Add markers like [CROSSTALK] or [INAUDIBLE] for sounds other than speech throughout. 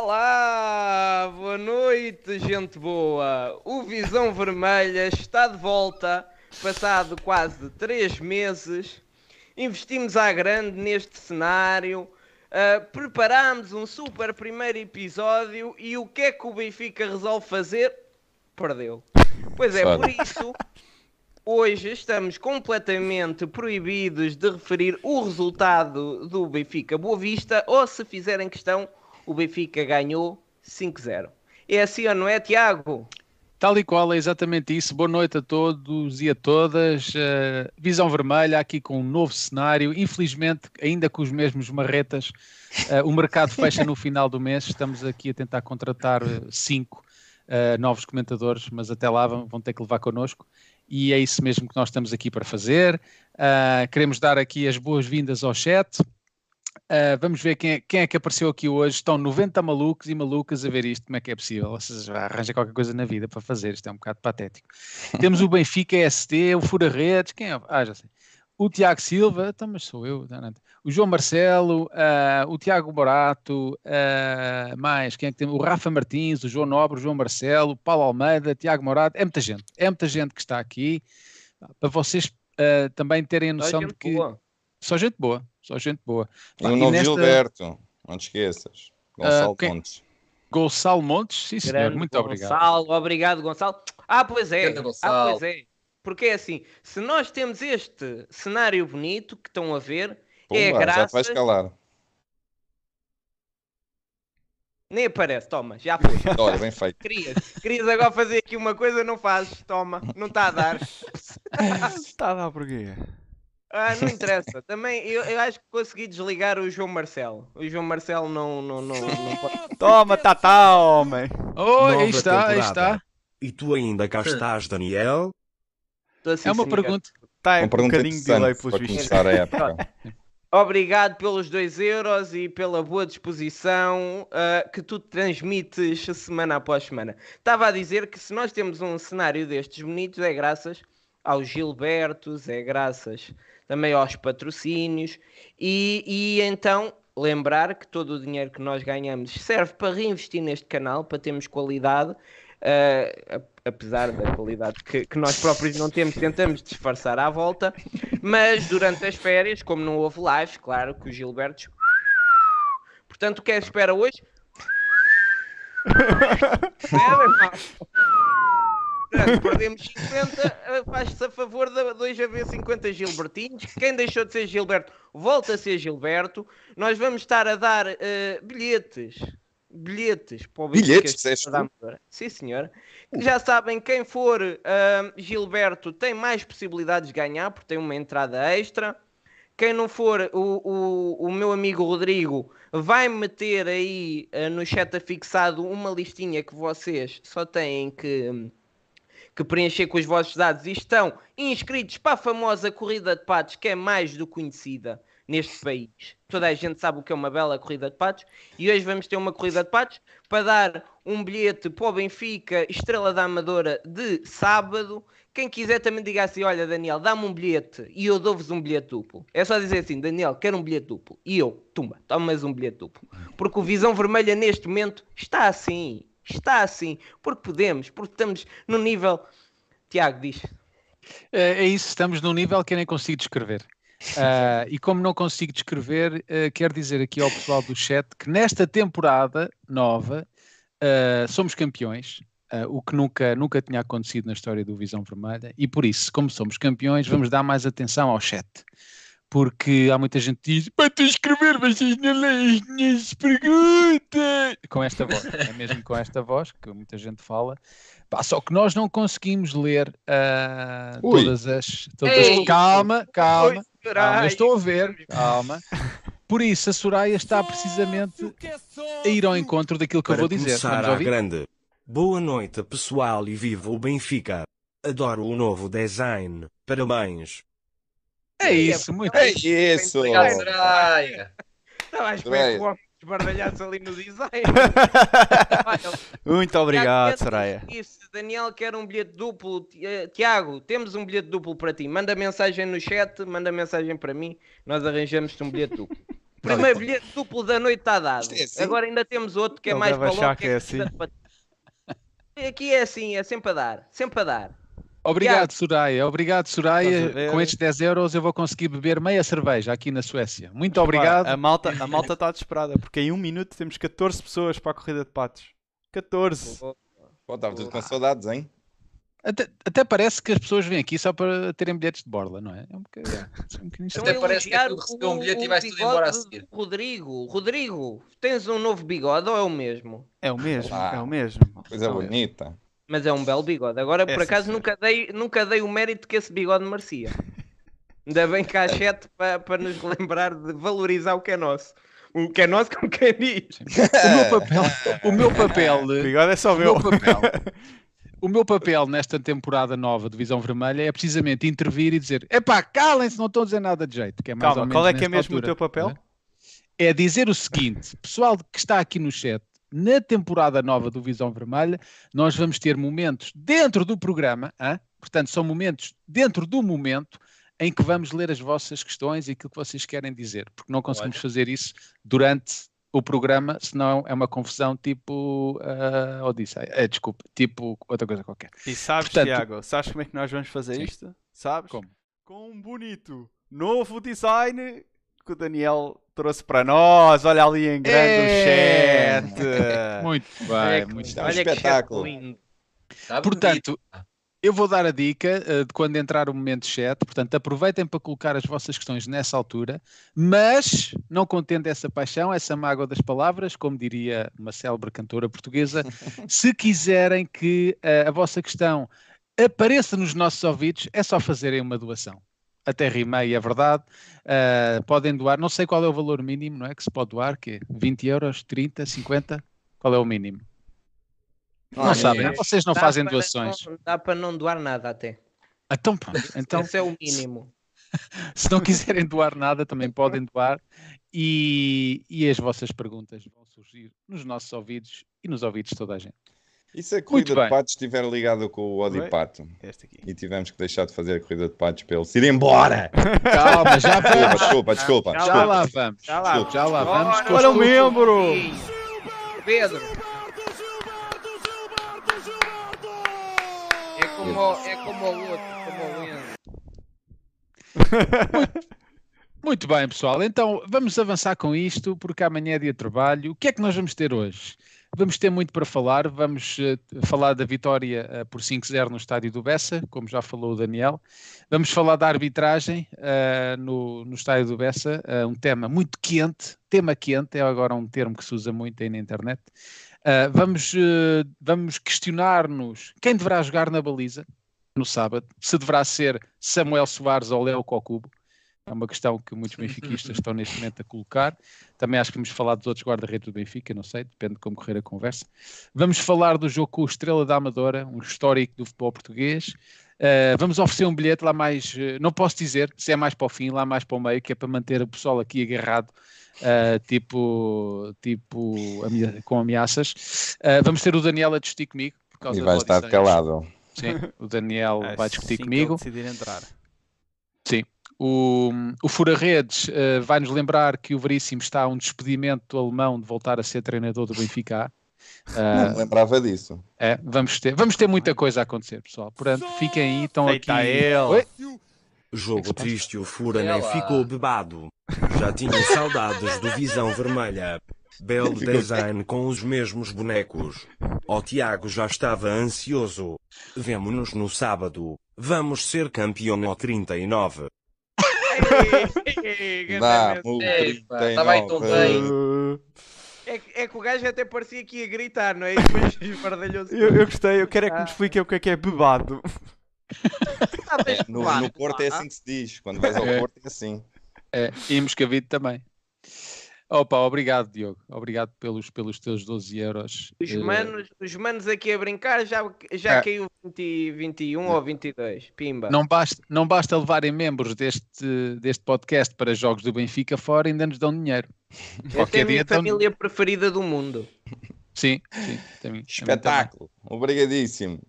Olá, boa noite, gente boa. O Visão Vermelha está de volta, passado quase três meses. Investimos à grande neste cenário, uh, preparámos um super primeiro episódio e o que é que o Benfica resolve fazer? Perdeu. Pois é, por isso, hoje estamos completamente proibidos de referir o resultado do Benfica Boa Vista ou se fizerem questão o Benfica ganhou 5-0. É assim ou não é, Tiago? Tal e qual, é exatamente isso. Boa noite a todos e a todas. Uh, Visão Vermelha aqui com um novo cenário. Infelizmente, ainda com os mesmos marretas, uh, o mercado fecha no final do mês. Estamos aqui a tentar contratar eh, cinco uh, novos comentadores, mas até lá vão, vão ter que levar connosco. E é isso mesmo que nós estamos aqui para fazer. queremos dar aqui as boas-vindas ao chat. Uh, vamos ver quem é, quem é, que apareceu aqui hoje. Estão 90 malucos e malucas a ver isto. Como é que é possível? Vocês arranjam qualquer coisa na vida para fazer. Isto é um bocado patético. [LAUGHS] Temos o Benfica ST, o Fura Redes. Quem é? Ah, já sei. O Tiago Silva. Então, mas sou eu. O João Marcelo. Uh, o Tiago Borato. Uh, mais. Quem é que tem? O Rafa Martins, o João Nobre, o João Marcelo, Paulo Almeida, Tiago Morato. É muita gente. É muita gente que está aqui. Para vocês também terem a noção de que. Boa. Só gente boa. Só gente boa. E o novo nesta... Gilberto, não te esqueças. Gonçalo uh, quem... Montes. Gonçalo Montes, sim senhor, Grande muito Gonçalo, obrigado. Gonçalo, obrigado Gonçalo. Ah, pois é. Ah, pois é. Porque é assim, se nós temos este cenário bonito que estão a ver, Pumba, é graças... Já te vais calar. Nem aparece, toma, já foi. [LAUGHS] Olha, bem feito. Querias, querias agora fazer aqui uma coisa, não fazes, toma, não está a dar. [LAUGHS] Está a dar porquê? Ah, não interessa. Também eu, eu, acho que consegui desligar o João Marcelo. O João Marcelo não, não, não, não pode. Toma, Tata, homem! Oh, aí está, aí está. E tu ainda cá estás, Daniel? Assim, é uma pergunta. Está um bocadinho de delay pelos vistos. A época. [LAUGHS] Obrigado pelos 2 euros e pela boa disposição uh, que tu transmites semana após semana. Estava a dizer que se nós temos um cenário destes bonitos é graças aos Gilbertos, é graças também aos patrocínios e, e então lembrar que todo o dinheiro que nós ganhamos serve para reinvestir neste canal, para termos qualidade, uh, apesar da qualidade que, que, nós próprios não temos, tentamos disfarçar à volta, mas durante as férias, como não houve lives, claro que os Gilbertos. Portanto, o que é espera hoje? [LAUGHS] Portanto, perdemos 50, eh, faz-se a favor de 2 haver 50 Gilbertinhos. Quem deixou de ser Gilberto, volta a ser Gilberto. Nós vamos estar a dar uh, bilhetes. Bilhetes para o Bilhetes, Sim, senhor. Já sabem, quem for uh, Gilberto tem mais possibilidades de ganhar, porque tem uma entrada extra. Quem não for, o, o, o meu amigo Rodrigo vai meter aí uh, no chat afixado uma listinha que vocês só têm que que preencher com os vossos dados e estão inscritos para a famosa corrida de patos, que é mais do conhecida neste país. Toda a gente sabe o que é uma bela corrida de patos e hoje vamos ter uma corrida de patos para dar um bilhete para o Benfica Estrela da Amadora de sábado. Quem quiser também diga assim: Olha, Daniel, dá-me um bilhete e eu dou-vos um bilhete duplo. É só dizer assim: Daniel, quero um bilhete duplo. E eu, tumba, toma mais um bilhete duplo. Porque o Visão Vermelha neste momento está assim. Está assim, porque podemos, porque estamos no nível. Tiago, diz. É, é isso, estamos num nível que eu nem consigo descrever. Uh, [LAUGHS] e como não consigo descrever, uh, quero dizer aqui ao pessoal do chat que nesta temporada nova uh, somos campeões, o que nunca, nunca tinha acontecido na história do Visão Vermelha, e por isso, como somos campeões, vamos dar mais atenção ao chat porque há muita gente que diz para tu escrever, vocês não leem as minhas perguntas. Com esta voz, é mesmo com esta voz que muita gente fala. Pá, só que nós não conseguimos ler uh, todas as. Todas Ei, calma, calma, Oi, calma, estou a ver, calma. Por isso, a Soraya está precisamente a ir ao encontro daquilo que Para eu vou dizer. Vamos ouvir? grande. Boa noite, pessoal, e viva o Benfica. Adoro o novo design. Parabéns. É isso, muito É isso. Soraya. Estava à espera que esbardalhados ali no design. [LAUGHS] Muito obrigado, Soraya. Isso, Daniel quer um bilhete duplo. Eh, Tiago, temos um bilhete duplo para ti. Manda mensagem no chat, manda mensagem para mim. Nós arranjamos-te um bilhete duplo. [LAUGHS] Primeiro bilhete duplo da noite está dado. É assim? Agora ainda temos outro que é Ele mais achar balão. que é assim. [LAUGHS] Aqui é assim, é sempre a dar. Sempre a dar. Obrigado, Soraya. Obrigado, Soraya. Com estes 10 euros eu vou conseguir beber meia cerveja aqui na Suécia. Muito obrigado. A malta a malta está desesperada, porque em um minuto temos 14 pessoas para a corrida de patos. 14. Pô, estava tudo com saudades, hein? Até, até parece que as pessoas vêm aqui só para terem bilhetes de borla, não é? É um bocadinho, é um bocadinho Estão estranho. a parece que elogiar aquilo recebeu um o- bilhete e o vais tudo embora a seguir. Rodrigo, Rodrigo, tens um novo bigode ou é o mesmo? É o mesmo, Ah. é o mesmo. Coisa É mesmo. Mas é um belo bigode. Agora, por É, sim, acaso, nunca dei, nunca dei o mérito que esse bigode merecia. Ainda bem que há chat para para nos lembrar de valorizar o que é nosso. O que é nosso, como quem diz. O meu papel, o meu papel, O [LAUGHS] bigode é só o meu. meu papel, [LAUGHS] o meu papel nesta temporada nova de Visão Vermelha é precisamente intervir e dizer: epá, calem-se, não estão a dizer nada de jeito. Que é mais ou Calma, menos qual é que é mesmo o altura, teu papel? não é? é dizer o seguinte, pessoal que está aqui no chat, na temporada nova do Visão Vermelha, nós vamos ter momentos dentro do programa, hã? portanto, são momentos dentro do momento em que vamos ler as vossas questões e aquilo que vocês querem dizer, porque não conseguimos fazer isso durante o programa, senão é uma confusão tipo uh, Odisseia, Eh, desculpa, tipo outra coisa qualquer. E sabes, Portanto- Tiago, sabes como é que nós vamos fazer Sim. isto? Sabes? Como? Com um bonito novo design que o Daniel trouxe para nós. Olha ali em grande É. o chat. Muito bem, que- muito é um olha que espetáculo. chat lindo. Está bonito. Portanto, eu vou dar a dica uh, de quando entrar o momento de chat. Portanto, aproveitem para colocar as vossas questões nessa altura, mas não contente essa paixão, essa mágoa das palavras, como diria uma célebre cantora portuguesa, [LAUGHS] se quiserem que uh, a vossa questão apareça nos nossos ouvidos, é só fazerem uma doação. Até rimei, é verdade. Uh, podem doar, não sei qual é o valor mínimo, não é? Que se pode doar, que é 20 euros, 30, 50? Qual é o mínimo? Não, sabem, mínimo. vocês não Dá fazem doações. não- dá para não doar nada até. Então pronto, [LAUGHS] então Esse é o mínimo. [LAUGHS] se não quiserem doar nada, também podem doar e, e as vossas perguntas vão surgir nos nossos ouvidos e nos ouvidos de toda a gente. E se a Muito corrida bem. de patos estiver ligada com o Odipato? Este aqui. E tivemos que deixar de fazer a corrida de patos para ele se ir embora. [LAUGHS] Calma, já Desculpa, vamos. desculpa, desculpa. Já Já desculpa. lá vamos. Já lá. Já lá vamos. Olha o membro! Pedro. É como, o- é como o outro, como o Enzo. [LAUGHS] Muito bem, pessoal. Então vamos avançar com isto, porque amanhã é dia de trabalho. O que é que nós vamos ter hoje? Vamos ter muito para falar. Vamos eh, falar da vitória eh, por 5-0 no estádio do Bessa, como já falou o Daniel. Vamos falar da arbitragem eh, no, no estádio do Bessa, um tema muito quente, tema quente, é agora um termo que se usa muito aí na internet. Vamos, vamos questionar-nos quem deverá jogar na baliza no sábado, se deverá ser Samuel Soares ou Léo Cocubo. É uma questão que muitos benfiquistas estão neste momento a colocar. Também acho que vamos falar dos outros guarda-redes do Benfica, não sei, depende de como correr a conversa. Vamos falar do jogo com o Estrela da Amadora, um histórico do futebol português. Uh, vamos oferecer um bilhete lá mais, uh, não posso dizer se é mais para o fim, lá mais para o meio, que é para manter o pessoal aqui agarrado, uh, tipo, tipo amea- com ameaças. Uh, vamos ter o Daniel a discutir comigo. Por causa E vai estar calado. Sim, o Daniel [LAUGHS] vai discutir Assim que comigo. ele decidir entrar. Sim. O, o Fura Redes eh, vai-nos lembrar que o Veríssimo está a um despedimento do alemão de voltar a ser treinador do Benfica. [LAUGHS] Não Ah, me lembrava disso. é, vamos, ter, vamos ter muita coisa a acontecer, pessoal. Portanto, fiquem aí, estão Feita aqui. ele. Oi? Jogo triste, o Fura Olha nem ficou bebado. Já tinham saudades do Visão Vermelha. Belo design com os mesmos bonecos. O Tiago já estava ansioso. Vemo-nos no sábado. Vamos ser campeão no 39. Dá, É, o Ei, pá, tá bem tão 39. É, que- é que o gajo até parecia que ia gritar, não é? E depois [LAUGHS] esbardalhou-se. Eu, eu gostei, eu quero é que me expliquem o que é que é bebado. Ah, deixa No, no Porto é assim que se diz. Quando vais ao É. Porto é assim. É, e em Moscavide também. Opa, obrigado, Diogo. Obrigado pelos, pelos teus 12 euros. Os Eh, manos, os manos aqui a brincar já, já É. caiu 20, 21 ou 22. Pimba. não, basta, não basta levarem membros deste, deste podcast para jogos do Benfica fora, ainda nos dão dinheiro. Esta é a Qualquer minha família preferida do mundo. Sim, sim. também- também- Espetáculo. Obrigadíssimo.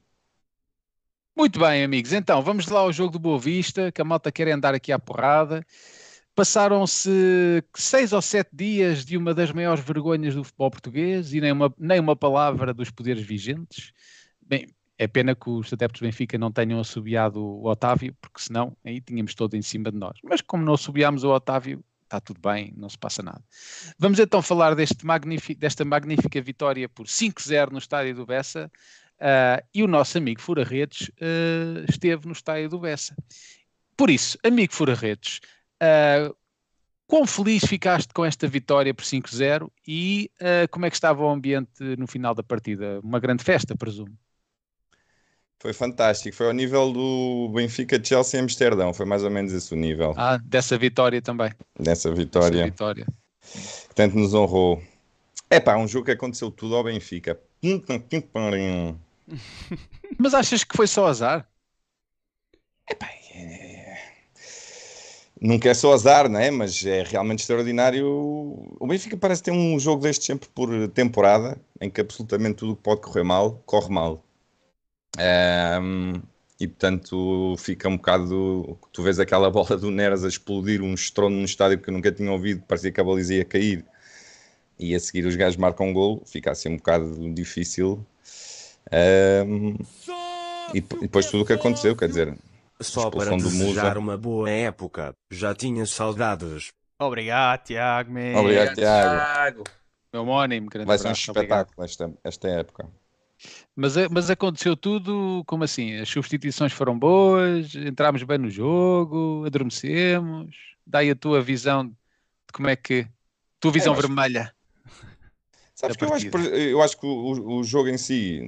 Muito bem, amigos. Então, vamos lá ao jogo do Boa Vista, que a malta quer andar aqui à porrada. Passaram-se seis ou sete dias de uma das maiores vergonhas do futebol português e nem uma, nem uma palavra dos poderes vigentes. Bem, é pena que os adeptos do Benfica não tenham assobiado o Otávio, porque senão aí tínhamos todo em cima de nós. Mas como não assobiámos o Otávio, está tudo bem, não se passa nada. Vamos então falar deste desta magnífica vitória por 5-0 no estádio do Bessa. Uh, e o nosso amigo Fura Redes uh, esteve no estádio do Bessa. Por isso, amigo Fura Redes, Uh, quão feliz ficaste com esta vitória por 5-0 e uh, como é que estava o ambiente no final da partida? Uma grande festa, presumo. Foi fantástico, foi ao nível do Benfica Chelsea Amsterdão, foi mais ou menos esse o nível. Ah, dessa vitória também. Dessa vitória. Dessa vitória. Portanto, nos honrou. É pá, um jogo que aconteceu tudo ao Benfica. [LAUGHS] Mas achas que foi só azar? É pá, Nunca é só azar, não é? Mas é realmente extraordinário. O Benfica parece ter um jogo deste sempre por temporada, em que absolutamente tudo que pode correr mal, corre mal. Um, e portanto fica um bocado. Tu vês aquela [LAUGHS] bola do Neres a explodir um estrondo no estádio que eu nunca tinha ouvido, parecia que a baliza ia cair. E a seguir os gajos marcam um golo, fica assim um bocado difícil. Um, e depois tudo o que aconteceu, quer dizer, só para desejar uma boa época. Já tinha saudades. Obrigado, Tiago. Obrigado, Tiago. Meu homónimo, Vai ser um espetáculo esta, esta época. Mas, mas aconteceu tudo como assim? As substituições foram boas, entramos bem no jogo, adormecemos. Dá aí a tua visão de como é que. Tua visão é, vermelha. Sabes que eu acho, eu acho que o, o jogo em si.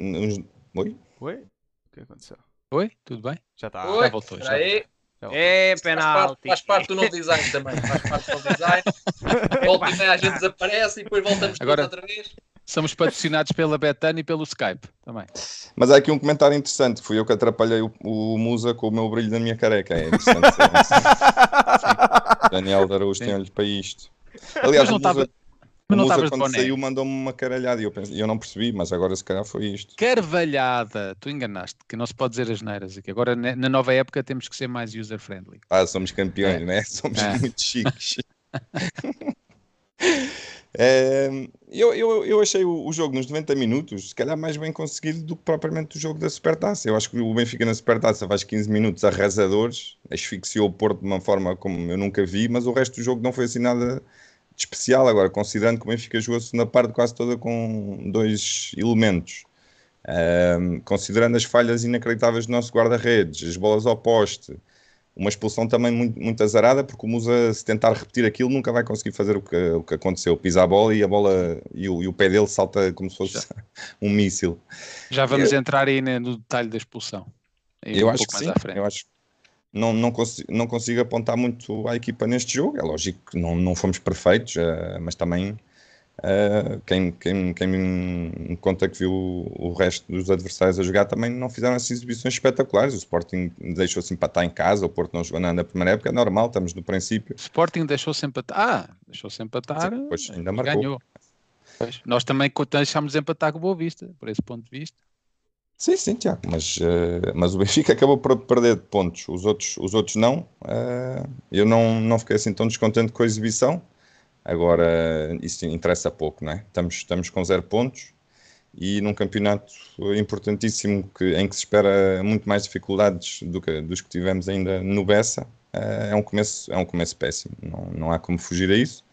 Oi? Oi? O que aconteceu? Oi, tudo bem? Já está. Já voltou. Já aí. É, penalti. Faz, parte do novo design também. Faz parte do novo design. [LAUGHS] Volta e meia a gente desaparece e depois voltamos Agora, outra vez. Somos patrocinados pela Betano e pelo Skype também. Mas há aqui um comentário interessante. Fui eu que atrapalhei o, o Musa com o meu brilho na minha careca. É interessante. [LAUGHS] Daniel Araújo tem olhos para isto. Aliás, não estava. Mas não estavas de boné. saiu mandou-me uma caralhada e eu, pensei, eu não percebi, mas agora se calhar foi isto. Carvalhada, tu enganaste, que não se pode dizer as neiras aqui. Agora na nova época temos que ser mais user-friendly. Ah, somos campeões, é. né? [LAUGHS] Somos é. muito chiques. é, [LAUGHS] [LAUGHS] eu, eu, eu achei o, o, jogo nos 90 minutos, se calhar mais bem conseguido do que propriamente o jogo da Supertaça. Eu acho que o Benfica na Supertaça faz 15 minutos arrasadores, asfixiou o Porto de uma forma como eu nunca vi, mas o resto do jogo não foi assim nada de especial. Agora, considerando que o Benfica jogou a segunda parte quase toda com dois elementos, um, considerando as falhas inacreditáveis do nosso guarda-redes, as bolas ao poste, uma expulsão também muito, muito azarada, porque o Musa, se tentar repetir aquilo, nunca vai conseguir fazer o que, o que aconteceu. Pisa a bola e a bola e o, e o pé dele salta como se fosse Já. [LAUGHS] um míssil. Já vamos entrar aí no detalhe da expulsão. eu um acho que sim. Eu acho, não, não, consigo, não consigo apontar muito à equipa neste jogo. É lógico que não, não fomos perfeitos, uh, mas também uh, quem, quem, quem me conta que viu o resto dos adversários a jogar também não fizeram assim exibições espetaculares. O Sporting deixou-se empatar em casa, o Porto não jogou nada na primeira época, é normal, estamos no princípio. O Sporting deixou-se empatar, ah, deixou-se empatar, Sim, depois ainda marcou. ganhou. Pois, nós também deixámos empatar com o Boa Vista, por esse ponto de vista. Sim, sim, Tiago, mas, uh, mas o Benfica [LAUGHS] acabou por perder pontos, os outros, os outros não. Uh, eu não, não fiquei assim tão descontente com a exibição. Agora, isso interessa pouco, não é? Estamos, estamos com zero pontos e num campeonato importantíssimo que, em que se espera muito mais dificuldades do que, dos que tivemos ainda no Bessa, uh, é, um começo, é um começo péssimo. Não, não há como fugir a isso.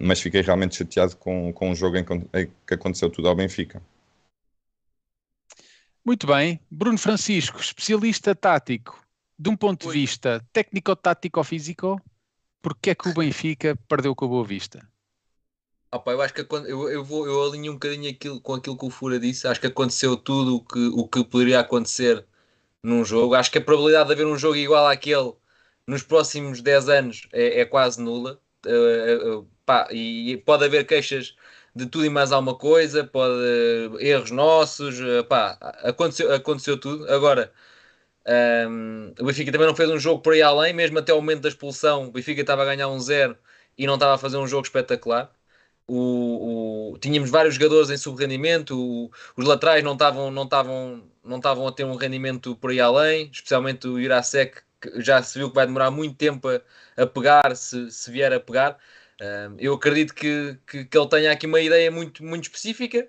mas fiquei realmente chateado com, com o jogo em que aconteceu tudo ao Benfica. Muito bem. Bruno Francisco, especialista tático, de um ponto Oi. de vista técnico-tático-físico, porque é que o Benfica [LAUGHS] perdeu com a Boa Vista? Opa, eu acho que eu, eu, vou, eu alinho um bocadinho aquilo, com aquilo que o Fura disse. Acho que aconteceu tudo o que, o que poderia acontecer num jogo. Acho que a probabilidade de haver um jogo igual àquele nos próximos 10 anos é, é quase nula. Uh, uh, pá, e pode haver queixas de tudo e mais alguma coisa, pode erros nossos, eh, pá, aconteceu, aconteceu tudo. Agora, um, ehm, o Benfica também não fez um jogo por aí além, mesmo até o momento da expulsão, o Benfica estava a ganhar um zero e não estava a fazer um jogo espetacular. O, o, tínhamos vários jogadores em subrendimento, os laterais não estavam não estavam não estavam a ter um rendimento por aí além, especialmente o Jurasek que já se viu que vai demorar muito tempo a, a pegar, se, se vier a pegar. Um, eu acredito que, que, que, ele tenha aqui uma ideia muito, muito específica,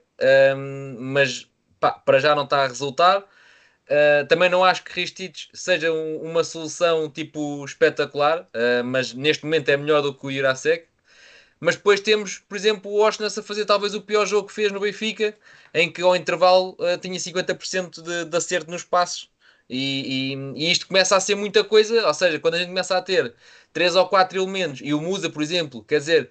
um, mas pá, para já não está a resultar. Uh, também não acho que Ristich seja um, uma solução tipo espetacular, uh, mas neste momento é melhor do que o Jurasek. Mas depois temos, por exemplo, o Oshness a fazer talvez o pior jogo que fez no Benfica, em que ao intervalo uh, tinha 50% de, de acerto nos passos. E, e, e, isto começa a ser muita coisa, ou seja, quando a gente começa a ter 3 ou 4 elementos, e o Musa, por exemplo, quer dizer,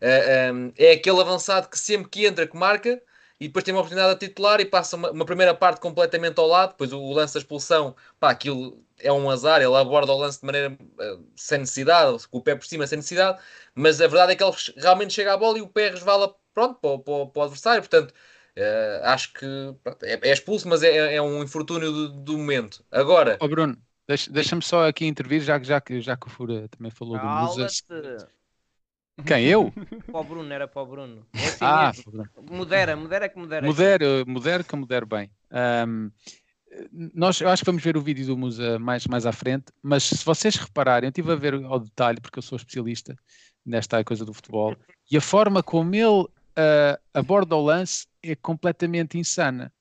uh, um, é aquele avançado que sempre que entra que marca, e depois tem uma oportunidade a titular e passa uma, uma, primeira parte completamente ao lado, depois o, o lance da expulsão, pá, aquilo é um azar, ele aborda o lance de maneira uh, sem necessidade, com o pé por cima sem necessidade, mas a verdade é que ele realmente chega à bola e o pé resvala pronto, para, para, para o adversário, portanto uh, acho que pronto, é, é, expulso, mas é, é um infortúnio do, do, momento. Agora... Oh Bruno, deixa-me só aqui intervir, já, já, já que o Fura também falou do Musa. Quem, eu? [LAUGHS] Para o Bruno, era para o Bruno. É assim ah, modera, modera que modera. Modera, modera que modera bem. Um, nós, eu acho que vamos ver o vídeo do Musa mais, mais à frente, mas se vocês repararem, eu estive a ver ao detalhe, porque eu sou especialista nesta coisa do futebol, e a forma como ele uh, aborda o lance é completamente insana.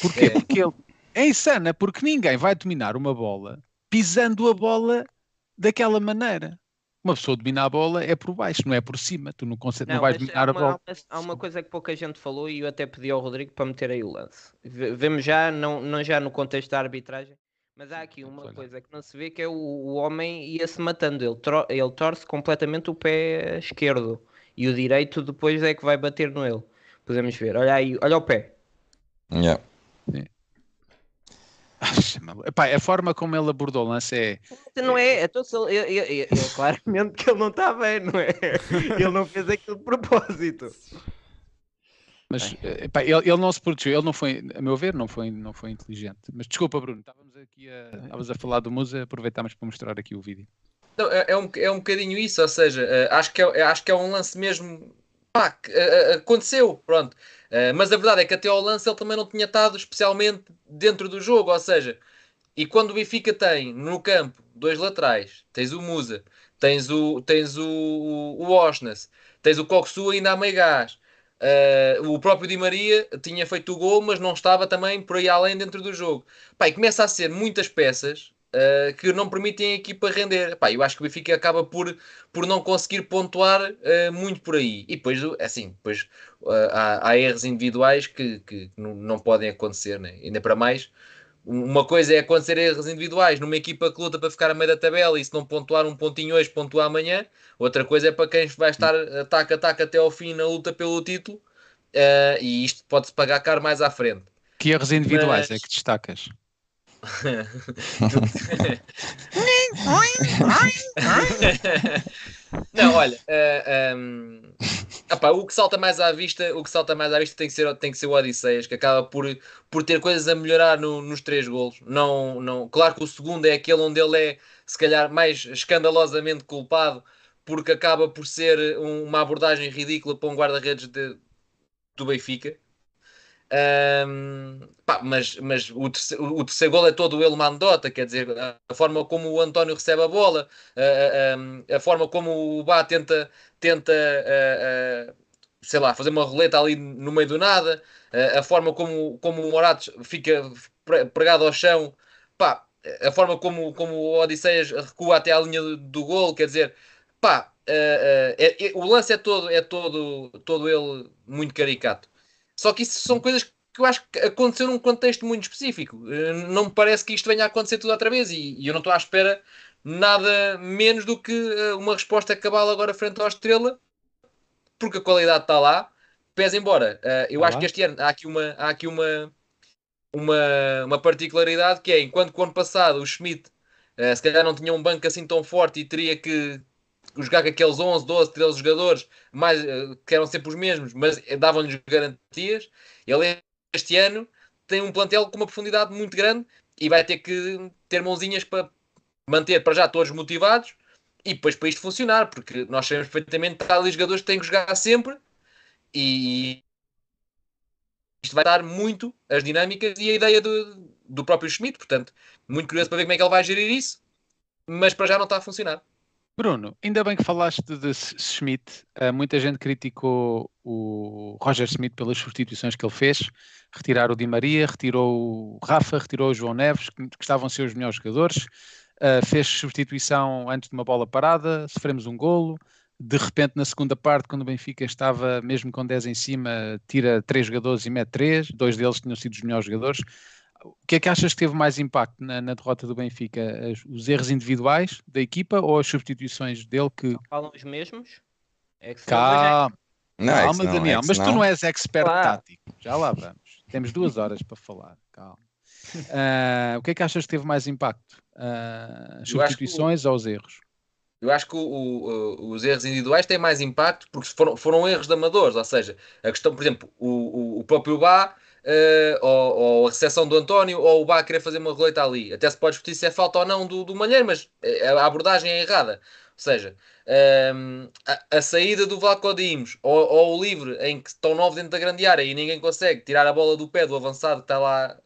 Porquê? É. Porque ele é insana, porque ninguém vai dominar uma bola pisando a bola daquela maneira uma pessoa domina a bola é por baixo, não é por cima. Tu não, consegues, não, não vais dominar uma, a bola. Há uma coisa que pouca gente falou e eu até pedi ao Rodrigo para meter aí o lance. Vemos já, não, não já no contexto da arbitragem, mas há aqui uma coisa que não se vê que é o, o homem ia-se matando. Ele, tro, ele torce completamente o pé esquerdo e o direito depois é que vai bater no ele. Podemos ver. Olha aí, olha o pé. Yeah. Epá, a forma como ele abordou o lance é. Não é, então, ele, ele, ele, claramente que ele não está bem, não é? Ele não fez aquilo de propósito. Mas epá, ele, ele, não se protegeu, ele não foi, a meu ver, não foi, não foi inteligente. Mas desculpa, Bruno, estávamos aqui a, estávamos a falar do Musa, aproveitámos para mostrar aqui o vídeo. Não, é, é, um, é um bocadinho isso, ou seja, eh, acho que é, acho que é um lance mesmo. Pá, eh, eh, aconteceu, pronto. Uh, mas a verdade é que até ao lance ele também não tinha estado especialmente dentro do jogo, ou seja, e quando o Benfica tem no campo dois laterais, tens o Musa, tens o, tens o, o, Oshness, tens o Coxu ainda a meio gás, uh, o próprio Di Maria tinha feito o gol, mas não estava também por aí além dentro do jogo. Pai, começa a ser muitas peças uh, que não permitem a equipa render. Pá, eu acho que o Benfica acaba por, por não conseguir pontuar uh, muito por aí. E depois, assim, depois uh, há, há, erros individuais que, que não, podem acontecer, né? ainda para mais. Uma coisa é acontecer erros individuais numa equipa que luta para ficar a meio da tabela e se não pontuar um pontinho hoje, pontuar amanhã. Outra coisa é para quem vai estar ataque a ataque até ao fim na luta pelo título. Uh, e isto pode-se pagar caro mais à frente. Que erros individuais Mas... é que destacas? [LAUGHS] Não, olha, uh, eh, um, ehm, o que salta mais à vista, o que salta mais à vista tem que ser, tem que ser o Odisseias, que acaba por, por ter coisas a melhorar no, nos três golos. Não, não, claro que o segundo é aquele onde ele é, se calhar, mais escandalosamente culpado, porque acaba por ser uma abordagem ridícula para um guarda-redes do Benfica. Um, pá, mas mas o, terceiro, o terceiro gol é todo ele mandota, quer dizer, a, forma como o António recebe a bola, a, a, a forma como o Bá tenta, tenta sei lá, fazer uma roleta ali no meio do nada, a forma como, como o Moratos fica pregado ao chão, pá, a forma como, como o Odisseias recua até à linha do, do gol, quer dizer, pá, é, é, o lance é todo, é todo, todo ele muito caricato. Só que isso são coisas que eu acho que aconteceu num contexto muito específico. Eh, não me parece que isto venha a acontecer tudo outra vez e, e eu não estou à espera nada menos do que eh, uma resposta cabal agora frente à Estrela, porque a qualidade está lá. Pese embora, uh, eu acho que este ano há aqui uma, há aqui uma, uma, uma particularidade que é, enquanto que o ano passado o Schmidt se calhar não tinha um banco assim tão forte e teria que, jogar com aqueles 11, 12, 13 jogadores, mais, eh, que eram sempre os mesmos, mas davam-lhes garantias. Ele este ano tem um plantel com uma profundidade muito grande e vai ter que ter mãozinhas para manter para já todos motivados e depois para isto funcionar, porque nós sabemos perfeitamente que há ali jogadores que têm que jogar sempre e isto vai dar muito as dinâmicas e a ideia do, do próprio Schmidt, portanto, muito curioso para ver como é que ele vai gerir isso mas para já não está a funcionar. Bruno, ainda bem que falaste de Schmidt. Uh, muita gente criticou o Roger Schmidt pelas substituições que ele fez. Retirar o Di Maria, retirou o Rafa, retirou o João Neves, que, estavam a ser os melhores jogadores. Uh, fez substituição antes de uma bola parada, sofremos um golo. De repente, na segunda parte, quando o Benfica estava mesmo com 10 em cima, tira três jogadores e mete três. Dois deles tinham sido os melhores jogadores. O que é que achas que teve mais impacto na, na derrota do Benfica? As- os erros individuais da equipa ou as substituições dele que. Falam os mesmos? É Calma, Não, é que calma Daniel, é que mas tu senão- não és expert Claro. tático. Já lá vamos. Temos duas horas para falar. Calma. Ah, o que é que achas que teve mais impacto? Acho que o- substituições ou os erros? Eu acho que o- o- os erros individuais têm mais impacto porque foram, foram erros de amadores, ou seja, a questão, por exemplo, o, o- o próprio Bá, eh, ou, ou a recepção do António, ou o Bá querer fazer uma roleta ali. Até se pode discutir se é falta ou não do, do Malheiro, mas eh, a abordagem é errada. Ou seja, ehm, a, a saída do Vlaco Dimos, ou, ou o livre em que estão nove dentro da grande área e ninguém consegue tirar a bola do pé do avançado que está lá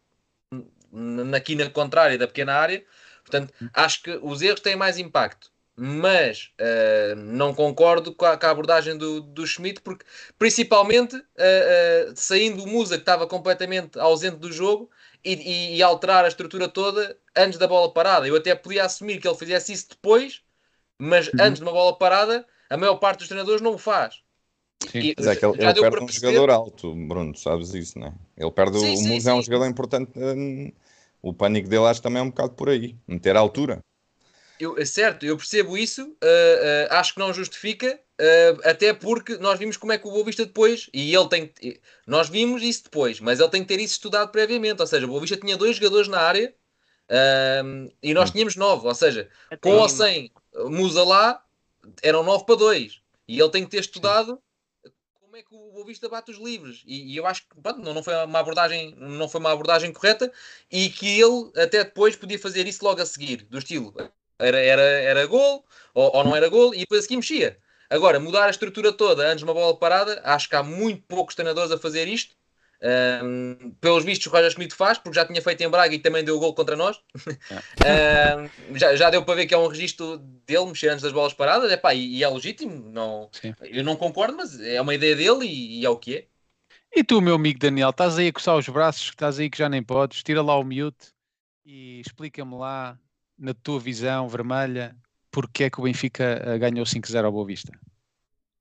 na quina contrária da pequena área. Portanto, acho que os erros têm mais impacto mas eh, não concordo com a, com a abordagem do, do Schmidt, porque principalmente eh, eh, saindo o Musa que estava completamente ausente do jogo e, e- e alterar a estrutura toda antes da bola parada. Eu até podia assumir que ele fizesse isso depois, mas Uhum. antes de uma bola parada, a maior parte dos treinadores não o faz. Sim. E- Mas é que ele, ele perde um perceber- jogador alto, Bruno, sabes isso, não é? Ele perde Sim, o sim, Musa é um jogador importante. hum, o pânico dele acho que também é um bocado por aí, meter a altura. Eu, é certo, eu percebo isso, uh, uh, acho que não justifica, uh, até porque nós vimos como é que o Boa Vista depois, e ele tem que- nós vimos isso depois, mas ele tem que ter isso estudado previamente, ou seja, o Boa Vista tinha dois jogadores na área e nós tínhamos nove, ou seja, com ou sem Musa lá, eram nove para dois, e ele tem que ter estudado como é que o Boa Vista bate os livres, e, e eu acho que pronto, não, não foi uma abordagem, não foi uma abordagem correta, e que ele até depois podia fazer isso logo a seguir, do estilo, era, era, era gol ou, ou não era gol e depois aqui mexia. Agora, mudar a estrutura toda antes de uma bola parada, acho que há muito poucos treinadores a fazer isto. Um, pelos vistos, o Roger Schmidt faz, porque já tinha feito em Braga e também deu gol contra nós. [LAUGHS] um, já, já deu para ver que é um registro dele mexer antes das bolas paradas. Epá, e, e é legítimo. Não, Sim. eu não concordo, mas é uma ideia dele e, e é o que é. E tu, meu amigo Daniel, estás aí a coçar os braços, estás aí que já nem podes, tira lá o mute e explica-me lá, na tua visão vermelha, porque é que o Benfica eh, ganhou 5-0 ao Boa Vista.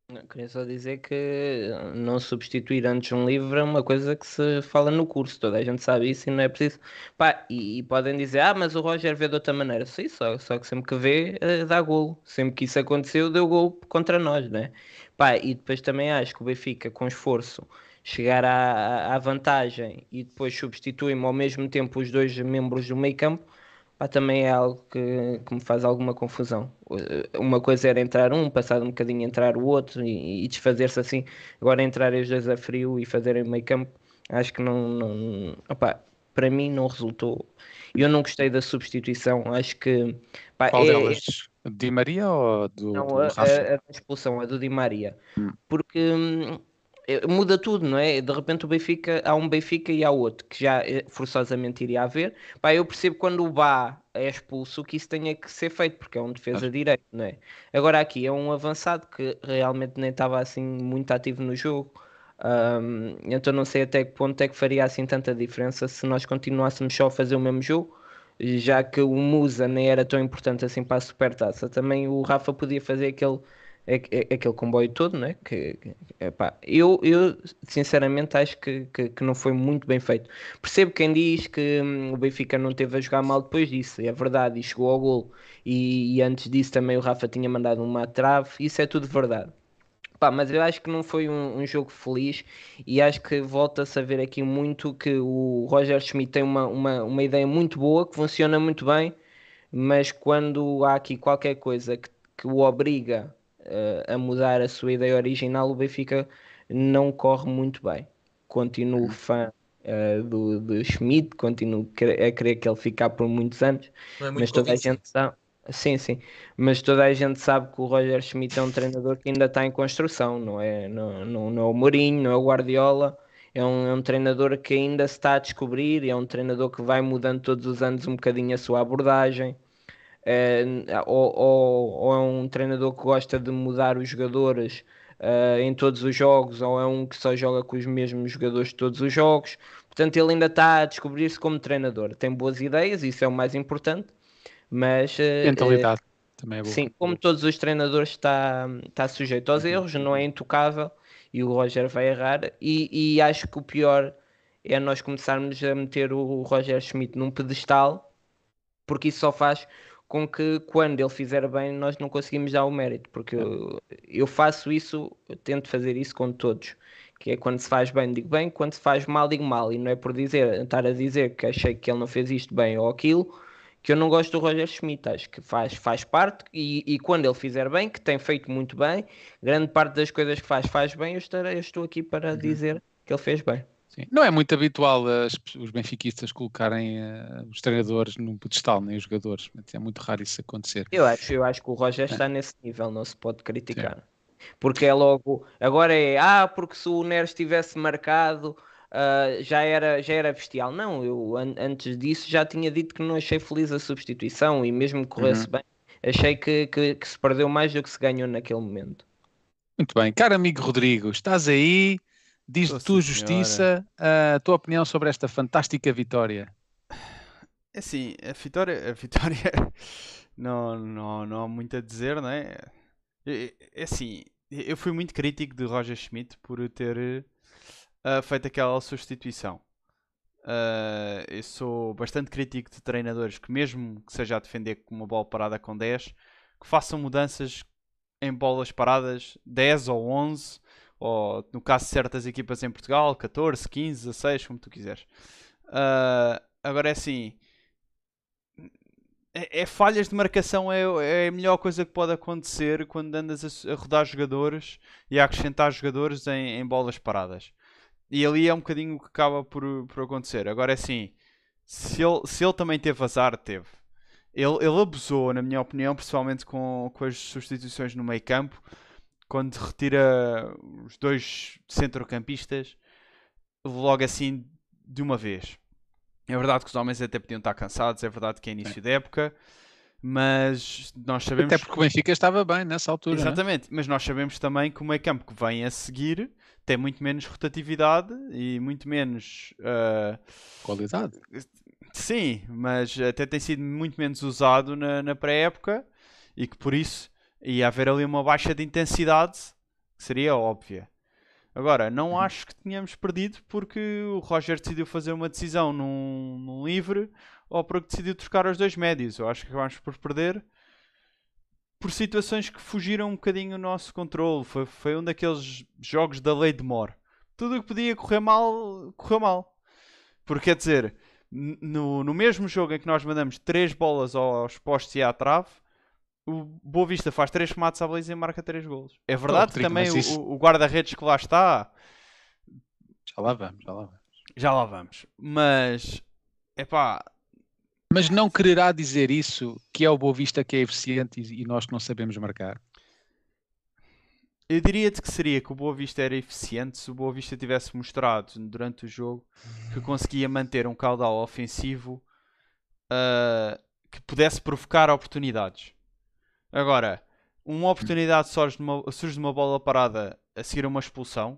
Não, Queria só dizer que não substituir antes um livro é uma coisa que se fala no curso, toda a gente sabe isso e não é preciso. Pá, e, e podem dizer, ah, mas o Roger vê de outra maneira. Sim, só, só que sempre que vê, eh, dá golo. Sempre que isso aconteceu, deu golo contra nós, né? Pá, e depois também acho que o Benfica, com esforço, chegar à, à- vantagem e depois substitui-me ao mesmo tempo os dois membros do meio campo, pá, também é algo que, que me faz alguma confusão. Uh, Uma coisa era entrar um, passado um bocadinho entrar o outro e, e desfazer-se assim. Agora entrar os dois a frio e fazerem meio campo, acho que não, não opá, para mim não resultou. Eu não gostei da substituição, acho que pá, Qual é- delas? Di Maria ou do, não, do a, a- a expulsão, a do Di Maria. Hum. Porque hum, eh, muda tudo, não é? De repente o Benfica, há um Benfica e há outro, que já eh, forçosamente iria haver. Pá, eu percebo quando o Bá é expulso que isso tenha que ser feito, porque é um defesa direito, não é? Agora aqui é um avançado que realmente nem estava assim muito ativo no jogo. Hum, então não sei até que ponto é que faria assim tanta diferença se nós continuássemos só a fazer o mesmo jogo já que o Musa nem era tão importante assim para a Supertaça, também o Rafa podia fazer aquele, a- a- aquele comboio todo, né? Que, epá, eu, eu sinceramente acho que, que, que não foi muito bem feito. Percebo quem diz que hum, o Benfica não teve a jogar mal depois disso, é verdade, e chegou ao gol. E, e antes disso também o Rafa tinha mandado uma trave, isso é tudo verdade. Pá, mas eu acho que não foi um, um jogo feliz e acho que volta-se a ver aqui muito que o Roger Schmidt tem uma, uma, uma ideia muito boa, que funciona muito bem, mas quando há aqui qualquer coisa que, que o obriga eh, a mudar a sua ideia original, o Benfica não corre muito bem. Continuo fã eh, do, do Schmidt, continuo a querer que ele ficar por muitos anos, é mas toda a gente sabe. Sim, sim, mas toda a gente sabe que o Roger Schmidt é um treinador que ainda está em construção, não é, não, não, não é o Mourinho, não é o Guardiola, é um, é um treinador que ainda se está a descobrir, é um treinador que vai mudando todos os anos um bocadinho a sua abordagem. Eh, ou, ou- ou é um treinador que gosta de mudar os jogadores eh, em todos os jogos, ou é um que só joga com os mesmos jogadores de todos os jogos. Portanto, ele ainda está a descobrir-se como treinador. Tem boas ideias, isso é o mais importante, mas eh, Mentalidade também é boa. sim, como todos os treinadores está, está sujeito aos erros, não é intocável e o Roger vai errar. E, e acho que o pior é nós começarmos a meter o Roger Schmidt num pedestal, porque isso só faz com que quando ele fizer bem nós não conseguimos dar o mérito, porque eu, eu faço isso, eu tento fazer isso com todos, que é quando se faz bem digo bem, quando se faz mal digo mal, e não é por dizer, estar a dizer que achei que ele não fez isto bem ou aquilo, que eu não gosto do Roger Schmidt, acho que faz, faz parte e, e quando ele fizer bem, que tem feito muito bem, grande parte das coisas que faz, faz bem, eu, estarei, eu estou aqui para dizer que ele fez bem. Sim. Não é muito habitual as- os benfiquistas colocarem eh, os treinadores num pedestal, nem os jogadores. É muito raro isso acontecer. Eu acho, eu acho que o Roger está nesse nível, não se pode criticar. Porque é logo, agora é, ah, porque se o Neres tivesse marcado, ah, já, era, já era bestial. Não, eu an- antes disso já tinha dito que não achei feliz a substituição e mesmo que corresse bem, achei que, que, que se perdeu mais do que se ganhou naquele momento. Muito bem. Caro amigo Rodrigo, estás aí? Diz Estou, tu, sim, justiça, a tua opinião sobre esta fantástica vitória. É assim, a vitória, a vitória [LAUGHS] não, não, não há muito a dizer, não é? É assim, eu fui muito crítico de Roger Schmidt por ter ah, feito aquela substituição. Ah, eu sou bastante crítico de treinadores que, mesmo que seja a defender com uma bola parada com 10, que façam mudanças em bolas paradas 10 ou 11, ou no caso de certas equipas em Portugal, 14, 15, 16, como tu quiseres. Ah, agora é assim, é, é falhas de marcação é, é a melhor coisa que pode acontecer quando andas a, a rodar jogadores e a acrescentar jogadores em, em bolas paradas. E ali é um bocadinho o que acaba por, por acontecer. Agora é assim, se ele, se ele também teve azar, teve. Ele, ele abusou, na minha opinião, principalmente com, com as substituições no meio campo, quando retira os dois centrocampistas logo assim de uma vez. É verdade que os homens até podiam estar cansados, é verdade que é início de época, mas nós sabemos. Até porque o Benfica estava bem nessa altura. não é? Exatamente, mas nós sabemos também que o meio campo que vem a seguir tem muito menos rotatividade e muito menos. ah, Qualidade. Sim, mas até tem sido muito menos usado na, na pré-época e que por isso ia haver ali uma baixa de intensidade que seria óbvia. Agora, não acho que tenhamos perdido porque o Roger decidiu fazer uma decisão num, num livre ou porque decidiu trocar os dois médios. Eu acho que acabámos por perder por situações que fugiram um bocadinho o nosso controle. Foi, foi um daqueles jogos da lei de Moore. Tudo o que podia correr mal, correu mal. Porque quer dizer, no, no mesmo jogo em que nós mandamos três bolas aos postos e à trave, o Boa Vista faz três remates à baliza e marca três golos. É verdade que Rodrigo, também o, isso- o- o guarda-redes que lá está, Já lá vamos, já lá vamos. já lá vamos. Mas, é pá, Mas não quererá dizer isso que é o Boa Vista que é eficiente e, e nós que não sabemos marcar. eu diria-te que seria que o Boa Vista era eficiente se o Boa Vista tivesse mostrado durante o jogo que conseguia manter um caudal ofensivo ah, que pudesse provocar oportunidades. Agora, uma oportunidade surge de uma, surge de uma bola parada a seguir a uma expulsão.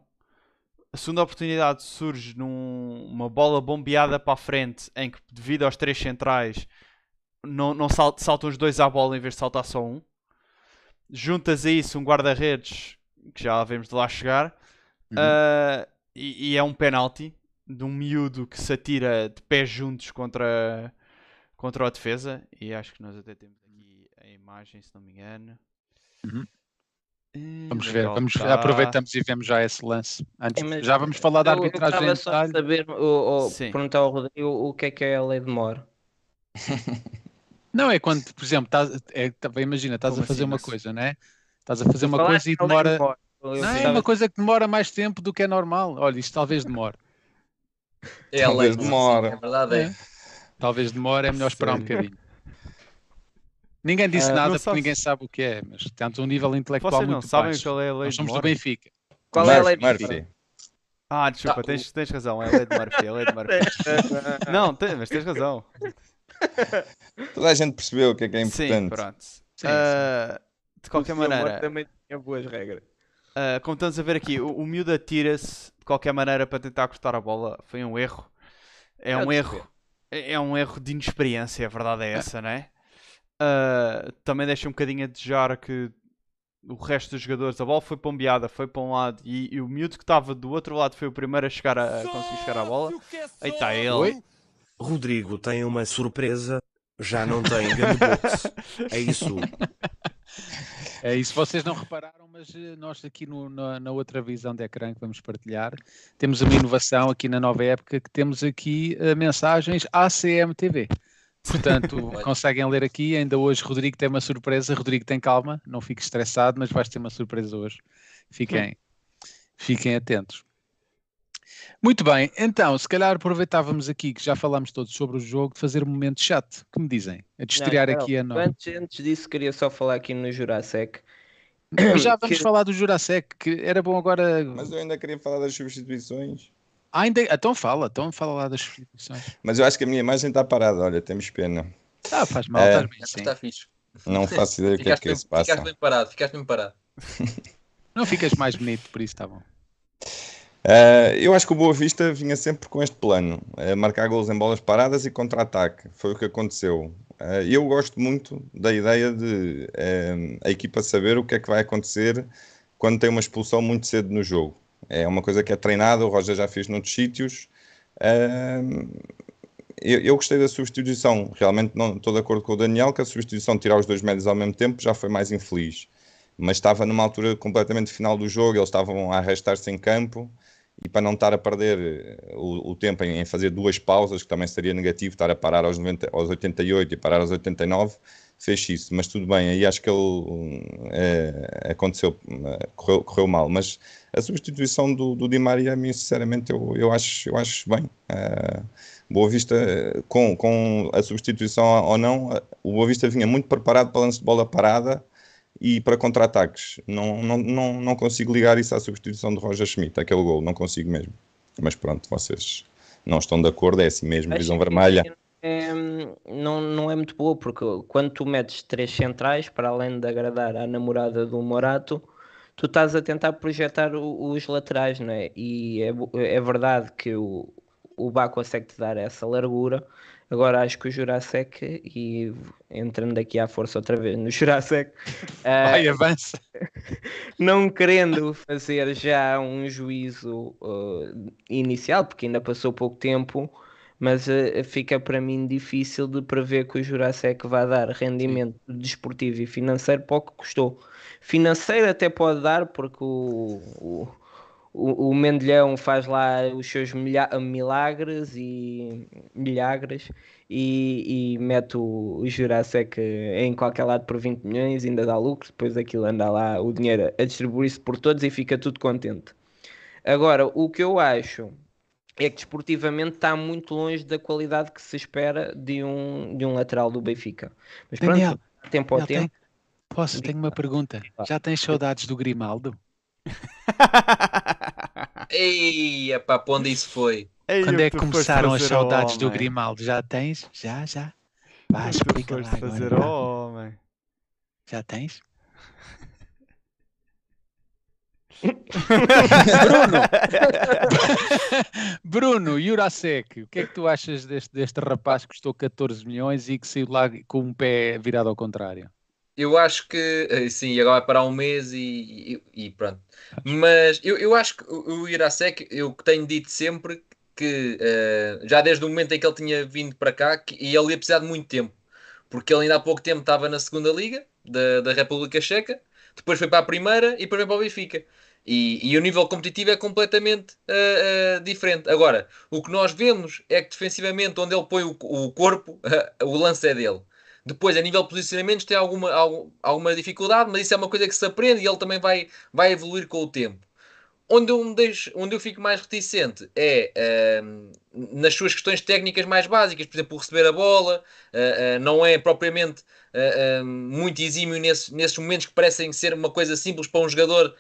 A segunda oportunidade surge numa bola bombeada para a frente em que, devido aos três centrais, não, não sal- saltam os dois à bola em vez de saltar só um. Juntas a isso um guarda-redes que já vemos de lá chegar. Uhum. ah, e, e é um penalti de um miúdo que se atira de pés juntos contra, contra a defesa. E acho que nós até temos imagem, se não me engano. Uhum. Vamos ver, vamos, aproveitamos e vemos já esse lance. Antes, É, já vamos falar da Eu- eu arbitragem em gostava só saber, ou, perguntar ao Rodrigo o que é que é a lei de Moore. [LAUGHS] Não, é quando, por exemplo, estás, é, tá- imagina, estás Como a fazer assim, uma mas- coisa, né? Estás a fazer uma coisa e demora. Eu Não, é uma coisa que demora mais tempo do que é normal. Olha, isto talvez demore. É a Talvez sim, é verdade. É. É. Talvez demore, é melhor esperar um bocadinho. Ninguém disse Ah, nada não porque sabes- ninguém sabe o que é, mas temos um nível intelectual Vocês não muito sabem baixo. qual é a lei Nós somos do? Benfica. Qual é a lei de Murphy. Ah, desculpa, Ah, tens, tens razão, é a lei de Murphy, é a lei de Murphy. [LAUGHS] Não, tem- mas tens razão. Toda a gente percebeu o que é que é Sim, importante. pronto. sim. Ah, de qualquer maneira, também tinha boas regras. ah, como estamos a ver aqui, o, o miúdo atira-se de qualquer maneira para tentar cortar a bola. Foi um erro. É É um erro. É é um erro de inexperiência, a verdade é essa, não é? Ah, também deixa um bocadinho a desejar que o resto dos jogadores, a bola foi pombeada, foi para um lado e, e o miúdo que estava do outro lado foi o primeiro a chegar a, a conseguir chegar à bola. Aí está ele. Oi? Rodrigo tem uma surpresa. Já não tem. [LAUGHS] É isso. É isso, vocês não repararam, mas eh, nós aqui no- na, na outra visão de ecrã que vamos partilhar, temos uma inovação aqui na nova época que temos aqui eh, mensagens ACMTV. Portanto, [LAUGHS] conseguem ler aqui. Ainda hoje, Rodrigo tem uma surpresa. Rodrigo, tem calma, não fique estressado, mas vais ter uma surpresa hoje. Fiquem, fiquem atentos. Muito bem, então, se calhar aproveitávamos aqui que já falámos todos sobre o jogo, de fazer um momento de chat. Que me dizem? A de estrear Não, aqui a nova. Antes, antes disso, queria só falar aqui no Jurassic. Já vamos que- falar do Jurassic, que era bom agora. Mas eu ainda queria falar das substituições. Ah, ainda... Então fala, então fala lá das substituições. Mas eu acho que a minha imagem está parada, olha, temos pena. Ah, faz mal, É. estás bem Está assim. tá fixe. Não [LAUGHS] faço ideia o que é que bem, se passa. ficaste bem parado, ficaste bem parado. [LAUGHS] Não ficas mais bonito, por isso está bom. Uh, eu acho que o Boa Vista vinha sempre com este plano: uh, marcar gols em bolas paradas e contra-ataque. Foi o que aconteceu. Uh, eu gosto muito da ideia de uh, a equipa saber o que é que vai acontecer quando tem uma expulsão muito cedo no jogo. É uma coisa que é treinada, o Roger já fez noutros sítios. Eu, eu gostei da substituição, realmente não estou de acordo com o Daniel que a substituição de tirar os dois médios ao mesmo tempo já foi mais infeliz. Mas estava numa altura completamente final do jogo, eles estavam a arrastar-se em campo e para não estar a perder eh, o, o tempo em, em fazer duas pausas, que também seria negativo, estar a parar aos, 90, aos 88 e parar aos 89, fez isso. Mas tudo bem, aí acho que ele eh, aconteceu, eh, correu, correu mal. Mas a substituição do, do Di Maria, a mim, sinceramente, eu, eu, acho, eu acho bem. Eh, Boa Vista, com, com a substituição ou não, o Boa Vista vinha muito preparado para lance de bola parada e para contra-ataques. Não, não, não, não consigo ligar isso à substituição de Roger Schmidt, aquele gol, não consigo mesmo. Mas pronto, vocês não estão de acordo, é assim mesmo, visão vermelha. É, não, não é muito boa, porque quando tu metes três centrais, para além de agradar à namorada do Morato, tu estás a tentar projetar o- os laterais, não é? E é, é verdade que o, o Bá consegue te dar essa largura. Agora acho que o Jurassic, e entrando aqui à força outra vez no Jurassic, [LAUGHS] ah, Vai, avança. [LAUGHS] não querendo fazer já um juízo uh, inicial, porque ainda passou pouco tempo, mas uh, fica para mim difícil de prever que o Jurassic vai dar rendimento desportivo e financeiro para o que custou. Financeiro até pode dar, porque o, o, o, o Mendilhão faz lá os seus milagres e milagres e, e mete o, o Jurassic em qualquer lado por 20 milhões, ainda dá lucro, depois aquilo anda lá o dinheiro a distribuir-se por todos e fica tudo contente. Agora, o que eu acho é que desportivamente está muito longe da qualidade que se espera de um, de um lateral do Benfica. Mas pronto, Daniel, tempo ao tempo. tem- Posso? Tenho uma pergunta. Já tens saudades do Grimaldo? [LAUGHS] Ei, pá, para onde isso foi? Ei, Quando é que começaram as saudades do. Grimaldo? Já tens? Já, já. Vá, explica lá agora. fazer homem. Já tens? [LAUGHS] Bruno, Jurasek, o que é que tu achas deste, deste rapaz que custou 14 milhões e que saiu lá com um pé virado ao contrário? Eu acho que eh, sim, agora vai parar um mês e, e- e pronto. Mas eu, eu acho que o Irasek, eu tenho dito sempre que eh, já desde o momento em que ele tinha vindo para cá, que, e ele ia precisar de muito tempo, porque ele ainda há pouco tempo estava na segunda liga da, da República Checa, depois foi para a primeira e depois veio para o Benfica. E, e o nível competitivo é completamente eh, eh, diferente. Agora, o que nós vemos é que defensivamente, onde ele põe o, o corpo, [LAUGHS] o lance é dele. Depois, a nível de posicionamentos, tem alguma, algum- alguma dificuldade, mas isso é uma coisa que se aprende e ele também vai, vai evoluir com o tempo. Onde eu, me deixo, onde eu fico mais reticente é ahm, nas suas questões técnicas mais básicas, por exemplo, receber a bola, ah, ah, não é propriamente muito exímio nesse- nesses momentos que parecem ser uma coisa simples para um jogador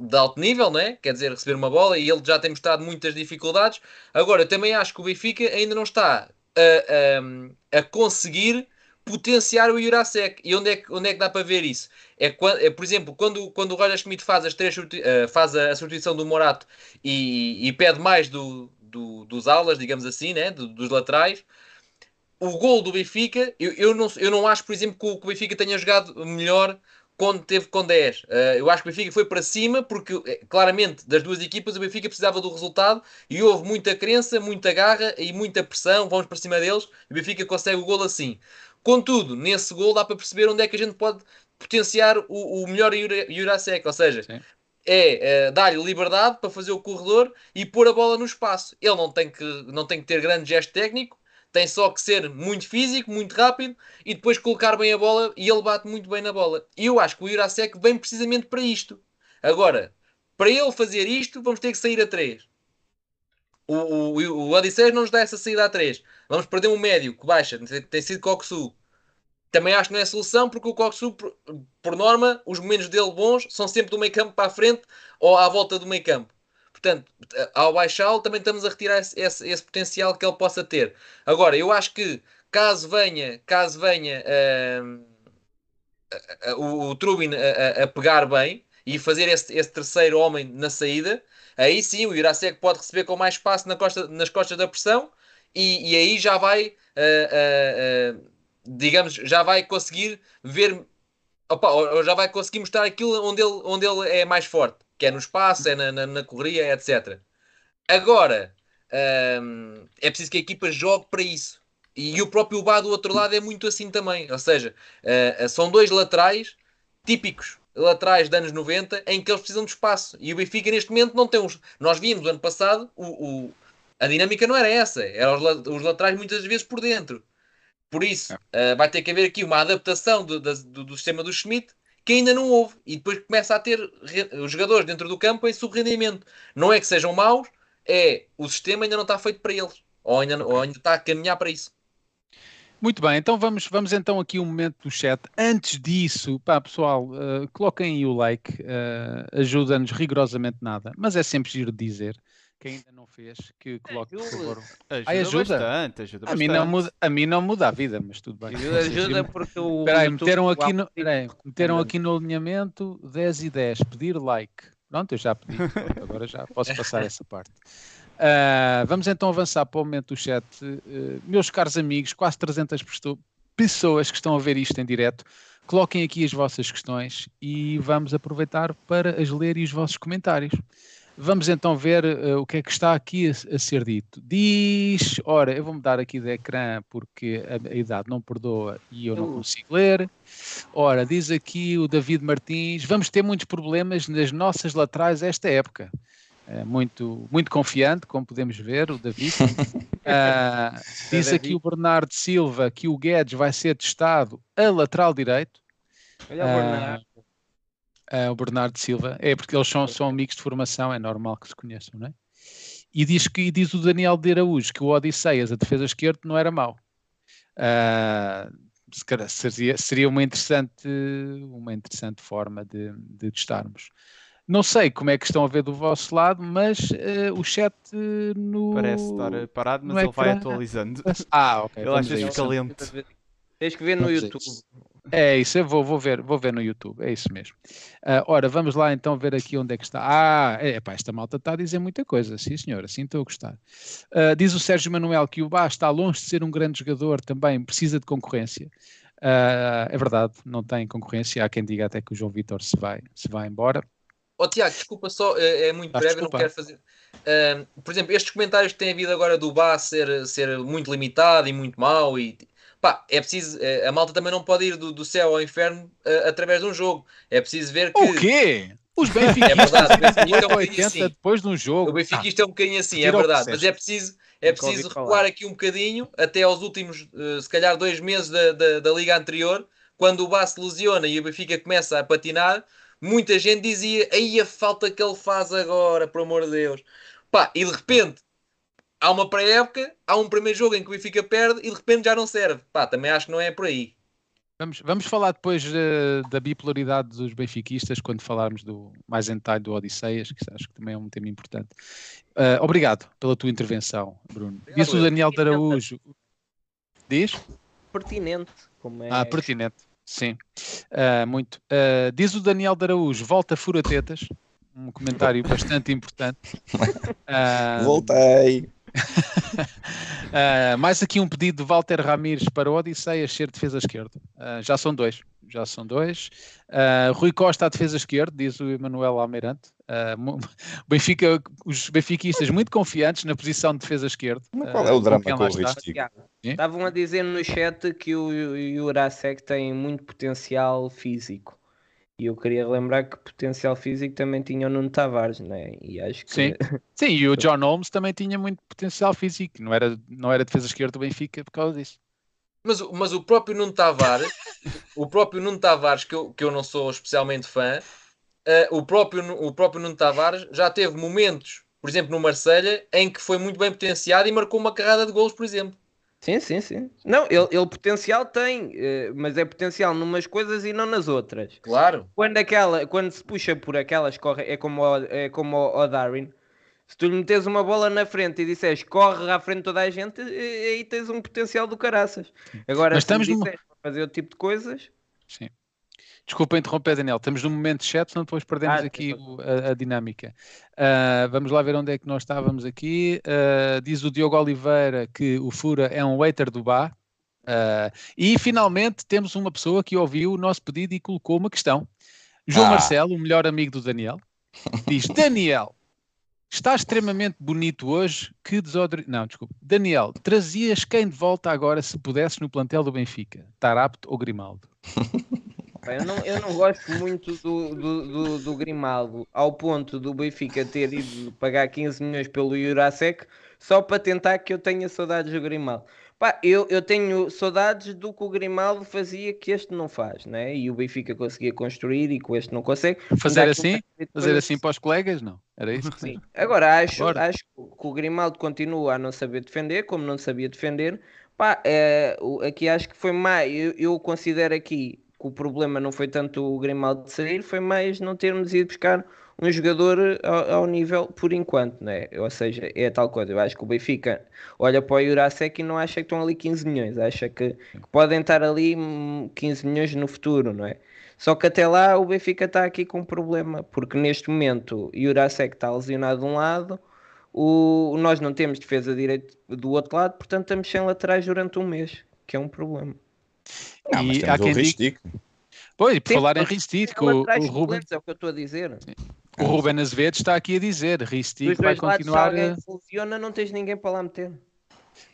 de alto nível, não é? Quer dizer, receber uma bola e ele já tem mostrado muitas dificuldades. Agora, também acho que o Benfica ainda não está a, a, a conseguir potenciar o Jurasek. E onde é, que, onde é que dá para ver isso? É, quando, é por exemplo, quando, quando o Roger Schmidt faz, as três, uh, faz a, a substituição do Morato e, e pede mais do, do, dos aulas, digamos assim, né? Do, dos laterais, o gol do Benfica, eu, eu, não, eu não acho, por exemplo, que o, que o Benfica tenha jogado melhor quando teve com 10. Uh, eu acho que o Benfica foi para cima porque, eh, claramente, das duas equipas, o Benfica precisava do resultado e houve muita crença, muita garra e muita pressão. Vamos para cima deles e o Benfica consegue o gol assim. Contudo, nesse gol dá para perceber onde é que a gente pode potenciar o, o melhor Jurasek, ou seja, Sim. é uh, dar-lhe liberdade para fazer o corredor e pôr a bola no espaço. Ele não tem que, não tem que ter grande gesto técnico, tem só que ser muito físico, muito rápido e depois colocar bem a bola e ele bate muito bem na bola. E eu acho que o Jurasek vem precisamente para isto. Agora, para ele fazer isto, vamos ter que sair a 3. O, o, o Odisseus não nos dá essa saída a 3. Vamos perder um médio que baixa, tem sido Coxu. Também acho que não é solução, porque o Coxu, por, por norma, os momentos dele bons são sempre do meio campo para a frente ou à volta do meio campo. Portanto, ao baixá-lo, também estamos a retirar esse, esse, esse, potencial que ele possa ter. Agora, eu acho que caso venha, caso venha uh, uh, uh, o, Trubin a, pegar bem e fazer esse, esse, terceiro homem na saída, aí sim o Irasek pode receber com mais espaço na costa, nas costas da pressão e, e aí já vai, digamos, já vai conseguir ver, opa, ou já vai conseguir mostrar aquilo onde ele, onde ele é mais forte que é no espaço, é na, na, na correria, etc. Agora, hum, é preciso que a equipa jogue para isso. E o próprio Bá do outro lado é muito assim também. Ou seja, uh, são dois laterais típicos, laterais de anos 90, em que eles precisam de espaço. E o Benfica neste momento não tem uns. Nós vimos ano passado, o, o... a dinâmica não era essa. Eram os, os laterais muitas vezes por dentro. Por isso, uh, vai ter que haver aqui uma adaptação do, do, do sistema do Schmidt que ainda não houve. E depois começa a ter os jogadores dentro do campo em subrendimento. Não é que sejam maus, é o sistema ainda não está feito para eles. Ou ainda, ou ainda está a caminhar para isso. Muito bem, então vamos, vamos então aqui um momento do chat. Antes disso, pá, pessoal, uh, coloquem aí o like, uh, ajuda-nos rigorosamente nada, mas é sempre giro dizer quem ainda não fez, que coloque, por favor. Ajuda, Ai, ajuda? Bastante, ajuda a, Mim não muda, a mim não muda a vida, mas tudo bem. Ajuda, ajuda porque o. Peraí, meteram, aqui no, peraí, meteram aqui no alinhamento 10 e 10, pedir like. Pronto, eu já pedi, pronto, agora já posso passar essa parte. Uh, vamos então avançar para o momento do chat. Uh, meus caros amigos, quase 300 pessoas que estão a ver isto em direto, coloquem aqui as vossas questões e vamos aproveitar para as ler e os vossos comentários. Vamos então ver uh, o que é que está aqui a, a, ser dito. Diz, ora, eu vou mudar aqui de ecrã porque a, a, idade não perdoa e eu não uh. consigo ler. Ora, diz aqui o David Martins, vamos ter muitos problemas nas nossas laterais esta época. É muito, muito confiante, como podemos ver, o David. [LAUGHS] uh, diz aqui o Bernardo Silva que o Guedes vai ser testado a lateral direito. Olha o Bernardo uh, o Bernardo Silva, é porque eles são, são amigos de formação, é normal que se conheçam, não é? E diz, que, e diz o Daniel de Araújo que o Odisseias, a defesa esquerda, não era mau. Uh, seria, seria uma interessante, uma interessante forma de, de testarmos. Não sei como é que estão a ver do vosso lado, mas uh, o chat uh, no. Parece estar parado, mas ele vai atualizando. Ah, ok. Ele fica lento. Tens que ver no YouTube. É isso, eu vou, vou, ver, vou ver no YouTube, é isso mesmo. Uh, ora, vamos lá então ver aqui onde é que está. Ah, é, pá, esta malta está a dizer muita coisa, sim senhor, assim estou a gostar. Uh, diz o Sérgio Manuel que o Bá está longe de ser um grande jogador, também precisa de concorrência. Uh, é verdade, não tem concorrência, há quem diga até que o João Vitor se vai, se vai embora. Oh, Tiago, desculpa só, é, é muito ah, breve, desculpa. não quero fazer. Uh, por exemplo, estes comentários que tem havido agora do Bá ser, ser muito limitado e muito mau e Pá, é preciso. Eh, a malta também não pode ir do, do céu ao inferno uh, através de um jogo. É preciso ver que. O quê? Os Benfiquistas [LAUGHS] é verdade, o é um 80 assim. depois de um jogo. O Benfiquista ah, é um bocadinho assim, é verdade. Mas é preciso, é preciso recuar aqui um bocadinho até aos últimos, uh, se calhar, dois meses da, da, da liga anterior, quando o Basse lesiona e o Benfica começa a patinar. Muita gente dizia, aí a falta que ele faz agora, por amor de Deus. Pá, e de repente há uma pré-época, há um primeiro jogo em que o Benfica perde e de repente já não serve. Pá, também acho que não é por aí. Vamos, vamos falar depois uh, da bipolaridade dos benfiquistas quando falarmos do mais em detalhe do Odisseias, que acho que também é um tema importante. Uh, obrigado pela tua intervenção, Bruno. Obrigado, Diz o Daniel de Araújo. Diz? Pertinente. Como é... Ah, pertinente. Sim, uh, muito. Uh, diz o Daniel de Araújo, volta furatetas. Um comentário bastante importante. Uh, [LAUGHS] Voltei. Uh, [LAUGHS] mais aqui um pedido de Walter Ramires para o Odisseia ser defesa esquerda. Uh, já são dois. Já são dois. Uh, Rui Costa à defesa esquerda, diz o Emanuel Almeirante. o [LAUGHS] Benfica, os benfiquistas muito confiantes na posição de defesa esquerda. qual é o drama com, com o? Estavam a dizer no chat que o Jurasek tem muito potencial físico. E eu queria lembrar que potencial físico também tinha o Nuno Tavares, né? E acho que... Sim, [LAUGHS] Sim e o John Holmes também tinha muito potencial físico, não era, não era defesa esquerda do Benfica por causa disso. Mas, mas o próprio Nuno Tavares, o próprio Nuno Tavares, que eu, que eu não sou especialmente fã, uh, o, próprio, o próprio Nuno Tavares já teve momentos, por exemplo, no Marselha, em que foi muito bem potenciado e marcou uma carrada de gols, por exemplo. Sim, sim, sim. Não, ele, ele potencial tem, eh, mas é potencial numas coisas e não nas outras. Claro. Quando, aquela, quando se puxa por aquelas, corre, é como o, é como o, o Darwin. Se tu lhe metes uma bola na frente e disseres corre à frente de toda a gente, eh, aí tens um potencial do caraças. Agora, mas se estamos numa... fazer outro tipo de coisas. Sim. Desculpa interromper, Daniel. Estamos no momento de chat, senão depois perdemos ah, aqui o, a, a, dinâmica. Uh, vamos lá ver onde é que nós estávamos aqui. Uh, diz o Diogo Oliveira que o Fura é um waiter do bar. Uh, e finalmente temos uma pessoa que ouviu o nosso pedido e colocou uma questão. João ah. Marcelo, o melhor amigo do Daniel, diz: [LAUGHS] Daniel, está extremamente bonito hoje. Que desodor... Não, desculpa. Daniel, trazias quem de volta agora se pudesses no plantel do Benfica? Tarapto ou Grimaldo? [LAUGHS] Eu não, eu não gosto muito do, do, do, do, Grimaldo, ao ponto do Benfica ter ido pagar 15 milhões pelo Jurasek só para tentar que eu tenha saudades do Grimaldo. Pá, eu, eu tenho saudades do que o Grimaldo fazia que este não faz, né? E o Benfica conseguia construir e que este não consegue. Fazer assim? Fazer assim para os colegas? Não. Era isso? Sim. Agora, acho, acho que o Grimaldo continua a não saber defender, como não sabia defender. Pá, é, aqui acho que foi mais. Eu, eu considero aqui que o problema não foi tanto o Grimaldo sair, foi mais não termos ido buscar um jogador ao, ao, nível por enquanto, né? Ou seja, é tal coisa. Eu acho que o Benfica olha para o Jurasek e não acha que estão ali 15 milhões, acha que, que, podem estar ali 15 milhões no futuro, não é? Só que até lá o Benfica está aqui com um problema, porque neste momento o Jurasek está lesionado de um lado, o, nós não temos defesa direita do outro lado, portanto estamos sem laterais durante um mês, que é um problema. Não, e há quem diga... Pois, por falar em Ristic, o, o Ruben... É o que eu estou a dizer. O Ruben Azevedo está aqui a dizer, Ristic vai continuar... Se alguém funciona, não tens ninguém para lá meter.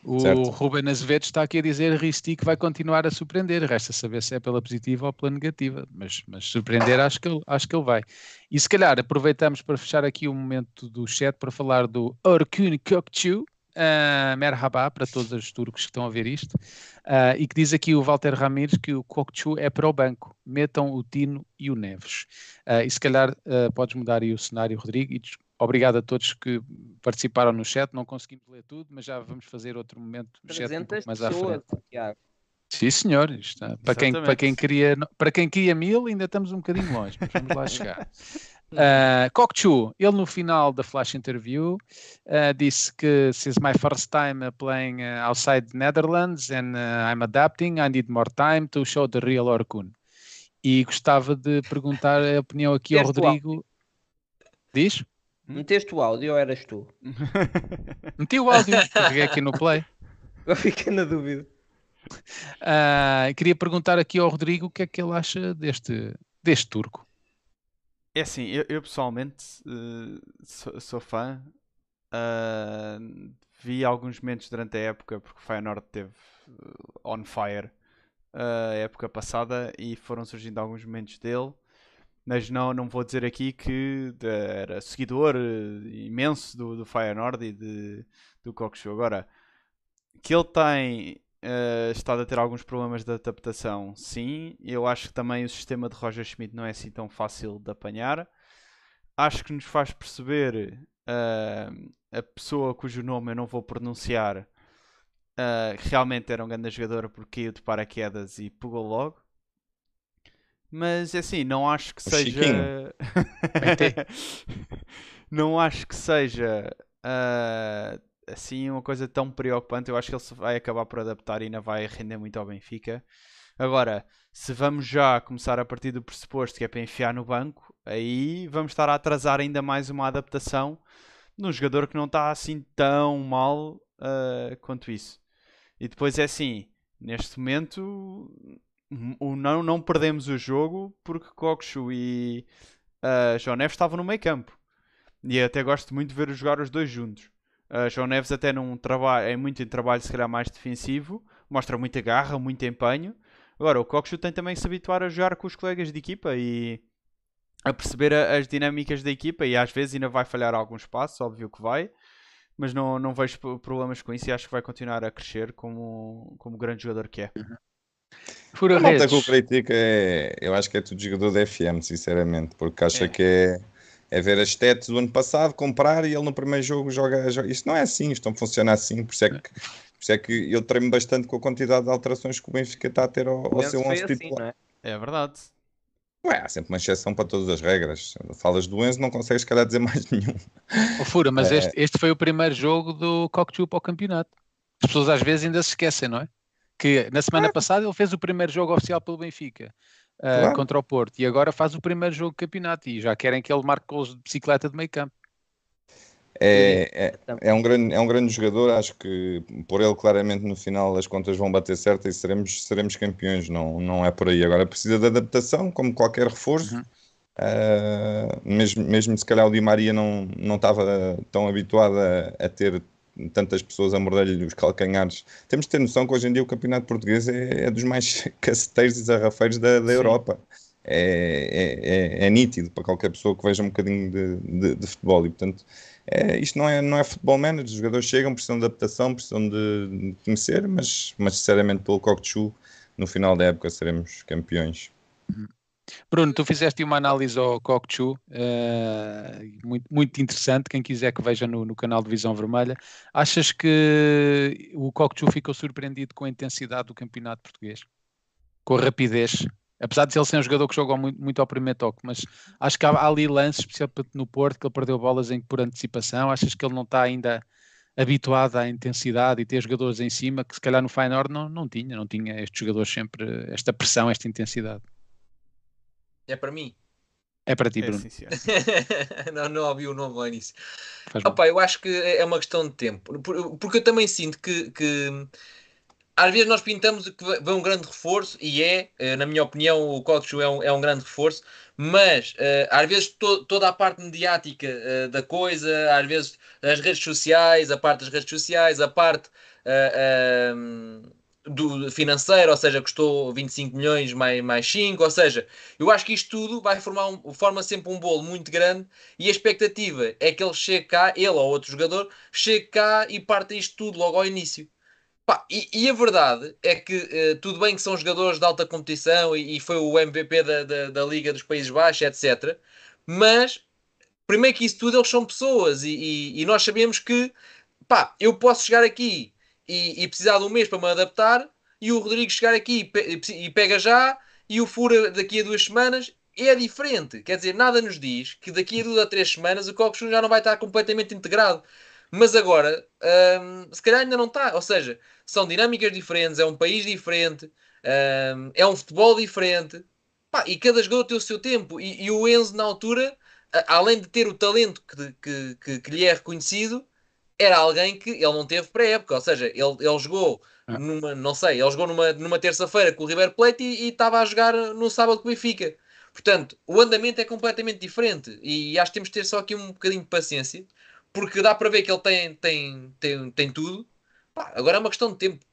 O certo. Ruben Azevedo está aqui a dizer Ristic vai continuar a surpreender. Resta saber se é pela positiva ou pela negativa. Mas, mas surpreender acho que, ele, acho que ele vai. E se calhar aproveitamos para fechar aqui o um momento do chat para falar do Orkun Kokchu, uh, merhaba para todos os turcos que estão a ver isto, uh, e que diz aqui o Walter Ramires que o Kokchu é para o banco, metam o Tino e o Neves. Uh, e se calhar uh, podes mudar aí o cenário, Rodrigo, e obrigado a todos que participaram no chat, não conseguimos ler tudo, mas já vamos fazer outro momento no chat um pouco mais à frente. Tiago. Sim, senhor. Está. Para, quem, para, quem queria, para quem queria mil, ainda estamos um bocadinho longe, mas vamos lá chegar. [LAUGHS] Uh, Kokchu, ele no final da flash interview uh, disse que this is my first time playing uh, outside the Netherlands and uh, I'm adapting, I need more time to show the real Orkun. E gostava de perguntar a opinião aqui ao Rodrigo. Diz? Meteste o áudio ou eras tu? [LAUGHS] Meti o áudio, carreguei aqui no play. Eu fiquei na dúvida. Uh, queria perguntar aqui ao Rodrigo o que é que ele acha deste, deste turco. É assim, eu, eu pessoalmente uh, sou, sou, fã. Uh, vi alguns momentos durante a época, porque o Feyenoord teve uh, on fire a época passada e foram surgindo alguns momentos dele. Mas não, não vou dizer aqui que era seguidor imenso do, do Feyenoord e de, do Kokshu. Agora, que ele tem uh, estado a ter alguns problemas de adaptação, sim. Eu acho que também o sistema de Roger Schmidt não é assim tão fácil de apanhar. Acho que nos faz perceber uh, a pessoa cujo nome eu não vou pronunciar uh, realmente era um grande jogador porque caiu de paraquedas e pegou logo. Mas assim, não acho que o seja. [LAUGHS] não acho que seja uh, assim uma coisa tão preocupante. Eu acho que ele vai acabar por adaptar e ainda vai render muito ao Benfica. Agora, se vamos já começar a partir do pressuposto que é para enfiar no banco, aí vamos estar a atrasar ainda mais uma adaptação num jogador que não está assim tão mal uh, quanto isso. E depois é assim, neste momento o não, não perdemos o jogo porque Kokshu e uh, João Neves estavam no meio campo. E até gosto muito de ver jogar os dois juntos. Uh, João Neves até num trabalho, é muito em trabalho se calhar mais defensivo, mostra muita garra, muito empenho. Agora, o Kokshu tem também que se habituar a jogar com os colegas de equipa e a perceber a, as dinâmicas da equipa e às vezes ainda vai falhar alguns passos, óbvio que vai, mas não, não vejo problemas com isso e acho que vai continuar a crescer como, como grande jogador que é. Fura a malta que eu critico é, eu acho que é tudo jogador da FM, sinceramente, porque acha é. que é, é ver as stats do ano passado, comprar e ele no primeiro jogo joga, joga. Isto não é assim, isto não funciona assim, por isso é que, por isso é que eu tremo bastante com a quantidade de alterações que o Benfica está a ter ao, ao seu 11 assim, titular. É? é verdade. Ué, há sempre uma exceção para todas as regras. Falas do Enzo, não consegues, calhar, dizer mais [LAUGHS] nenhum. Oh, Fura, mas é... este, este foi o primeiro jogo do Cockchu para o campeonato. As pessoas às vezes ainda se esquecem, não é? Que na semana é. passada ele fez o primeiro jogo oficial pelo Benfica claro. contra o Porto e agora faz o primeiro jogo do campeonato e já querem que ele marque gols de bicicleta de meio campo. É, é, é, um grande, é um grande jogador, acho que por ele claramente no final as contas vão bater certo e seremos, seremos campeões, não, não é por aí. Agora precisa de adaptação, como qualquer reforço. Uhum. Uh, mesmo, mesmo se calhar o Di Maria não, não estava tão habituado a, a ter tantas pessoas a morder-lhe os calcanhares. Temos de ter noção que hoje em dia o campeonato português é, é dos mais [LAUGHS] caceteiros e zarrafeiros da, da Europa. É, é, é, é, nítido para qualquer pessoa que veja um bocadinho de, de, de futebol e portanto é, isto não é, não é futebol manager, os jogadores chegam, precisam de adaptação, precisam de, de conhecer, mas, mas sinceramente pelo Cockchu no final da época seremos campeões. Bruno, tu fizeste uma análise ao Cockchu, uh, muito, muito interessante, quem quiser que veja no, no canal de Visão Vermelha. Achas que o Cockchu ficou surpreendido com a intensidade do campeonato português? Com a rapidez Apesar de ele ser um jogador que joga muito, muito ao primeiro toque, mas acho que há, há ali lances, especialmente no Porto, que ele perdeu bolas em, por antecipação. Achas que ele não está ainda habituado à intensidade e ter jogadores em cima que se calhar no Feyenoord não, não tinha, não tinha estes jogadores sempre, esta pressão, esta intensidade. É para mim. É para ti, é, Bruno. É, [LAUGHS] não, não ouvi o nome ao início. Opa, eu acho que é uma questão de tempo. Porque eu também sinto que, que às vezes nós pintamos que vem um grande reforço, e é, eh, na minha opinião, o Coxo é um, é um grande reforço, mas uh, às vezes to, toda a parte mediática uh, da coisa, às vezes as redes sociais, a parte das redes sociais, a parte uh, do financeiro, ou seja, custou 25 milhões mais, mais 5, ou seja, eu acho que isto tudo vai formar um, forma sempre um bolo muito grande e a expectativa é que ele chegue cá, ele ou outro jogador, chegue cá e parta isto tudo logo ao início. Pá, e, e, a verdade é que uh, tudo bem que são jogadores de alta competição e, e foi o MVP da, da, da, Liga dos Países Baixos, etc. Mas, primeiro que isso tudo, eles são pessoas e, e, e nós sabemos que pá, eu posso chegar aqui e, precisar de um mês para me adaptar e o Rodrigo chegar aqui e pega já e o fura daqui a duas semanas é diferente. Quer dizer, nada nos diz que daqui a duas a três semanas o Coxon já não vai estar completamente integrado. Mas agora, hum, se calhar ainda não está. Ou seja, são dinâmicas diferentes, é um país diferente, hum, é um futebol diferente. Pá, e cada jogador tem o seu tempo. E, e, o Enzo, na altura, além de ter o talento que, que, que, que lhe é reconhecido, era alguém que ele não teve pré-época. Ou seja, ele, ele jogou ah. numa, não sei, ele jogou numa, numa terça-feira com o River Plate e estava a jogar no sábado com o Benfica. Portanto, o andamento é completamente diferente e acho que temos de ter só aqui um bocadinho de paciência porque dá para ver que ele tem, tem, tem, tem tudo. Pá, agora é uma questão de tempo.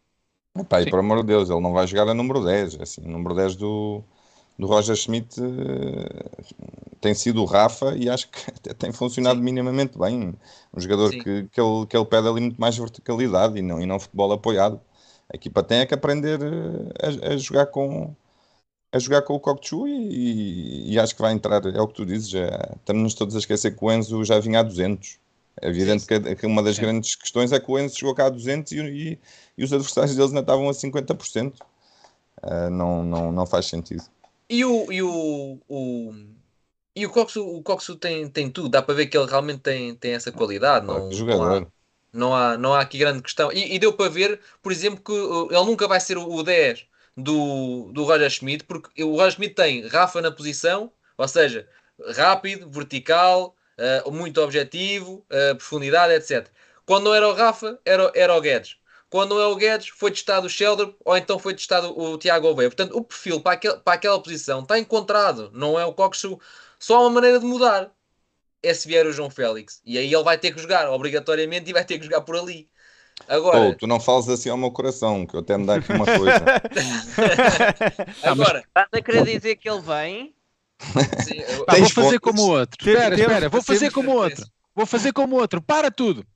Opa, e por amor de Deus, ele não vai jogar a número 10. Assim, o número 10 do, do Roger Schmidt uh, tem sido o Rafa e acho que [LAUGHS] até tem funcionado Sim. minimamente bem. Um jogador que, que, ele, que ele pede ali muito mais verticalidade e não, e não futebol apoiado. A equipa tem é que aprender eh, a, a jogar com a jogar com o Kokchu e, e, acho que vai entrar, é o que tu dizes, já, estamos todos a esquecer que o Enzo já vinha a 200 é evidente que, que uma das Sim. grandes questões é que o Enzo chegou cá a 200 e, e, e os adversários deles ainda estavam a 50%. Uh, ah, não, não, não faz sentido. E o, e o, o, e o Coxo, o Coxo tem, tem tudo, dá para ver que ele realmente tem, tem essa qualidade. Não, jogador. Não há, não há aqui grande questão. E, e deu para ver, por exemplo, que uh, ele nunca vai ser o, o 10 do, do Roger Schmidt, porque o Roger Schmidt tem Rafa na posição, ou seja, rápido, vertical, uh, muito objetivo, uh, profundidade, etc. Quando não era o Rafa, era, era o Guedes. Quando não é o Guedes, foi testado o Sheldon ou então foi testado o Tiago Oveia. Portanto, o perfil para, aquel, para aquela posição está encontrado, não é o Coxu. Só há uma maneira de mudar. É se vier o João Félix. E aí ele vai ter que jogar, obrigatoriamente, e vai ter que jogar por ali. Agora, Oh, tu não falas assim ao meu coração, que eu até me dá aqui uma coisa. [LAUGHS] agora Estás a querer dizer que ele vem? sim, eu- Pá, vou fazer pontos? como o outro. Tem- Espera, espera, vou fazer como o outro. Vou fazer como o outro. Para tudo.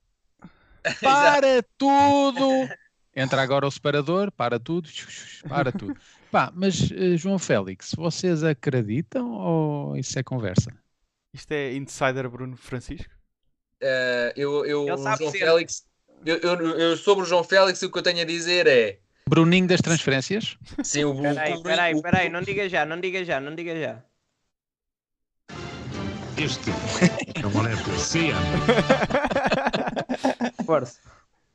[LAUGHS] Para tudo. Entra agora o separador, para tudo, para tudo. Pá, mas eh, João Félix, vocês acreditam ou isso é conversa? Isto é Insider Bruno Francisco? Eh, eu, eu, João ser. Félix, eu, eu- eu- sobre o João Félix, o que eu tenho a dizer é Bruninho das transferências? sim, o, o, Peraí, peraí, peraí, não diga já, não diga já, não diga já. Este é um alerta CM. Força.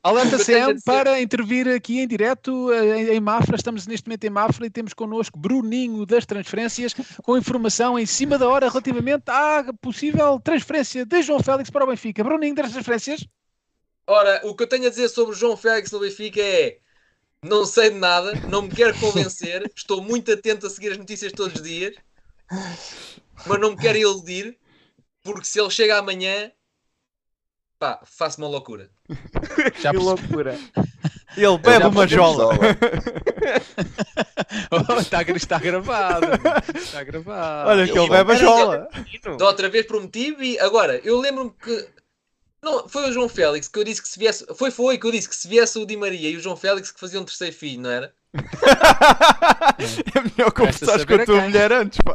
Alerta CM para intervir aqui em direto eh, em, Mafra. Estamos neste momento em Mafra e temos connosco Bruninho das transferências com informação em cima da hora relativamente à possível transferência de João Félix para o Benfica. Bruninho das transferências? Ora, o que eu tenho a dizer sobre o João Félix no Benfica é não sei de nada, não me quero convencer, [LAUGHS] estou muito atento a seguir as notícias todos os dias, mas não me quero iludir, porque se ele chega amanhã, pá, faço uma loucura. [LAUGHS] Já Que loucura. [LAUGHS] Ele bebe uma jola. [LAUGHS] Oh, está, está gravado. Está gravado. Olha que ele bebe a jola. Da outra vez prometi e agora, eu lembro-me que não, foi o João Félix que eu disse que se viesse, foi foi que eu disse que se viesse o Di Maria e o João Félix que faziam um terceiro filho, não era? É melhor conversares saber com a tua quem. mulher antes, pá.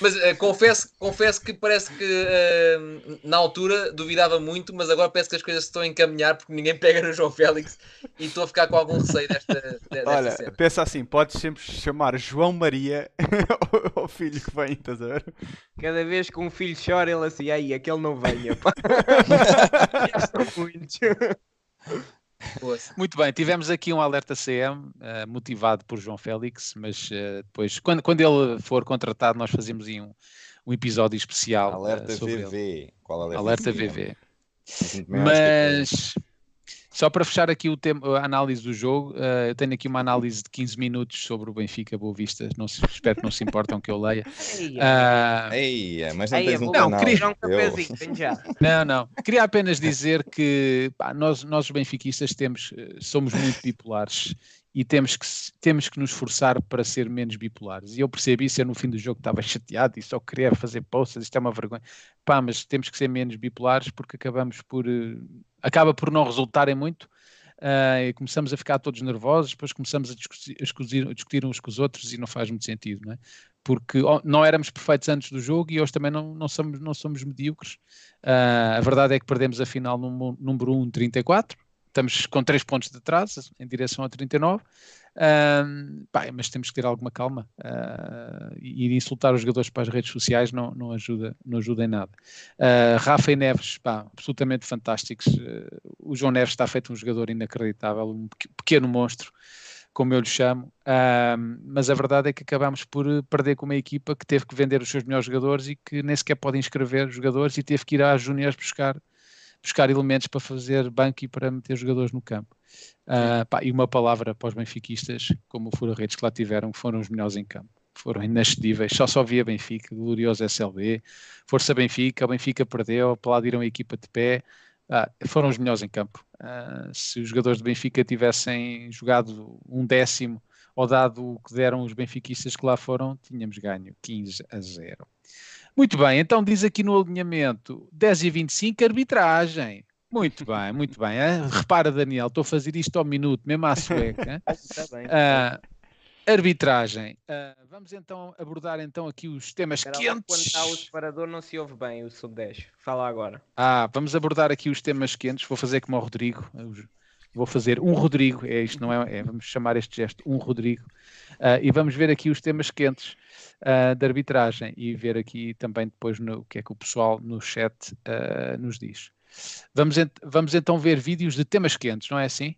Mas eh, confesso, confesso que parece que eh, na altura duvidava muito, mas agora parece que as coisas se estão a encaminhar porque ninguém pega no João Félix e estou a ficar com algum receio desta, de- desta Olha, cena. pensa assim, podes sempre chamar João Maria [LAUGHS] ao filho que vem, estás a ver? Cada vez que um filho chora, ele assim, aí, aquele não venha, pá. [LAUGHS] Já muitos. [LAUGHS] Muito bem, tivemos aqui um alerta CM eh, motivado por João Félix, mas eh, depois, quando, quando ele for contratado, nós fazemos aí um, um episódio especial. eh, Alerta sobre ele. VV. Qual alerta, Alerta VV? VV. Mas só para fechar aqui o tema, a análise do jogo, eh, eu tenho aqui uma análise de 15 minutos sobre o Benfica Boa Vista. Não se- espero que não se importam que eu leia. Ah, Eia, mas não Aí, tens um vou Não, canal. queria- um cafezinho. Não, não. Queria apenas dizer que pá, nós, nós, os benfiquistas, temos, eh, somos muito bipolares e temos que, temos que nos esforçar para ser menos bipolares. E eu percebi isso, eu no fim do jogo estava [LAUGHS] chateado e só queria fazer posts, isto é uma vergonha. Pá, mas temos que ser menos bipolares porque acabamos por. eh, acaba por não resultarem muito. ah, e começamos a ficar todos nervosos, depois começamos a discutir, a discutir- a discutir uns com os outros e não faz muito sentido, não é? Porque não éramos perfeitos antes do jogo e hoje também não, não, somos, não somos medíocres. Ah, a verdade é que perdemos a final no número 1, 34. Estamos com 3 pontos de atraso em direção ao 39. Ahm, pá, mas temos que ter alguma calma. Ah, e insultar os jogadores para as redes sociais não, não, ajuda, não ajuda em nada. Ah, Rafa e Neves, pá, absolutamente fantásticos. Ah, o João Neves está feito um jogador inacreditável, um pequ- pequeno monstro, como eu lhe chamo. Mas a verdade é que acabámos por eh, perder com uma equipa que teve que vender os seus melhores jogadores e que nem sequer pode inscrever jogadores e teve que ir às juniores buscar, buscar elementos para fazer banco e para meter jogadores no campo. Ah, pá, e uma palavra para os benfiquistas, como o Fura Redes que lá tiveram, foram os melhores em campo. Foram inacedíveis, só só via Benfica, glorioso SLB, Força Benfica, o Benfica perdeu, aplaudiram a equipa de pé, ah, foram os melhores em campo. Ah, se os jogadores do Benfica tivessem jogado um décimo ou dado o que deram os benfiquistas que lá foram, tínhamos ganho 15 a 0. Muito bem, então diz aqui no alinhamento 10 e 25, arbitragem. Muito bem, muito bem. hein? Repara, Daniel, estou a fazer isto ao minuto, mesmo à sueca. [LAUGHS] Está bem. Ah, arbitragem. Ah, vamos então abordar então aqui os temas Espera lá, Quando quentes. está o separador não se ouve bem o sub-10. Fala agora. Ah, vamos abordar aqui os temas quentes. Vou fazer como o Rodrigo. Vou fazer um Rodrigo. É isto, não é? é vamos chamar este gesto um Rodrigo. Ah, e vamos ver aqui os temas quentes ah, da arbitragem e ver aqui também depois no, o que é que o pessoal no chat ah, nos diz. Vamos, ent- vamos então ver vídeos de temas quentes, não é assim?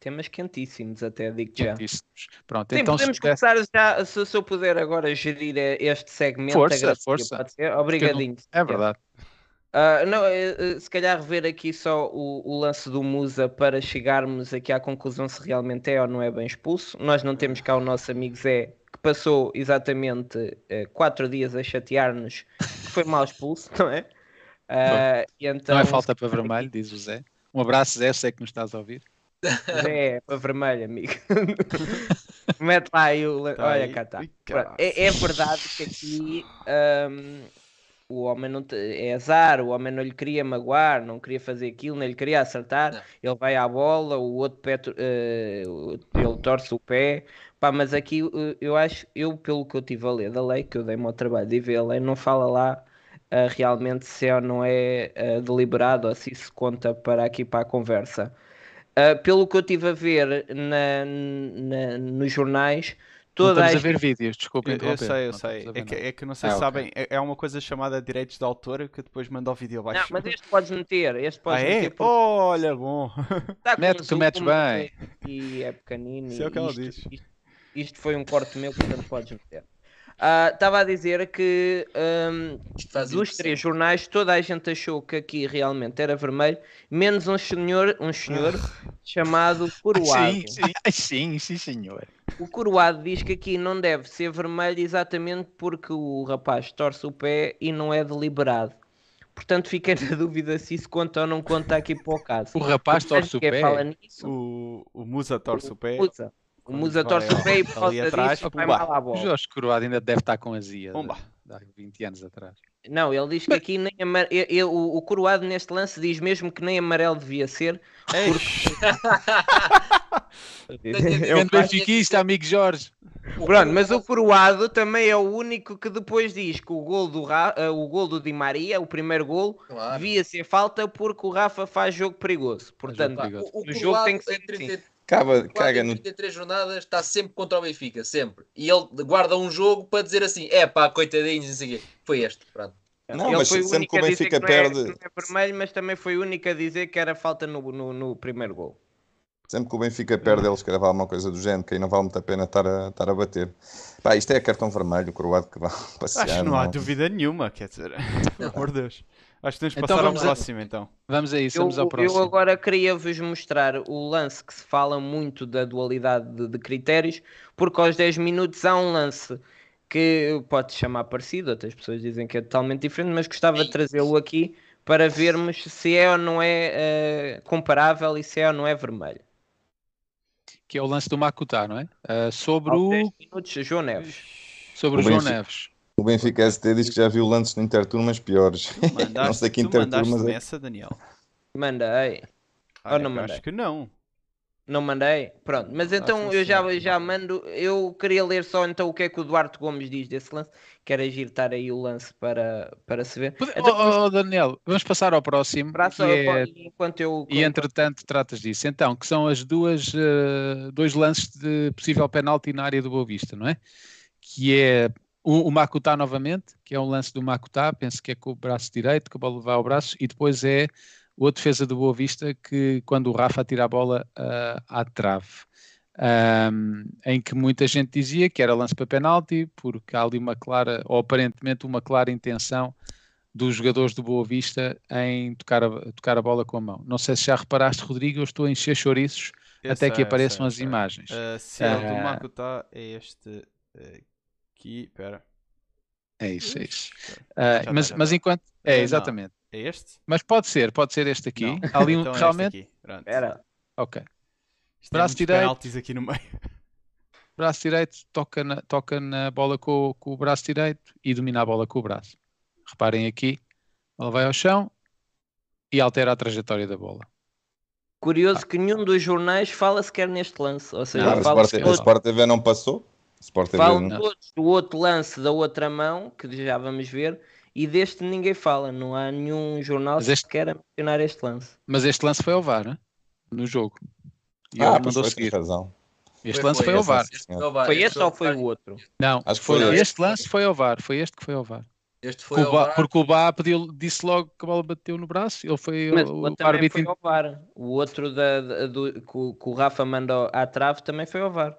Temas quentíssimos até, digo já. Quentíssimos. Pronto, Sim, então se podemos começar já, se, se eu puder agora gerir eh, este segmento. Força, força. Obrigadinho. É verdade. Ah, não, eh, se calhar rever aqui só o, o lance do Musa para chegarmos aqui à conclusão se realmente é ou não é bem expulso. Nós não temos cá o nosso amigo Zé, que passou exatamente eh, quatro dias a chatear-nos que foi mal expulso, [LAUGHS] não é? Ah, e então, Não é falta para vermelho, diz o Zé. Um abraço, Zé, sei que nos estás a ouvir. Zé, é para vermelho, amigo. [LAUGHS] Mete lá aí o. Tá Olha cá, tá. Caralho. É, é verdade que aqui ahm, o homem não te- é azar, o homem não lhe queria magoar, não queria fazer aquilo, não lhe queria acertar. Não. Ele vai à bola, o outro pé, o- ele torce o pé. Pá, mas aqui eh, eu acho, eu pelo que eu tive a ler da lei, que eu dei-me ao trabalho de ver a lei, não fala lá ah, realmente se é ou não é deliberado ou se isso conta para aqui para a conversa. Pelo que eu tive a ver na, na- nos jornais, toda a estamos a ver vídeos, desculpa Eu, eu sei, eu Não sei. É que, é que não sei Ah, se ok. sabem, é, é uma coisa chamada direitos de autor que eu depois mando ao vídeo abaixo. Não, mas este podes meter, este ah, podes é? meter porque Olha, bom. com Mete que tu metes bem. E é pequenino. Isso é o que e ela isto, diz. Isto, isto foi um corte meu, portanto podes meter. Ah, Estava a dizer que faz dos três jornais, toda a gente achou que aqui realmente era vermelho, menos um senhor, um senhor chamado Coroado. Sim, sim, [LAUGHS] sim, sim, senhor. O Coroado diz que aqui não deve ser vermelho exatamente porque o rapaz torce o pé e não é deliberado. Portanto, fiquei [LAUGHS] na dúvida se isso conta ou não conta aqui para o caso. O rapaz torce o quem pé. fala nisso, O, o Musa torce o pé. Musa. O Musa torce o pé e por causa atrás, disso vai mal à O bola. Jorge Coroado ainda deve estar com azia. Pumba. de- de há 20 anos atrás. Não, ele diz que aqui nem amar... eu- eu- o, o Coroado neste lance diz mesmo que nem amarelo devia ser. Eish. [LAUGHS] É [LAUGHS] Grande benfiquista, amigo Jorge. Pronto, mas o Coroado também é o único que depois diz que o gol do, Ra... eh, o gol do Di Maria, o primeiro gol, Claro. devia ser falta porque o Rafa faz jogo perigoso. Portanto, Pá, perigoso. o, o O jogo tem que ser em 30 assim. Caga, quatro caga em no 33 jornadas está sempre contra o Benfica, sempre. E ele guarda um jogo para dizer assim: é pá, coitadinhos, não sei o quê. Foi este, pronto. Não, ele mas foi o sempre que o Benfica que não é- perde- não é vermelho, mas também foi o único a dizer que era falta no, no, no primeiro gol. Sempre que o Benfica perde, eles querem falar uma coisa do género, que aí não vale muito a pena estar a, estar a bater. Pá, isto é cartão vermelho, o Coroado que vai [LAUGHS] passear. Acho que não há não. dúvida nenhuma, quer dizer. [LAUGHS] Pelo amor de Deus. Acho que temos que Então passar ao vamos a- próximo, então. Vamos a isso, Eu, vamos ao eu próximo. agora queria vos mostrar o lance que se fala muito da dualidade de, de critérios, porque aos 10 minutos há um lance que pode se chamar parecido, outras pessoas dizem que é totalmente diferente, mas gostava de trazê-lo aqui para vermos se é ou não é eh, comparável e se é ou não é vermelho. Que é o lance do Makuta, não é? Ah, sobre Aos o, 10 minutos, João Neves. sobre o O João Benfica. Neves. O Benfica ST diz que já viu lances no Interturmas piores. Mandaste, não sei que Interturmas é. nessa, Daniel. Mandei. Ah, Ou não eu mandei? Acho que não. Não mandei? Pronto, mas então sim, eu já, senhor. já mando. Eu queria ler só então o que é que o Duarte Gomes diz desse lance. Quero agir estar aí o lance para, para se ver. Pode- Então, Oh, oh, Daniel, vamos passar ao próximo. é- enquanto eu. E entretanto tratas disso. Então, que são as duas, eh, dois lances de possível penalti na área do Boa Vista, não é? Que é o, o Makuta novamente, que é um lance do Makuta, penso que é com o braço direito, que a bola vai ao braço, e depois é o defesa do Boa Vista, que quando o Rafa tira a bola ah, à trave. Ahm, em que muita gente dizia que era lance para penalti, porque há ali uma clara, ou aparentemente uma clara intenção dos jogadores do Boa Vista em tocar a, tocar a bola com a mão. Não sei se já reparaste, Rodrigo, eu estou a encher chouriços Eu até sei, que apareçam sei, as sei. imagens. Ah, se é o do Ah. Makuta, é este eh, aqui. Espera. É isso, é isso. Ah, Já mas, tá, mas enquanto. Ah, É, não. exatamente. É este? Mas pode ser, pode ser este aqui. Não. Ali um, Então é este realmente. aqui. Pronto. Espera. Ok. Isto é Braço direito. aqui no meio. Braço direito, toca na, toca na bola com, o- com o braço direito e domina a bola com o braço. Reparem aqui, a bola vai ao chão e altera a trajetória da bola. Curioso que nenhum dos jornais fala sequer neste lance. Ou seja, Não, fala Sport, a todos, Sport TV não passou. Sport TV falam não. todos do outro lance da outra mão, que já vamos ver, e deste ninguém fala. Não há nenhum jornal Mas este- sequer a mencionar este lance. Mas este lance foi ao VAR, né? no jogo. E Ah, mandou foi, seguir. razão. Este lance foi lance. Este foi ao VAR, Foi este este ou foi o outro? Não, Acho que foi, foi este. este lance foi ao VAR. Foi este que foi ao VAR. Este foi Cuba- VAR. porque o Bá pediu, disse logo que a bola bateu no braço. Ele foi Mas o, o árbitro. foi ao VAR. O outro da, da- do, que, o- que o Rafa manda à trave também foi ao VAR.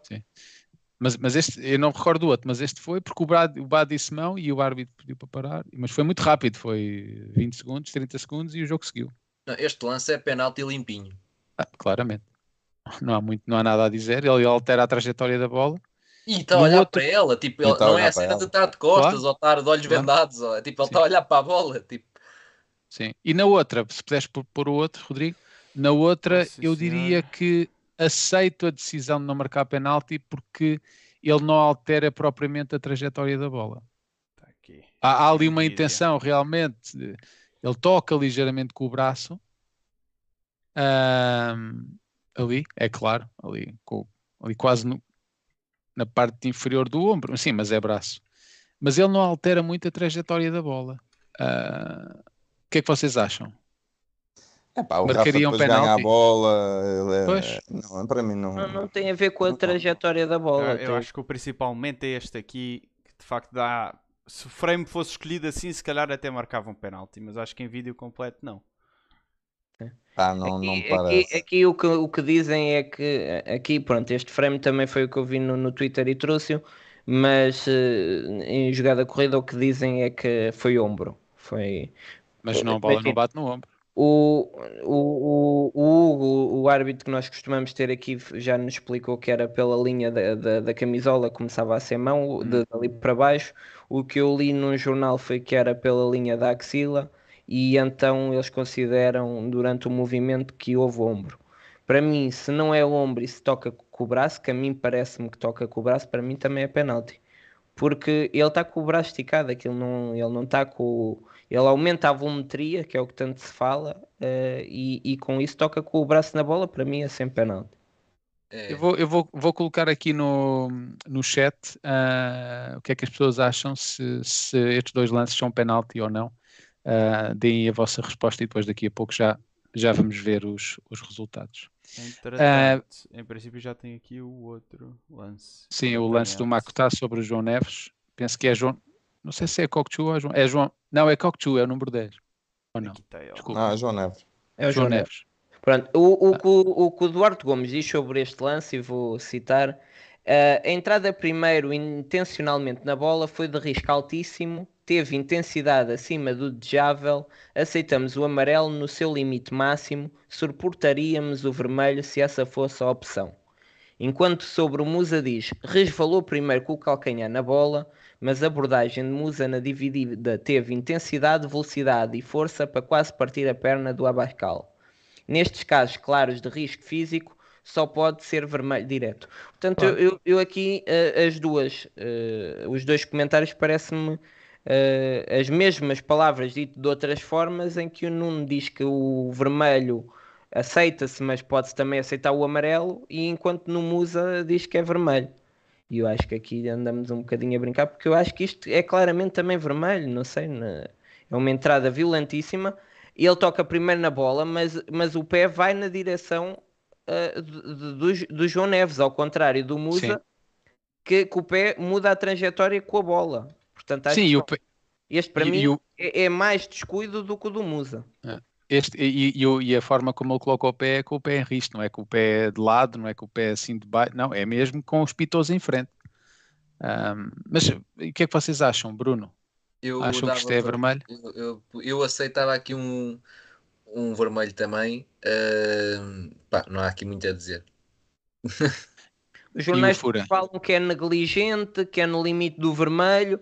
Mas, mas este, eu não me recordo do outro, mas este foi porque o Bá, o disse mão e o árbitro pediu para parar. Mas foi muito rápido, foi 20 segundos, 30 segundos e o jogo seguiu. Este lance é penalti limpinho. Ah, claramente. Não há, muito, não há nada a dizer. Ele altera a trajetória da bola. E está a olhar outro- para ela, tipo, ele- tá não é a cena de estar de costas Claro. ou estar de olhos Claro. vendados, ó, tipo, ele está a olhar para a bola, tipo, Sim. E na outra, se puderes pôr, o outro, Rodrigo, na outra Nossa eu diria Senhora. que aceito a decisão de não marcar penalti porque ele não altera propriamente a trajetória da bola. Tá. Há, há ali uma intenção realmente. Ele toca ligeiramente com o braço. Ahm, ali, é claro, ali, com- ali quase no- na parte inferior do ombro. Sim, mas é braço. Mas ele não altera muito a trajetória da bola. Ah, o que é que vocês acham? É pá, o Marcaria um Rafa depois ganha a penalti? bola. ele é- Pois. Não, para mim não. Não, não tem a ver com a Não. trajetória da bola. Eu, eu tem- acho que o principalmente é este aqui, que de facto dá. Se o frame fosse escolhido assim, se calhar até marcava um penalti, mas acho que em vídeo completo não. Pá, não, não Aqui, parece. aqui, aqui o, que, o que dizem é que aqui, pronto, este frame também foi o que eu vi no, no Twitter e trouxe-o, mas eh, em jogada corrida o que dizem é que foi ombro. Foi Mas não, a bola não bate no ombro. O, o, o, o Hugo, o árbitro que nós costumamos ter aqui, já nos explicou que era pela linha da, da, da camisola, começava a ser mão, de, dali para baixo. O que eu li num jornal foi que era pela linha da axila, e então eles consideram durante o movimento que houve ombro. Para mim, se não é ombro e se toca com o braço, que a mim parece-me que toca com o braço, para mim também é penalti. Porque ele está com o braço esticado, aquilo não, ele não está com. o- Ele aumenta a volumetria, que é o que tanto se fala, eh, e, e com isso toca com o braço na bola, para mim é sempre penalti. é, Eu vou, eu vou, vou colocar aqui no, no chat ah, o que é que as pessoas acham se, se estes dois lances são penalti ou não. Ah, deem a vossa resposta e depois daqui a pouco já, já vamos ver os, os resultados. Entretanto, em princípio já tem aqui o outro lance. Sim, o lance do. Makuta sobre o João Neves. Penso que é João. Não sei se é Cocchu ou é João. É João. Não, é Cocchu, é o número 10. Ou não? Está ele. Desculpa. Ah, João Neves. É o João João Neves. Neves. Pronto, o, o, que o, o que o Duarte Gomes diz sobre este lance, e vou citar, eh, a entrada primeiro intencionalmente na bola foi de risco altíssimo, teve intensidade acima do desejável, aceitamos o amarelo no seu limite máximo, suportaríamos o vermelho se essa fosse a opção. Enquanto sobre o Musa diz, resvalou primeiro com o calcanhar na bola, mas a abordagem de Musa na dividida teve intensidade, velocidade e força para quase partir a perna do Abascal. Nestes casos claros de risco físico, só pode ser vermelho direto. Portanto, eu, eu- aqui, eh, as duas, eh, os dois comentários parece-me eh, as mesmas palavras dito de outras formas, em que o Nuno diz que o vermelho aceita-se, mas pode-se também aceitar o amarelo, e enquanto no Musa diz que é vermelho. E eu acho que aqui andamos um bocadinho a brincar, porque eu acho que isto é claramente também vermelho, não sei, na- é uma entrada violentíssima. Ele toca primeiro na bola, mas, mas o pé vai na direção de- de- do, do João Neves, ao contrário do Musa, que, que o pé muda a trajetória com a bola. Portanto, acho Sim, que este para e- mim e o- é, é mais descuido do que o do Musa. este, e, e o- e a forma como ele coloca o pé é com o pé em risco, não é com o pé de lado, não é com o pé assim de baixo, não, é mesmo com os pitôs em frente. Ahm, mas o que é que vocês acham, Bruno? eu Acham que isto é ver- vermelho? Eu, eu, eu aceitava aqui um, um vermelho também. ahm, pá, não há aqui muito a dizer. Os jornais falam que é negligente, que é no limite do vermelho,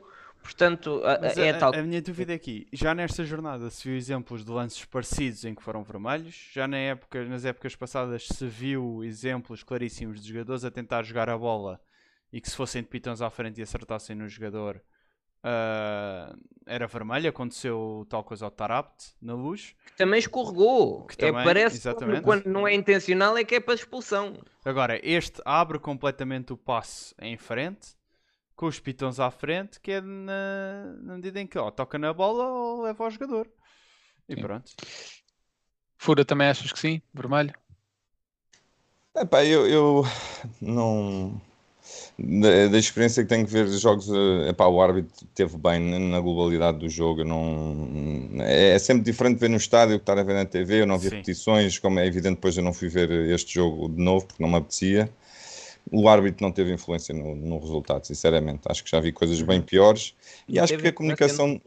portanto, a- Mas é a, tal. a minha dúvida aqui, já nesta jornada se viu exemplos de lances parecidos em que foram vermelhos, já na época, nas épocas passadas se viu exemplos claríssimos de jogadores a tentar jogar a bola e que se fossem de pitões à frente e acertassem no jogador ah, era vermelho, aconteceu tal coisa ao Tarapt na luz. também escorregou. Que É, também, parece exatamente. que quando não é intencional é que é para expulsão. Agora, este abre completamente o passe em frente, com os pitões à frente, que é na, na medida em que ó, toca na bola ou leva ao jogador. E Sim. pronto. Fura também achas que sim? Vermelho? Epá, eu, eu não. da, da experiência que tenho que ver jogos, eh, epá, o árbitro teve bem na globalidade do jogo. Não, é, é sempre diferente ver no estádio que estar a ver na TV. Eu não vi Sim. repetições, como é evidente, depois eu não fui ver este jogo de novo porque não me apetecia. O árbitro não teve influência no, no resultado, sinceramente. Acho que já vi coisas bem piores. E acho Teve que a comunicação,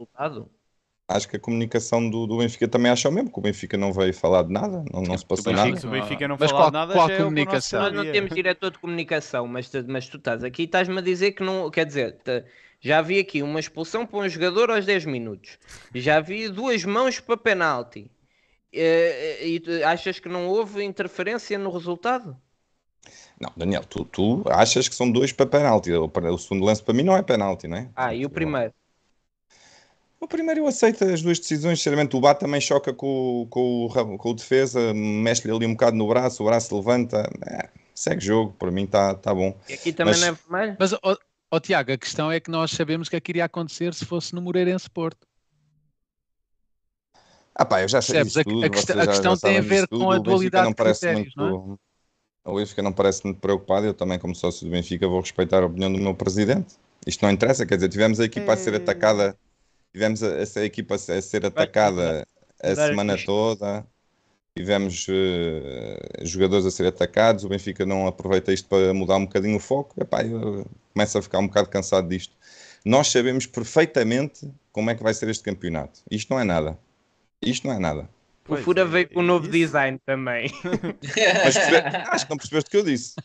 acho que a comunicação do, do Benfica também acha o mesmo, que o Benfica não veio falar de nada, não, não se passou o nada. Mas o Benfica não Mas falar qual- nada qual já é comunicação? Nós não temos diretor de comunicação, mas, tu- mas tu estás aqui e estás-me a dizer que não. Quer dizer, te- já vi aqui uma expulsão para um jogador aos 10 minutos. Já vi duas mãos para penalti. Eh, E, tu achas que não houve interferência no resultado? Não, Daniel, tu, tu achas que são dois para penalti. O, o segundo lance para mim não é penalti, não é? Ah, e o primeiro? O primeiro eu aceito as duas decisões, sinceramente. O Bá também choca com, o- com, o, com o defesa, mexe-lhe ali um bocado no braço, o braço levanta. É, segue jogo, para mim está tá bom. E aqui também Mas- não é vermelho? Mas, ó ó, Tiago, a questão é que nós sabemos o que é que iria acontecer se fosse no Moreirense Porto. Ah pá, eu já sei disso A- tudo, a questão- a questão já tem a ver disso com tudo. a dualidade não de parece critérios, muito, O Benfica não parece muito preocupado, eu também como sócio do Benfica vou respeitar a opinião do meu presidente. Isto não interessa, quer dizer, tivemos a equipa a ser É. atacada, tivemos a, essa equipa a ser- atacada a semana toda, tivemos eh, jogadores a ser atacados, o Benfica não aproveita isto para mudar um bocadinho o foco, Epá, eu começo a ficar um bocado cansado disto. Nós sabemos perfeitamente como é que vai ser este campeonato. Isto não é nada. Isto não é nada. O Pois, Fura é- veio com um é novo isso. design também. [LAUGHS] Mas percebe- acho que não percebeste o que eu disse.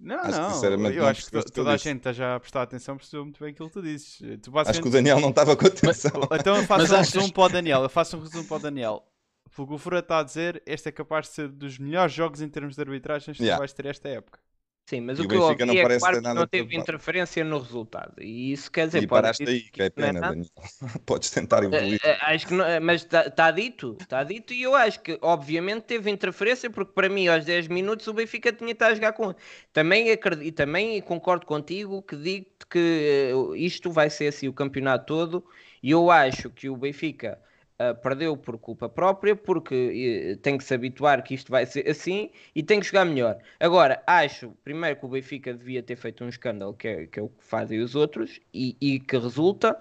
Não, Acho não. sinceramente, eu não acho que o eu toda a disse. gente está já a prestar atenção, percebeu muito bem aquilo que tu dizes. Tu Acho que o basicamente... Daniel não estava com atenção. [LAUGHS] Então eu faço Mas um achas- resumo para o Daniel. Eu faço um resumo para o Daniel. O que o Fura está a dizer, este é capaz de ser dos melhores jogos em termos de arbitragem que Yeah. tu vais ter esta época. Sim, mas E o que eu ouvi não é parece ter nada não teve interferência no resultado. E isso quer dizer, E pode paraste aí, que é é pena. Daniel. [LAUGHS] Podes tentar evoluir. Eh, eh, Acho que não, eh, mas está dito, está dito, e eu acho que obviamente teve interferência, porque para mim aos 10 minutos o Benfica tinha estado a jogar com. Também acredito, e também concordo contigo que digo que eh, isto vai ser assim o campeonato todo, e eu acho que o Benfica eh, perdeu por culpa própria, porque eh, tem que se habituar que isto vai ser assim e tem que jogar melhor. Agora, acho primeiro que o Benfica devia ter feito um escândalo, que é, que é o que fazem os outros, e, e que resulta.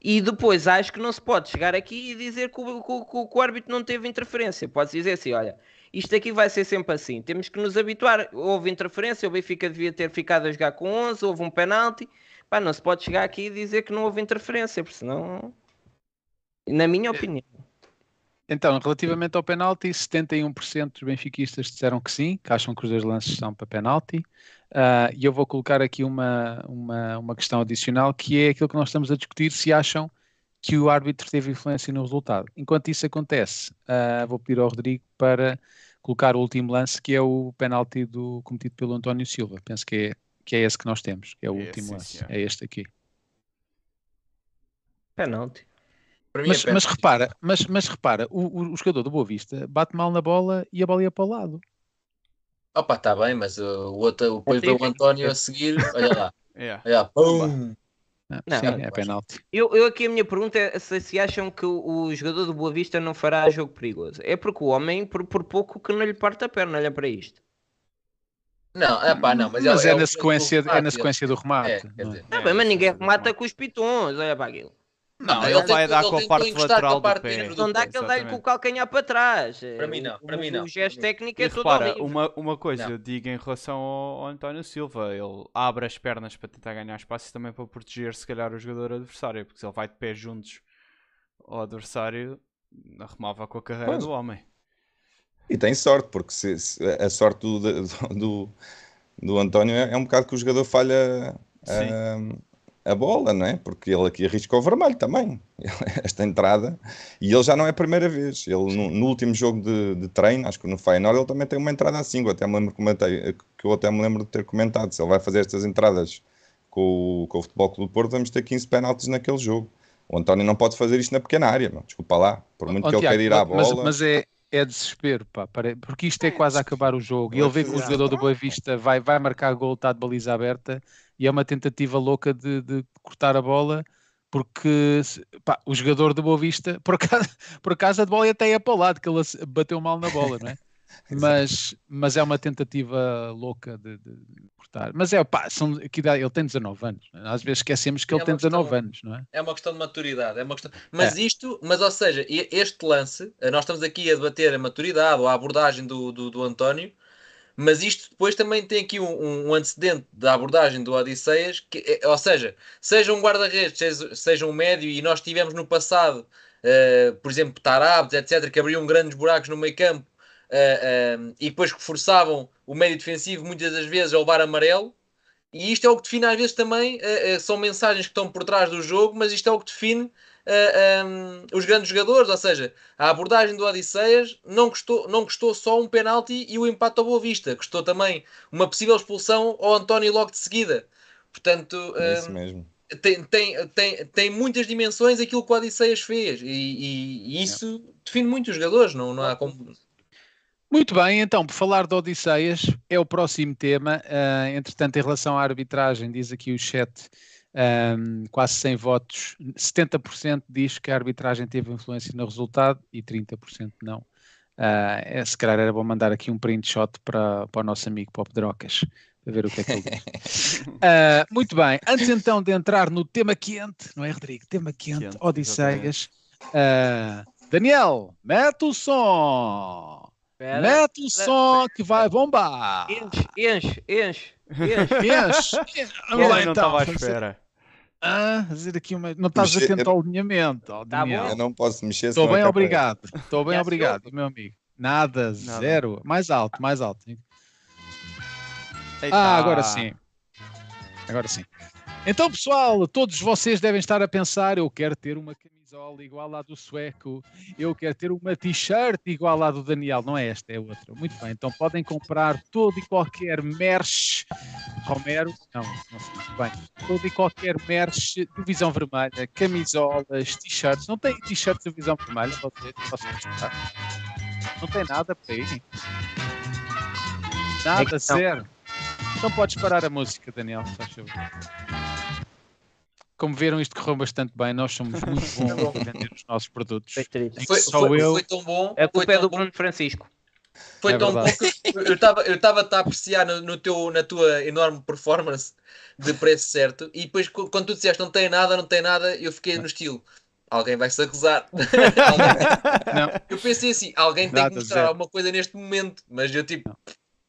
E depois acho que não se pode chegar aqui e dizer que o, que que o- árbitro não teve interferência. Pode-se dizer assim: olha, isto aqui vai ser sempre assim. Temos que nos habituar. Houve interferência, o Benfica devia ter ficado a jogar com 11, houve um penalti. Pá, não se pode chegar aqui e dizer que não houve interferência, porque senão. Na minha opinião. Então, relativamente ao penalti, 71% dos benfiquistas disseram que sim, que acham que os dois lances são para penalti. Ah, e eu vou colocar aqui uma, uma, uma questão adicional, que é aquilo que nós estamos a discutir, se acham que o árbitro teve influência no resultado. Enquanto isso acontece, ah, vou pedir ao Rodrigo para colocar o último lance, que é o penalti do, cometido pelo António Silva. Penso que é, que é esse que nós temos, que é o É, último sim, lance. senhor. É este aqui. Penalti. Mas, é mas repara, mas, mas repara, o, o- o jogador do Boa Vista bate mal na bola e a bola ia para o lado. Opa, está bem, mas uh, o outro, depois o fica- António a seguir. Olha lá, [LAUGHS] É. olha lá, pum. Ah, Não, sim, é penalti. Eu, eu aqui a minha pergunta é se, se acham que o, o jogador do Boa Vista não fará jogo perigoso. É porque o homem, por, por pouco que não lhe parte a perna, olha para isto. Não, é pá, não, mas, Mas é, é, o- na sequência, é na remate, sequência do remate. É, quer não é? dizer, Ah, É, bem, mas ninguém sim, remata com os pitons, olha para aquilo. Não, ele vai dar ele com a parte encostar com a lateral do pé. Não dá que ele dá-lhe com o calcanhar para trás. Para mim não, O- para mim o- não, O gesto mim. técnico é todo repara, uma, uma coisa Não. eu digo em relação ao, ao António Silva, ele abre as pernas para tentar ganhar espaço e também para proteger se calhar o jogador adversário, porque se ele vai de pé juntos ao adversário, arrumava com a carreira Pois. do homem. E tem sorte, porque se, se- a sorte do, do, do, do António é, é um bocado que o jogador falha a bola, não é? Porque ele aqui arrisca o vermelho também, [LAUGHS] esta entrada, e ele já não é a primeira vez. Ele no, no último jogo de, de treino, acho que no Feyenoord, ele também tem uma entrada assim, que eu até me lembro, comentei, que eu até me lembro de ter comentado. Se ele vai fazer estas entradas com, o- com o Futebol Clube do Porto, vamos ter 15 penaltis naquele jogo. O António não pode fazer isto na pequena área, meu. desculpa lá. Por muito que ele queira ir à mas- bola. Mas, é, é desespero, pá, porque isto é quase a acabar o jogo. E ele vê que o jogador do Boa Vista vai, vai marcar gol, está de baliza aberta, e é uma tentativa louca de, de cortar a bola, porque pá, o jogador do Boa Vista, [LAUGHS] por acaso, por acaso a bola até ia para o lado, que ele bateu mal na bola, não é? [LAUGHS] mas, mas é uma tentativa louca de, de- de cortar. Mas é, pá, são, que idade- ele tem 19 anos. é? Às vezes esquecemos que É ele tem uma questão- 19 anos, não é? É uma questão de maturidade. É uma questão... Mas isto, mas ou seja, e- este lance, nós estamos aqui a debater a maturidade ou a abordagem do, do, do António, mas isto depois também tem aqui um, um antecedente da abordagem do Odisseias, que, é- ou seja, seja um guarda-redes, seja, seja um médio, e nós tivemos no passado, eh, por exemplo, Tarabes, etc., que abriam grandes buracos no meio campo eh, eh, e depois que forçavam o médio defensivo muitas das vezes a levar amarelo. E isto é o que define às vezes também, são mensagens que estão por trás do jogo, mas isto é o que define eh, um, os grandes jogadores, ou seja, a abordagem do Odisseias não custou, não custou só um penalti e o empate ao Boa Vista, custou também uma possível expulsão ao António logo de seguida. Portanto, É isso um, mesmo. tem, tem, tem, tem muitas dimensões aquilo que o Odisseias fez e, e- e isso define muito os jogadores, não, não há como. Muito bem, então, por falar de Odisseias, é o próximo tema. Ah, entretanto, em relação à arbitragem, diz aqui o chat, ahm, quase 100 votos, 70% diz que a arbitragem teve influência no resultado e 30% não. É, se calhar era bom mandar aqui um print shot para, para o nosso amigo Pop Drocas, para ver o que é que ele diz. [LAUGHS] Ah, muito bem, antes então de entrar no tema quente, não é, Rodrigo? Tema quente, Quente, Odisseias. Ah, Daniel, mete o som! Espera. Mete o espera, som que vai bombar! Enche, enche, enche, enche. [LAUGHS] Enche! Vamos lá não então. estava à espera. Ah, fazer aqui uma. Não estás Mexer- atento ao alinhamento, ó, Tá. Eu não posso mexer Estou bem, acaba- obrigado. Estou bem, obrigado, meu amigo. Nada, Nada. zero. Mais alto, mais alto. Eita. Ah, agora sim. Agora sim. Então, pessoal, todos vocês devem estar a pensar: eu quero ter uma camisola igual à do sueco, eu quero ter uma t-shirt igual à do Daniel. Não é esta, é outra. Muito bem, então podem comprar todo e qualquer merch. Romero, não, não sei muito bem. Todo e qualquer merch do Visão Vermelha, camisolas, t-shirts. Não tem t-shirts do Visão Vermelha, vocês mostrar. Não tem nada para aí. Nada, É zero. Então podes parar a música, Daniel, favor. Como viram, isto correu bastante bem. Nós somos [LAUGHS] muito bons a vender os nossos produtos. Foi Foi, só foi, eu. foi tão bom. A foi culpa é do bom- Bruno Francisco. Foi É tão bom verdade. que eu estava eu estava a apreciar no, no teu, na tua enorme performance de preço certo e depois qu- quando tu disseste não tem nada, não tem nada, eu fiquei no estilo alguém vai se acusar. [LAUGHS] Alguém-. Eu pensei assim, alguém tem que mostrar alguma coisa neste momento, mas eu tipo,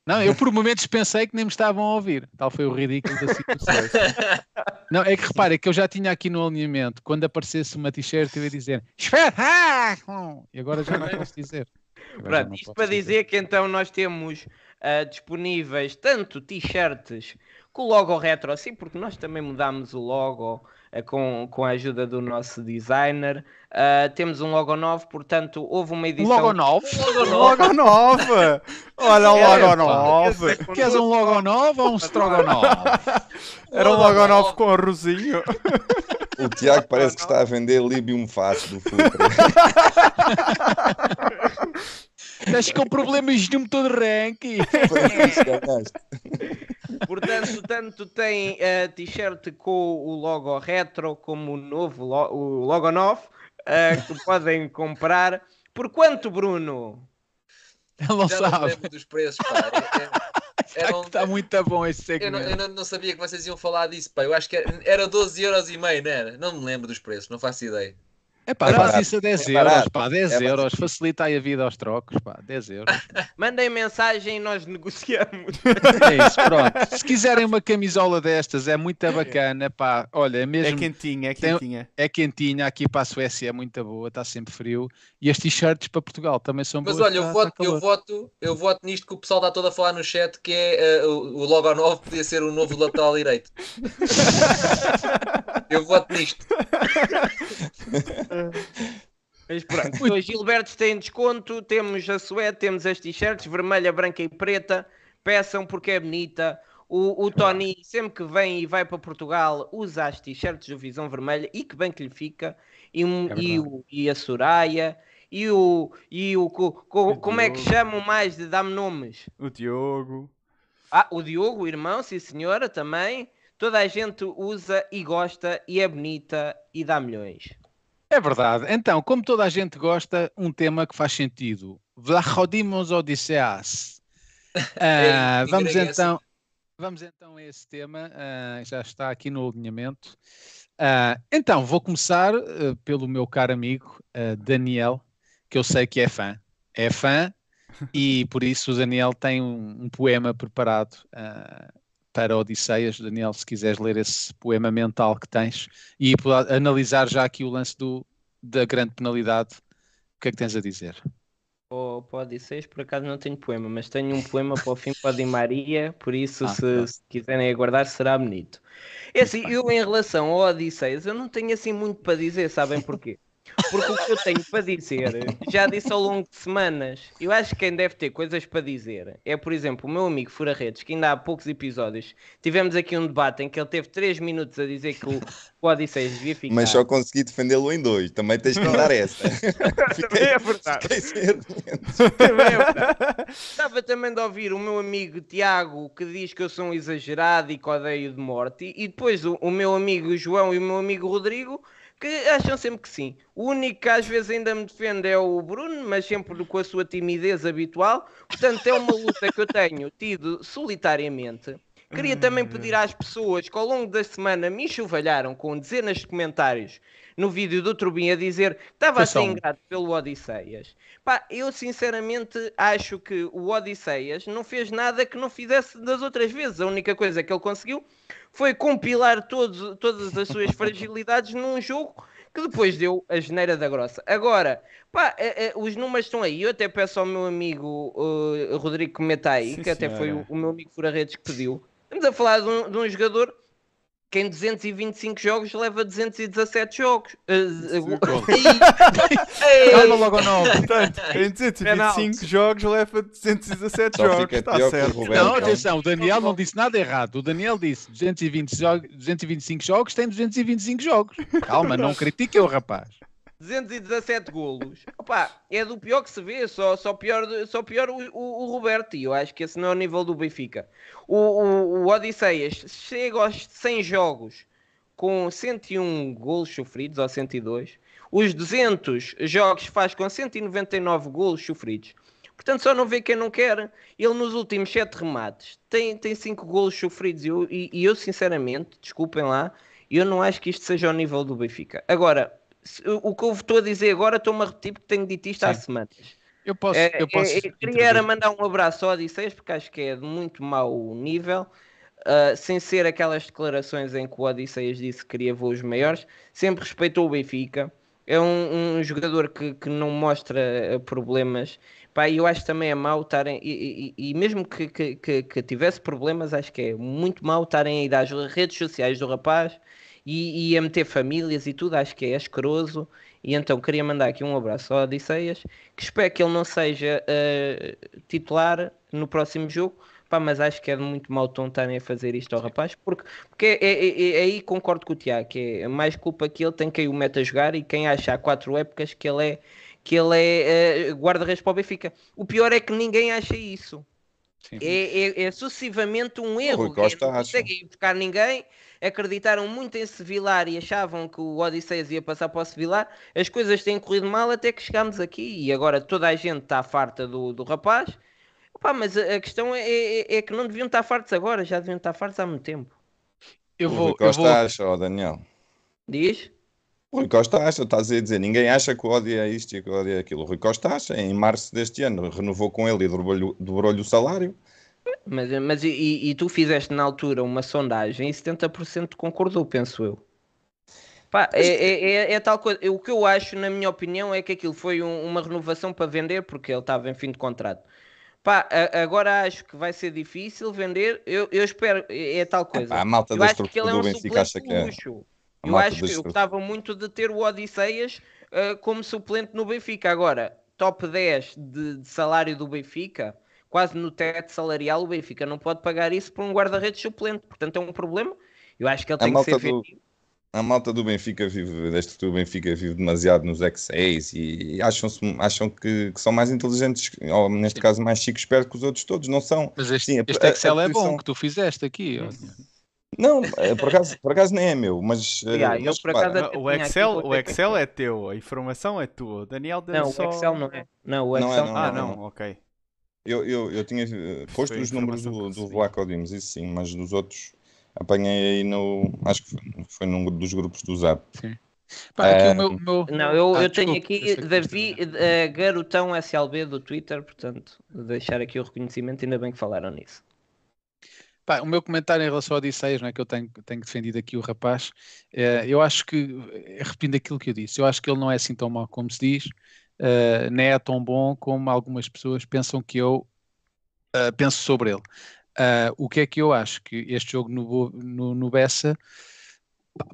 Não, eu por momentos pensei que nem me estavam a ouvir. Tal foi o ridículo da situação. [LAUGHS] Não, é que repare, é que eu já tinha aqui no alinhamento, quando aparecesse uma t-shirt, eu ia dizer espetáculo! E agora já não posso dizer. Agora já Pronto, isto para dizer que então nós temos ah, disponíveis tanto t-shirts com o logo retro assim, porque nós também mudámos o logo com, com a ajuda do nosso designer. Ah, temos um logo novo, portanto, houve uma Um edição. logo novo? Logo nova! [LAUGHS] Olha o É, logo pá. nova! Queres um logo novo ou um strogonoff? [LAUGHS] Era um logo novo com arrozinho. [LAUGHS] O Tiago parece que está a vender Libium Fast do Futre. Estás com problemas no motor de ranking. Portanto, tanto tem a t-shirt com o logo retro como o novo, lo- o logo novo, ah, que podem comprar. Por quanto, Bruno? Ele não já não me sabe. lembro dos preços, pá. É- é- [LAUGHS] era um- Está muito bom esse eu não, segmento. eu não- não sabia que vocês iam falar disso, pá. Eu acho que era, era 12 euros e meio, não era? Não me lembro dos preços, não faço ideia. É pá, É faz isso a 10 É euros, barato. pá, 10 É euros, barato. facilita aí a vida aos trocos, pá, 10 euros. [LAUGHS] Mandem mensagem e nós negociamos. É isso, pronto. Se quiserem uma camisola destas, é muito bacana, pá, olha, é É mesmo, quentinha, é Tem- quentinha. é quentinha, aqui para a Suécia é muito boa, está sempre frio, e as t-shirts para Portugal também são Mas boas. olha, eu tá- voto, tá eu, voto, eu voto nisto que o pessoal está todo a falar no chat, que é eh, o, o logo 9 podia ser o novo lateral direito. [LAUGHS] eu voto nisto. [LAUGHS] [LAUGHS] Mas pronto, os Gilbertos têm desconto, temos a suéte, temos as t-shirts, vermelha, branca e preta. Peçam porque é bonita. O, o Tony, sempre que vem e vai para Portugal, usa as t-shirts do Visão Vermelha e que bem que lhe fica. E, um- É e, o, e a Soraya. E o. E o, co- co- O como é que Diogo. chamam mais de dar-me nomes? O Diogo. Ah, o Diogo, o irmão, sim senhora, também. Toda a gente usa e gosta e é bonita e dá milhões. É verdade. Então, como toda a gente gosta, um tema que faz sentido. Vlachodimos Odisseas. [LAUGHS] Ah, Ei, vamos então. Vamos então a esse tema, ah, já está aqui no alinhamento. Ah, então, vou começar ah, pelo meu caro amigo ah, Daniel, que eu sei que é fã. É fã [LAUGHS] e por isso o Daniel tem um, um poema preparado ah, para Odisseias. Daniel, se quiseres ler esse poema mental que tens e analisar já aqui o lance do, da grande penalidade, o que é que tens a dizer? Para para Odisseias, por acaso não tenho poema, mas tenho um poema para o fim para Di Maria, por isso, Ah, se, pronto. se quiserem aguardar, será bonito. É assim, eu em relação ao Odisseias, eu não tenho assim muito para dizer, sabem porquê? Porque o que eu tenho para dizer, já disse ao longo de semanas, eu acho que quem deve ter coisas para dizer é, por exemplo, o meu amigo Fura Redes, que ainda há poucos episódios tivemos aqui um debate em que ele teve 3 minutos a dizer que o, o Odisseias devia ficar. Mas só consegui defendê-lo em dois. Também tens que dar essa. [LAUGHS] Também é verdade. Fiquei sem argumentos. Também é verdade. Gostava também de ouvir o meu amigo Tiago, que diz que eu sou um exagerado e que odeio de morte, e depois o, o meu amigo João e o meu amigo Rodrigo, que acham sempre que sim. O único que às vezes ainda me defende é o Bruno, mas sempre com a sua timidez habitual. Portanto, é uma luta que eu tenho tido solitariamente. Queria também pedir às pessoas que ao longo da semana me enxovalharam com dezenas de comentários no vídeo do Turbin a dizer que estava a ser ingrato pelo Odisseias. Pá, eu sinceramente acho que o Odisseias não fez nada que não fizesse das outras vezes. A única coisa que ele conseguiu foi compilar todos, todas as suas [LAUGHS] fragilidades num jogo que depois deu a geneira da grossa. Agora, pá, eh, eh, os números estão aí. Eu até peço ao meu amigo eh, Rodrigo que meta aí, Sim, que até foi o, o meu amigo Fura Redes que pediu. Estamos a falar de um, de um jogador que em 225 jogos leva 217 jogos. Eh, eh, Ei, [LAUGHS] Calma logo nove. [LAUGHS] Portanto, em 225 jogos leva 217 Só jogos. Está certo. Roberto. Não, atenção, o Daniel não disse nada errado. O Daniel disse 220 jogos, 225 jogos, tem 225 jogos. Calma, não [LAUGHS] critiquem o rapaz. 217 golos. Opa, é do pior que se vê, só, só pior, só pior o, o, o Roberto. Eu acho que esse não é o nível do Benfica. O, o, o Odisseias chega aos 100 jogos com 101 golos sofridos, ou 102. Os 200 jogos faz com 199 golos sofridos. Portanto, só não vê quem não quer. Ele nos últimos 7 remates tem, tem 5 golos sofridos. E eu, e, e eu, sinceramente, desculpem lá, eu não acho que isto seja o nível do Benfica. Agora, o que eu estou a dizer agora, estou-me a repetir porque tenho dito isto há Sim. semanas. Eu posso. É, eu posso é, queria era mandar um abraço ao Odisseias porque acho que é de muito mau nível. ah, sem ser aquelas declarações em que o Odisseias disse que queria voos maiores, sempre respeitou o Benfica. É um, um jogador que, que não mostra ah, problemas. Pá, e eu acho também é mau estarem. E, e- e mesmo que, que, que- tivesse problemas, acho que é muito mau estarem a ir às redes sociais do rapaz e, e a meter famílias e tudo. Acho que é asqueroso. E então queria mandar aqui um abraço ao Odisseias que espero que ele não seja eh, titular no próximo jogo, pá, mas acho que é de muito mau tom estarem a fazer isto ao rapaz, porque, porque é, é- é- é aí concordo com o Tiago, que é mais culpa que ele tem quem o mete a jogar e quem acha há quatro épocas que ele é, que ele é eh, guarda-redes para o Benfica. O pior é que ninguém acha isso. É, é- é sucessivamente um erro. Rui que é, Costa não ir buscar ninguém, acreditaram muito em Sevilar e achavam que o Odisseias ia passar para o Sevilar. As coisas têm corrido mal até que chegámos aqui e agora toda a gente está farta do, do rapaz. Opa, mas a, a questão é, é- é que não deviam estar fartos agora, já deviam estar fartos há muito tempo. Eu O vou. Rui Eu Costa vou acha, ó Daniel. Diz? O Rui Costa acha, estás a dizer, ninguém acha que o ódio é isto e que o ódio é aquilo. O Rui Costa acha, em março deste ano, renovou com ele e dobrou-lhe o salário. Mas, mas e- e, tu fizeste na altura uma sondagem e 70% concordou, penso eu. Pá, é, é, é- é tal coisa. O que eu acho, na minha opinião, é que aquilo foi um- uma renovação para vender porque ele estava em fim de contrato. Pá, a- agora acho que vai ser difícil vender. Eu, eu espero, é, é tal coisa. Epá, a malta eu da acho que ele é um suplente de é. luxo. Eu acho que eu gostava muito de ter o Odisseias ah, como suplente no Benfica. Agora, top 10 de, de salário do Benfica, quase no teto salarial, o Benfica não pode pagar isso por um guarda-redes suplente. Portanto, é um problema. Eu acho que ele A tem que ser do- vendido. A malta do Benfica vive, estrutura do Benfica vive demasiado nos X6 e acham, acham que, que são mais inteligentes, ou neste caso mais chico esperto que os outros todos, não são. Mas este, Sim, a- este a- a Excel é bom que tu fizeste aqui. Não, eh, por acaso, por acaso nem é meu, mas. eh, [LAUGHS] Yeah, eu mas acaso até O aqui Excel, o Excel é teu, a informação é tua. Daniel deu Não, só... o Excel não é. Não, o Não é, Excel não Ah, é, não, ok. Eu, eu, eu tinha eh, posto os números do, do. Black Odiums, isso sim, mas dos outros apanhei aí no. Acho que foi, foi num dos grupos do Zap. Pá, aqui Eh, o meu, meu- Não, eu, Ah, eu tenho aqui Davi eh, Garotão SLB do Twitter, portanto, deixar aqui o reconhecimento, ainda bem que falaram nisso. Pá, o meu comentário em relação ao Odisseias, não é que eu tenho, tenho defendido aqui o rapaz, eh, eu acho que, repetindo aquilo que eu disse, eu acho que ele não é assim tão mau como se diz, eh, nem é tão bom como algumas pessoas pensam que eu eh, penso sobre ele. Ah, o que é que eu acho? Que este jogo no, no, no Bessa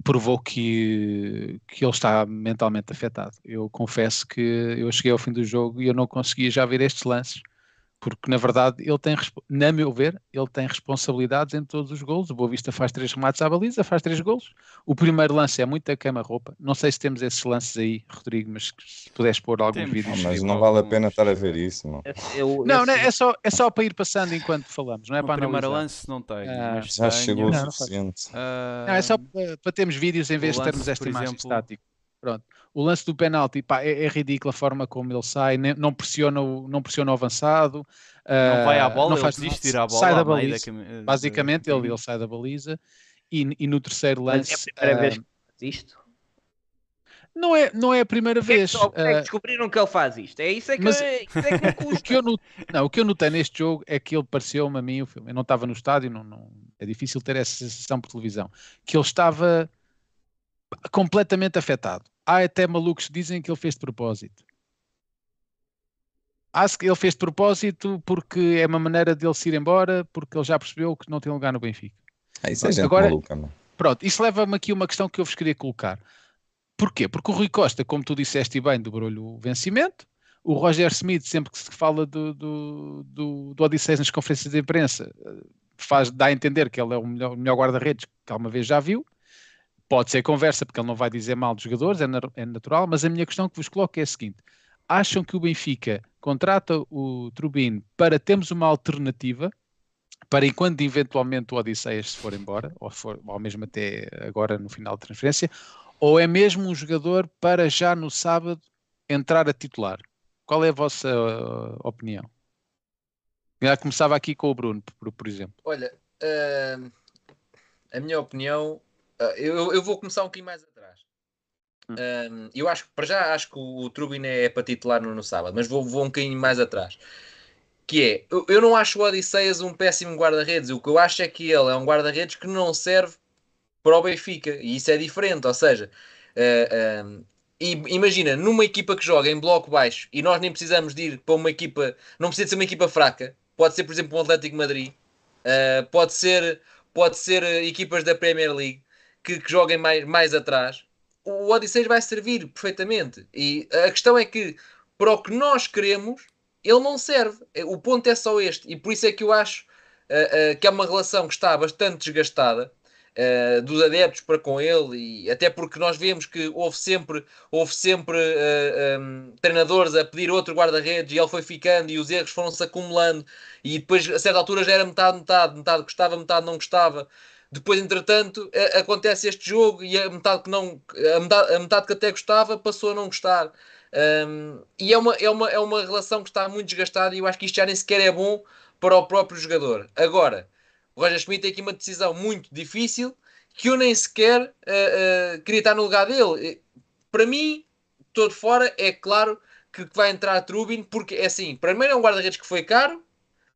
provou que, que ele está mentalmente afetado. Eu confesso que eu cheguei ao fim do jogo e eu não conseguia já ver estes lances porque na verdade ele tem, na meu ver, ele tem responsabilidades em todos os golos. O Boa Vista faz três remates à baliza, faz três golos. O primeiro lance é muito a queima-roupa. Não sei se temos esses lances aí, Rodrigo, mas se puderes pôr alguns Temos. Vídeos. mas Sim, não vale a pena estar a ver isso, não. Eu- Não, esse- não, é só, é só para ir passando enquanto falamos, não é No para primeiro analisar. lance não tem, Ah, mas Já tenho, chegou o Não, não suficiente. Não, é só para, para termos vídeos em vez o de termos lance, esta imagem exemplo- estática. Pronto. O lance do penalti pá, é, é ridículo a forma como ele sai, nem- não pressiona o, não pressiona o avançado. não vai à ah, bola, não ele faz desiste de nada, ir à bola sai da baliza. eh, Basicamente, da- ele, ele sai da baliza e, e no terceiro Mas lance. é a primeira ah, vez que faz isto. não, é, não é a primeira Porque é que vez. só- porque é que ah, descobriram que ele faz isto? É isso é que, Mas- isso é que me [LAUGHS] o, custa. que eu not- não, o que eu notei neste jogo é que ele pareceu-me a mim, o filme, eu não estava no estádio, não, não- é difícil ter essa sensação por televisão, que ele estava completamente afetado. Há até malucos que dizem que ele fez de propósito. Acho que ele fez de propósito porque é uma maneira dele se ir embora, porque ele já percebeu que não tem lugar no Benfica. Ah, isso é gente Agora- maluca. Pronto, isso leva-me aqui a uma questão que eu vos queria colocar. Porquê? Porque o Rui Costa, como tu disseste bem, dobrou-lhe vencimento. O Roger Smith, sempre que se fala do, do, do, do Odisseus nas conferências de imprensa, eh, faz, dá a entender que ele é o melhor, o melhor guarda-redes que alguma vez já viu. Pode ser conversa, porque ele não vai dizer mal dos jogadores, é, na- é natural, mas a minha questão que vos coloco é a seguinte: acham que o Benfica contrata o Trubin para termos uma alternativa para enquanto eventualmente o Odisseias se for embora, ou, for, ou mesmo até agora no final da transferência, ou é mesmo um jogador para já no sábado entrar a titular? Qual é a vossa uh, opinião? Já começava aqui com o Bruno, por, por exemplo. Olha, ah, a minha opinião, eu, eu vou começar um bocadinho mais atrás. Ah, eu acho que para já acho que o Trubin é para titular no, no sábado, mas vou, vou um bocadinho mais atrás. Que é, eu, eu não acho o Odisseias um péssimo guarda-redes. O que eu acho é que ele é um guarda-redes que não serve para o Benfica. E isso é diferente. Ou seja, ah, ah, e imagina, numa equipa que joga em bloco baixo e nós nem precisamos de ir para uma equipa, não precisa de ser uma equipa fraca, pode ser, por exemplo, um Atlético Madrid, uh, pode ser, pode ser uh, equipas da Premier League que, que joguem mais, mais atrás. O Odisseus vai servir perfeitamente. E a questão é que, para o que nós queremos, ele não serve. O ponto é só este. E por isso é que eu acho uh, uh, que é uma relação que está bastante desgastada. Uh, dos adeptos para com ele e até porque nós vemos que houve sempre houve sempre um, treinadores a pedir outro guarda-redes e ele foi ficando e os erros foram-se acumulando e depois a certa altura já era metade, metade, metade gostava, metade não gostava depois entretanto acontece este jogo e a metade que não a metade, a metade que até gostava passou a não gostar um, e é uma, é, uma, é uma relação que está muito desgastada e eu acho que isto já nem sequer é bom para o próprio jogador agora o Roger Schmidt tem aqui uma decisão muito difícil que eu nem sequer uh, uh, queria estar no lugar dele. Para mim, todo fora, é claro que, vai entrar Trubin, porque é assim, primeiro é um guarda-redes que foi caro,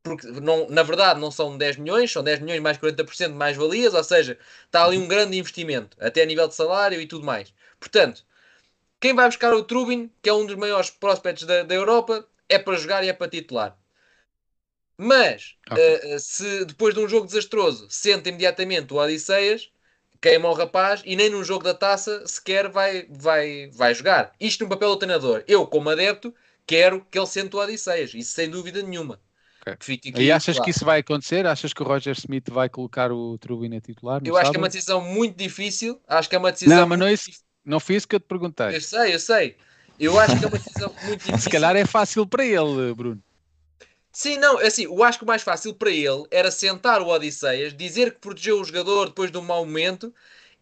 porque não, na verdade não são 10 milhões, são 10 milhões mais 40% de mais valias, ou seja, está ali um grande investimento, até a nível de salário e tudo mais. Portanto, quem vai buscar o Trubin, que é um dos maiores prospects da, da Europa, é para jogar e é para titular. Mas, okay. uh, se depois de um jogo desastroso sente imediatamente o Odisseias, queima o rapaz e nem num jogo da taça sequer vai, vai, vai jogar. Isto no papel do treinador. Eu, como adepto, quero que ele sente o Odisseias. Isso sem dúvida nenhuma. Okay. e achas que isso vai acontecer? Achas que o Roger Smith vai colocar o Trubin a titular? Eu sábado? acho que é uma decisão muito difícil. Acho que é uma decisão. Não, mas não, é isso, não foi isso que eu te perguntei. Eu sei, eu sei. Eu acho que é uma decisão muito difícil. [LAUGHS] Se calhar é fácil para ele, Bruno. Sim, não, é assim, eu acho que o mais fácil para ele era sentar o Odisseias, dizer que protegeu o jogador depois de um mau momento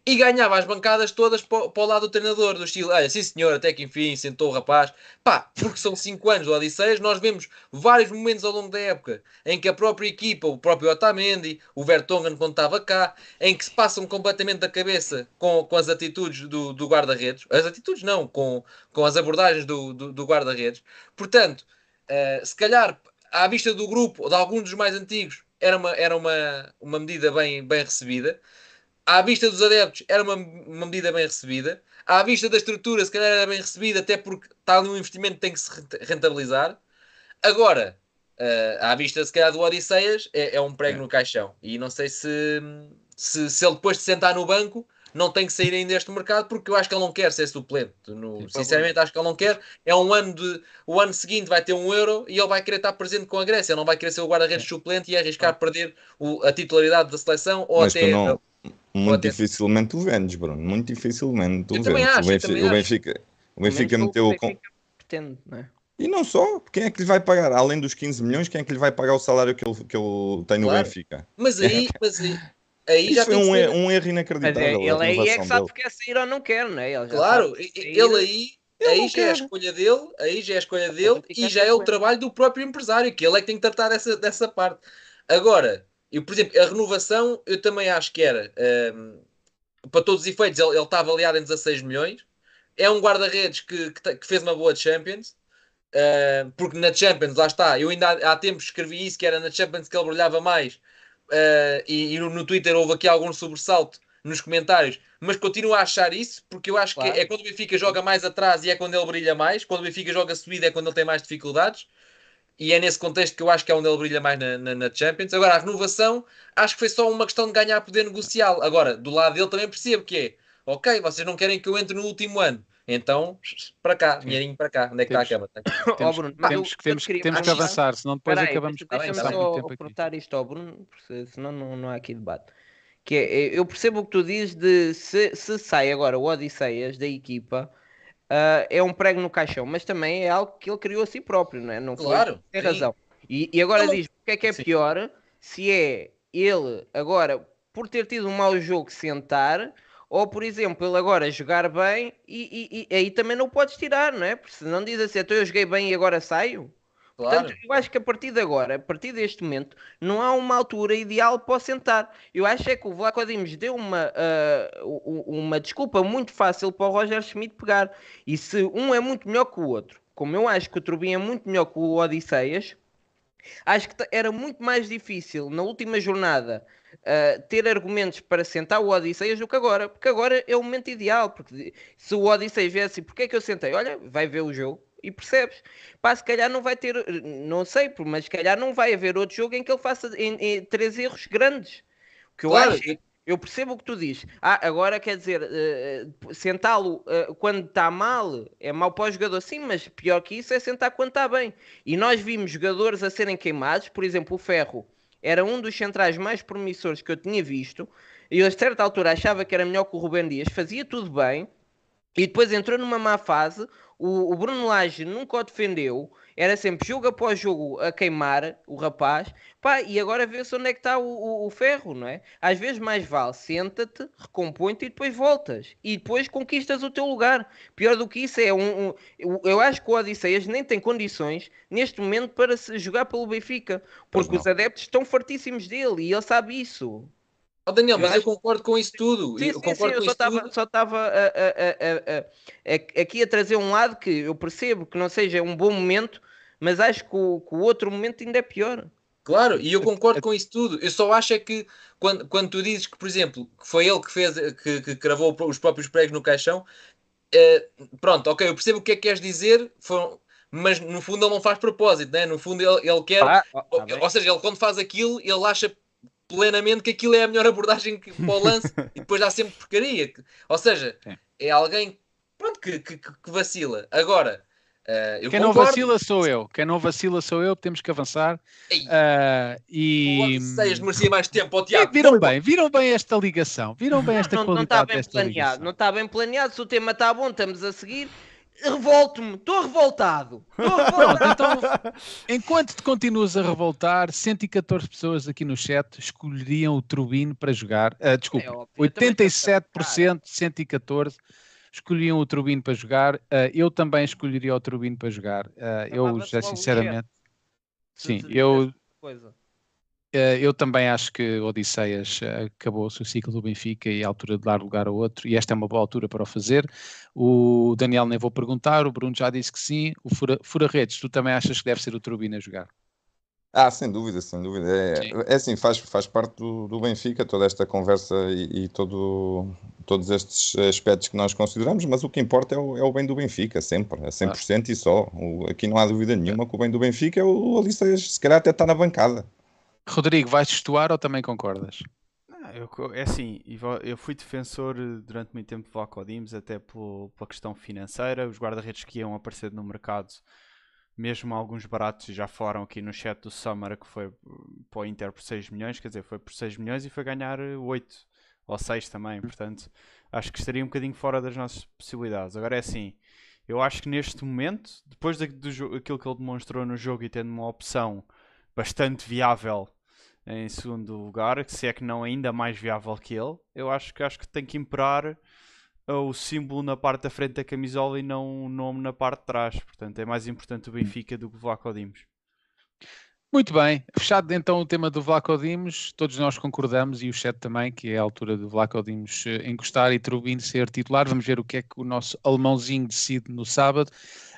e ganhava as bancadas todas para, o lado do treinador, do estilo, olha, sim senhor, até que enfim sentou o rapaz. Pá, porque são 5 anos do Odisseias, nós vemos vários momentos ao longo da época em que a própria equipa, o próprio Otamendi, o Vertonghen quando estava cá, em que se passam completamente da cabeça com, com as atitudes do, do guarda-redes. As atitudes não, com, com as abordagens do, do, do guarda-redes. Portanto, uh, se calhar à vista do grupo ou de alguns dos mais antigos, era uma, era uma, uma medida bem, bem recebida. À vista dos adeptos, era uma, uma medida bem recebida. À vista da estrutura, se calhar era bem recebida, até porque está ali um investimento que tem que se rentabilizar. Agora, uh, à vista, se calhar, do Odisseias, é, é um prego é. no caixão. E não sei se, se, se ele depois de sentar no banco não tem que sair ainda deste mercado porque eu acho que ele não quer ser suplente. No, Sim, sinceramente, acho que ele não quer. É um ano de. O ano seguinte vai ter um euro e ele vai querer estar presente com a Grécia. Ele não vai querer ser o guarda-redes suplente e arriscar ah. perder o, a titularidade da seleção ou Mas até. Não, muito até... dificilmente o vendes, Bruno. Muito dificilmente o vendes. Acho, o Benfica, o Benfica, o Benfica meteu. O com... pretende, não é? E não só, quem é que lhe vai pagar? Além dos 15 milhões, quem é que lhe vai pagar o salário que ele, que ele tem no claro. Benfica? Mas aí, [LAUGHS] mas aí, Aí Isso já foi um, ser... um erro inacreditável. Mas é, ele aí é que sabe dele. quer sair ou não quer, não é? Ele claro, ele aí, aí já é a escolha dele, aí já é a escolha dele e já é o trabalho do próprio empresário, que ele é que tem que tratar dessa, dessa parte. Agora, eu, por exemplo, a renovação eu também acho que era um, para todos os efeitos, ele, ele está avaliado em 16 milhões. É um guarda-redes que, que, que, fez uma boa Champions. Uh, porque na Champions, lá está, eu ainda há, há tempos escrevi isso, que era na Champions que ele brilhava mais uh, e, e, no Twitter houve aqui algum sobressalto nos comentários, mas continuo a achar isso, porque eu acho claro. que é quando o Benfica joga mais atrás e é quando ele brilha mais, quando o Benfica joga subida é quando ele tem mais dificuldades, e é nesse contexto que eu acho que é onde ele brilha mais na, na, na Champions. Agora, a renovação, acho que foi só uma questão de ganhar poder negocial. Agora, do lado dele também percebo que é, ok, vocês não querem que eu entre no último ano, então, para cá, dinheirinho para cá. Onde é que temos, está a cama? Temos, oh, Bruno, temos, eu, temos, eu temos que avançar, senão depois Peraí, acabamos com Deixa-me só aportar isto ao Bruno, senão não, não há aqui debate. Que é, eu percebo o que tu dizes de se, se sai agora o Odisseias da equipa, uh, é um prego no caixão, mas também é algo que ele criou a si próprio, não é? Não claro. Tem razão. E, e agora diz, o que é que é sim. pior? Se é ele agora, por ter tido um mau jogo, sentar ou, por exemplo, ele agora jogar bem e, e, e aí também não podes tirar, não é? Porque se não diz assim, então eu joguei bem e agora saio. Claro. Portanto, eu acho que a partir de agora, a partir deste momento, não há uma altura ideal para o sentar. Eu acho é que o Vlaco Dimos deu uma, uh, uma desculpa muito fácil para o Roger Schmidt pegar. E se um é muito melhor que o outro, como eu acho que o Turbin é muito melhor que o Odisseias, acho que era muito mais difícil na última jornada uh, ter argumentos para sentar o Odisseias do que agora, porque agora é o momento ideal. Porque se o Odisseias viesse, porque é que eu sentei? Olha, vai ver o jogo e percebes. Pá, se calhar não vai ter, não sei, mas se calhar não vai haver outro jogo em que ele faça em, em, três erros grandes. O que eu claro. acho. Eu percebo o que tu dizes. Ah, agora quer dizer, uh, sentá-lo uh, quando está mal é mau para o jogador, sim, mas pior que isso é sentar quando está bem. E nós vimos jogadores a serem queimados, por exemplo, o Ferro era um dos centrais mais promissores que eu tinha visto. E eu, a certa altura, achava que era melhor que o Rubem Dias, fazia tudo bem. E depois entrou numa má fase. O, o Bruno Lage nunca o defendeu. Era sempre jogo após jogo a queimar o rapaz. Pá, e agora vê-se onde é que está o, o, o, ferro, não é? Às vezes mais vale senta-te, recompõe-te e depois voltas. E depois conquistas o teu lugar. Pior do que isso é um. um eu acho que o Odisseias nem tem condições neste momento para se jogar pelo Benfica. Porque os adeptos estão fartíssimos dele e ele sabe isso. Oh, Daniel, mas eu, eu concordo com isso tudo. Sim, eu, sim, sim, eu só estava só estava aqui a trazer um lado que eu percebo que não seja um bom momento, mas acho que o, que o outro momento ainda é pior. Claro, e eu concordo com isso tudo. Eu só acho é que quando, quando tu dizes que, por exemplo, que foi ele que fez, que, que cravou os próprios pregos no caixão, eh, pronto, ok, eu percebo o que é que queres dizer, foi, mas no fundo ele não faz propósito, né? no fundo ele, ele quer, ah, ah, ou, ou seja, ele quando faz aquilo, ele acha plenamente que aquilo é a melhor abordagem que, para o lance [LAUGHS] e depois dá sempre porcaria. Ou seja, é alguém pronto, que, que, que vacila. Agora, uh, quem concordo... não vacila sou eu. Quem não vacila sou eu. Temos que avançar. Uh, e Seias merecia mais tempo ao Tiago. Viram bem, viram bem esta ligação, viram bem esta não, qualidade não está bem planeado. ligação. Não está bem planeado. Se o tema está bom, estamos a seguir. Revolto-me, estou revoltado. Estou [LAUGHS] Pronto, revoltado. então, enquanto te continuas a revoltar, 114 pessoas aqui no chat escolheriam o Turbino para jogar. Ah, desculpa, É óbvio, eu também estou a 87%, 114 escolhiam o Turbino para jogar. Ah, eu também escolheria o Turbino para jogar. Ah, eu já sinceramente. Se- Sim, se eu, coisa. eu também acho que Odisseias eh, acabou-se o ciclo do Benfica e é a altura de dar lugar a outro, e esta é uma boa altura para o fazer. O Daniel nem vou perguntar, o Bruno já disse que sim. O Fura, Fura Redes, tu também achas que deve ser o Turbina a jogar? Ah, sem dúvida, sem dúvida. É, é assim, faz, faz parte do, do Benfica toda esta conversa e, e todo, todos estes aspectos que nós consideramos, mas o que importa é o, é o bem do Benfica, sempre, a 100% e só. O- aqui não há dúvida nenhuma que o bem do Benfica é o Odisseias, se calhar até está na bancada. Rodrigo, vais testuar ou também concordas? Eu é assim, eu fui defensor eh, durante muito tempo de Vlaco Dimes, até pela questão financeira. Os guarda-redes que iam aparecer no mercado, mesmo alguns baratos, já falaram aqui no chat do Summer que foi eh, para o Inter por 6 milhões, quer dizer, foi por 6 milhões e foi ganhar eh, 8 ou 6 também. Portanto, acho que estaria um bocadinho fora das nossas possibilidades. Agora é assim, eu acho que neste momento, depois da- do, jo- aquilo que ele demonstrou no jogo e tendo uma opção bastante viável em segundo lugar, se é que não ainda mais viável que ele, eu acho que acho que tem que imperar uh, o símbolo na parte da frente da camisola e não o nome na parte de trás. Portanto, é mais importante o Benfica do que o Vlaco Dimos. Muito bem, fechado então o tema do Vlaco Dimos, todos nós concordamos e o chat também, que é a altura do Vlaco Dimos eh, encostar e Turbino ser titular. Vamos ver o que é que o nosso alemãozinho decide no sábado.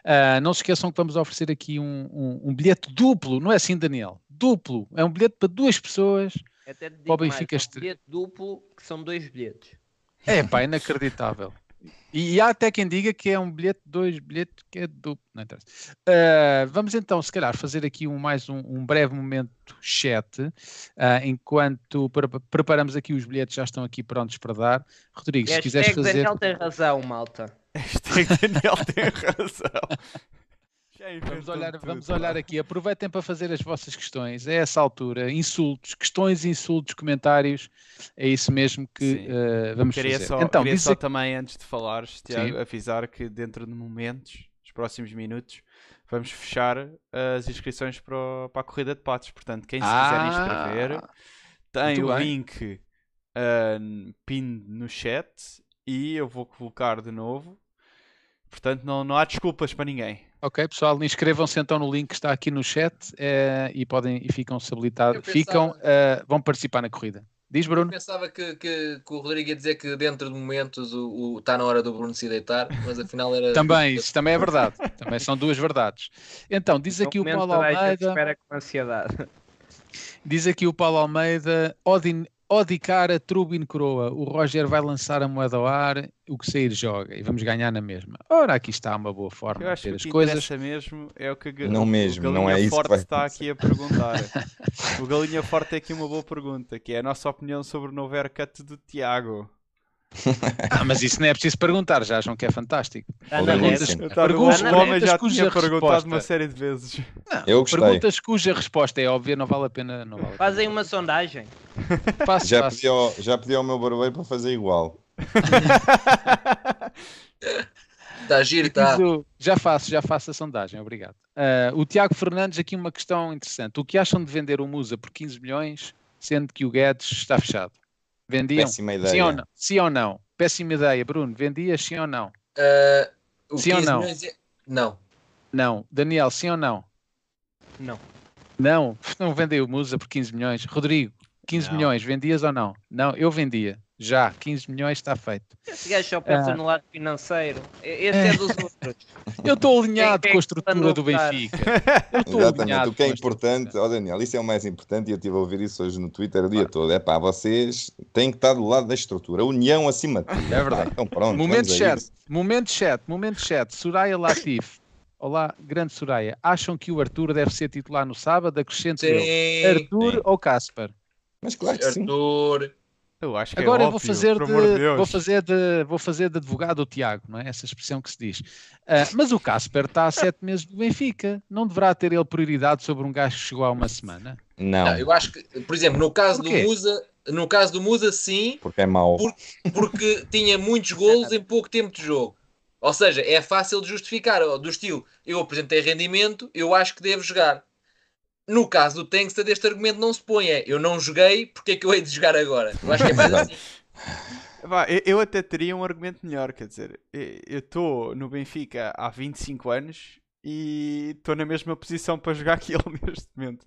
Ah, não se esqueçam que vamos oferecer aqui um, um- um bilhete duplo, não é assim, Daniel? Duplo, é um bilhete para duas pessoas. Até te digo mais, é um bilhete duplo, que são dois bilhetes. É pá, inacreditável. E, e há até quem diga que é um bilhete, dois bilhetes, que é duplo. Não interessa. Ah, vamos então, se calhar, fazer aqui um, mais um, um breve momento chat, ah, enquanto pre- preparamos aqui os bilhetes, já estão aqui prontos para dar. Rodrigo, se quiseres fazer. Daniel tem razão, malta. Hashtag Daniel tem razão. [LAUGHS] Já Vamos olhar, vamos olhar aqui, aproveitem para fazer as vossas questões. É essa altura, insultos, questões, insultos, comentários. É isso mesmo que ah, vamos Queria fazer. só, então, queria só aqui- também, antes de falares, Tiago, avisar que dentro de momentos, nos próximos minutos, vamos fechar as inscrições para, o- para a corrida de patos. Portanto, quem se quiser inscrever, Ah, tem o bem. link ah, pin no chat e eu vou colocar de novo. Portanto, não, não há desculpas para ninguém. Ok, pessoal, inscrevam-se então no link que está aqui no chat eh, e podem e ficam habilitados, Eu pensava- ficam, eh, vão participar na corrida. Diz Eu Bruno. pensava que, que, que o Rodrigo ia dizer que dentro de momentos o, o- está na hora do Bruno se deitar, mas afinal era. Também, isso também é verdade. Também são duas verdades. Então, diz aqui o Paulo Almeida, espera com ansiedade. diz aqui o Paulo Almeida, Odin, Odicara, Trubin Coroa. O Roger vai lançar a moeda ao ar, o que sair joga e vamos ganhar na mesma. Ora, aqui está uma boa forma Eu de acho que ter o as que coisas. interessa mesmo é o que a Não o mesmo, não Galinha é isso que Forte está aqui a perguntar. [LAUGHS] o Galinha Forte tem aqui uma boa pergunta, que é a nossa opinião sobre o novo haircut do Tiago. [LAUGHS] Ah, mas isso não é preciso perguntar, já acham que é fantástico. Não. Tá, o Perguntas- homem já perguntas cuja tinha perguntado resposta- uma série de vezes. Eu gostei. Perguntas cuja resposta é óbvia, não vale a pena. Não vale a pena. Fazem uma sondagem. [LAUGHS] Faço, Já faço. pedi, ao, já pedi ao meu barbeiro para fazer igual. Está [LAUGHS] giro, está. Já faço, já faço a sondagem, obrigado. Ah, o Tiago Fernandes, aqui uma questão interessante. O que acham de vender o Musa por 15 milhões, sendo que o Guedes está fechado? Vendiam? Péssima Sim ideia. ou não? Sim ou não? Péssima ideia, Bruno. Vendias sim ou não? O Sim ou 15 não? é- Não. Não. Daniel, sim ou não? Não. Não. Não vendeu o Musa por 15 milhões. Rodrigo, 15 Não. milhões, vendias ou não? Não, eu vendia. Já, 15 milhões está feito. Esse gajo só pensa Ah. no lado financeiro. Esse é dos [LAUGHS] outros. Eu estou alinhado Quem é com a estrutura do? Benfica. [LAUGHS] Eu estou Exatamente, alinhado o que é importante, ó Daniel, isso é o mais importante e eu estive a ouvir isso hoje no Twitter o dia todo. É pá, vocês têm que estar do lado da estrutura, a união acima de tudo. É verdade. Pá, então pronto, Momento chat, momento chat, momento chat. Soraya Latif. Olá, grande Soraya. Acham que o Arthur deve ser titular no sábado? Acrescento eu. Arthur sim. ou Casper? Mas claro que sim. Arthur. Eu acho que Agora é eu vou óbvio, fazer, de, de vou, fazer de, vou fazer de advogado o Tiago, não é? Essa expressão que se diz. Ah, mas o Casper está há sete meses do Benfica. Não deverá ter ele prioridade sobre um gajo que chegou há uma semana? Não, Não, eu acho que, por exemplo, no caso do? Musa, no caso do Musa, sim, porque é mau. Por- porque tinha muitos golos em pouco tempo de jogo. Ou seja, é fácil de justificar, do estilo, eu apresentei rendimento, eu acho que devo jogar. No caso do Tengsted, este argumento não se põe, é eu não joguei, porque é que eu hei de jogar agora? Eu acho que é mais assim. Vá, eu, até teria um argumento melhor, quer dizer, eu- eu estou no Benfica há 25 anos e estou na mesma posição para jogar que ele [LAUGHS] neste momento.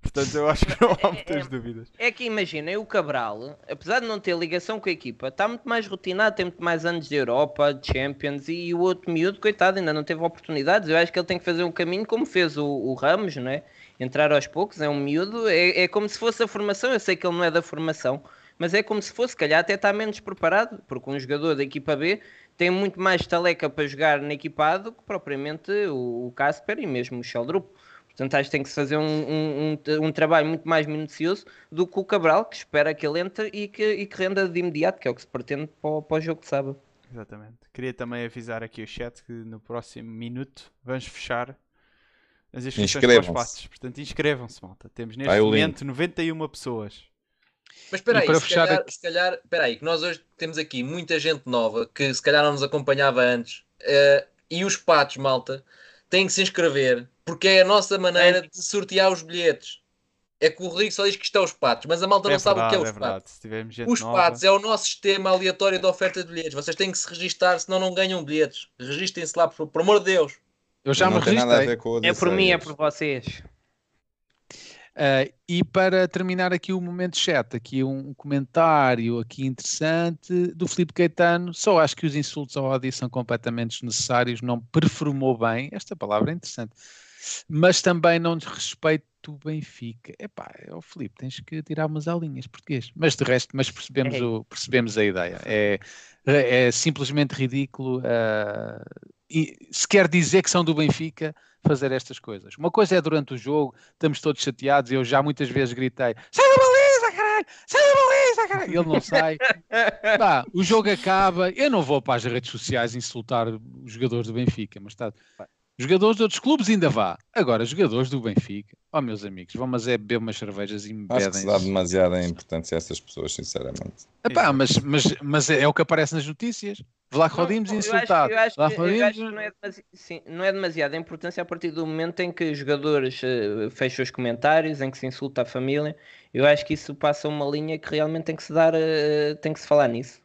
Portanto, eu acho que não há muitas é- dúvidas. É que imaginem, o Cabral, apesar de não ter ligação com a equipa, está muito mais rotinado, tem muito mais anos de Europa, de Champions, e o outro miúdo, coitado, ainda não teve oportunidades. Eu acho que ele tem que fazer um caminho como fez o, o Ramos, não é? Entrar aos poucos, é um miúdo, é, é como se fosse a formação. Eu sei que ele não é da formação, mas é como se fosse, se calhar até está menos preparado, porque um jogador da equipa B tem muito mais taleca para jogar na equipa A do que propriamente o Casper e mesmo o Sheldrup. Portanto, acho que tem que se fazer um, um, um, um trabalho muito mais minucioso do que o Cabral, que espera que ele entre e que, e que renda de imediato, que é o que se pretende para o, para o jogo de sábado. Exatamente. Queria também avisar aqui o chat que no próximo minuto vamos fechar as inscrições para os Inscrevam-se. patos. Portanto, inscrevam-se, malta. Temos neste Vai momento 91 pessoas. Mas espera aí, para se fechar calhar, aqui- se calhar, espera aí, que nós hoje temos aqui muita gente nova que se calhar não nos acompanhava antes eh, e os patos, malta, têm que se inscrever porque é a nossa maneira de sortear os bilhetes. É que o Rodrigo só diz que isto é os patos, mas a malta não é sabe o que é verdade, os é verdade. patos. Os nova... patos é o nosso sistema aleatório de oferta de bilhetes. Vocês têm que se registar, senão não ganham bilhetes. Registrem-se lá, por, por amor de Deus. Eu já não me tem nada a registrei. ver com o É por mim, é por vocês. Uh, e para terminar aqui o momento chat, aqui um comentário aqui interessante do Filipe Caetano. Só acho que os insultos ao Odi são completamente desnecessários, não performou bem. Esta palavra é interessante. Mas também não desrespeito o Benfica. Epá, ó Filipe, tens que tirar umas aulinhas português. Mas de resto, mas percebemos, Ei. o, percebemos a ideia. É, é simplesmente ridículo. uh, se quer dizer que são do Benfica, fazer estas coisas. Uma coisa é durante o jogo, estamos todos chateados e eu já muitas vezes gritei sai da baliza, caralho! Sai da baliza, caralho! E ele não sai. [LAUGHS] Pá, o jogo acaba, eu não vou para as redes sociais insultar os jogadores do Benfica, mas está... Jogadores de outros clubes ainda vá. Agora, jogadores do Benfica, ó meus amigos, vão mas é beber umas cervejas e me Acho que se dá demasiada importância a essas pessoas, sinceramente. Epá, mas, mas, mas é o que aparece nas notícias. Vlaco Rodimos Não, eu acho- insultado. Eu acho, que- eu acho não é, sim, não é demasiada importância a partir do momento em que os jogadores eh, fecham os comentários, em que se insulta a família. Eu acho que isso passa uma linha que realmente tem que se dar, eh, tem que se falar nisso.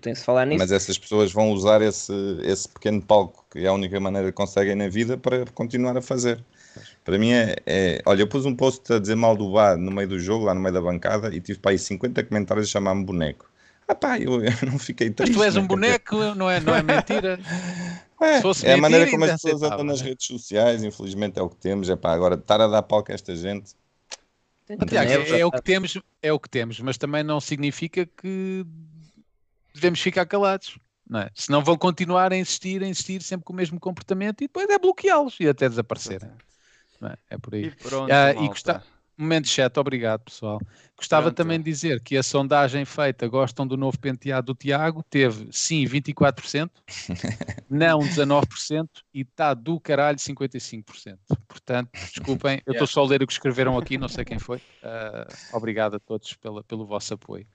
Tem que se falar nisso. Mas essas pessoas vão usar esse, esse pequeno palco, que é a única maneira que conseguem na vida, para continuar a fazer. Para mim é, é- Olha, eu pus um post a dizer mal do Bá no meio do jogo, lá no meio da bancada, e tive para aí 50 comentários a chamar-me boneco. Ah pá, eu, eu não fiquei Mas triste. tu és né? um dizer, boneco, não é, não é mentira. [LAUGHS] É, Se fosse é a maneira mentira, como as ainda pessoas andam nas né? redes sociais, infelizmente é o que temos. É pá, agora estar a dar palco a esta gente. Tiago, é é, o que temos, é o que temos, mas também não significa que devemos ficar calados. Não é? Senão vão continuar a insistir, a insistir sempre com o mesmo comportamento e depois é bloqueá-los e até desaparecerem. É? é por aí. E pronto, Ah, e malta. Momento chat, obrigado pessoal. Gostava Pronto. também de dizer que a sondagem feita, gostam do novo penteado do Tiago, teve sim 24%, [LAUGHS] não 19% e está do caralho 55%. Portanto, desculpem, eu estou só a ler o que escreveram aqui, não sei quem foi. Ah, obrigado a todos pela, pelo vosso apoio.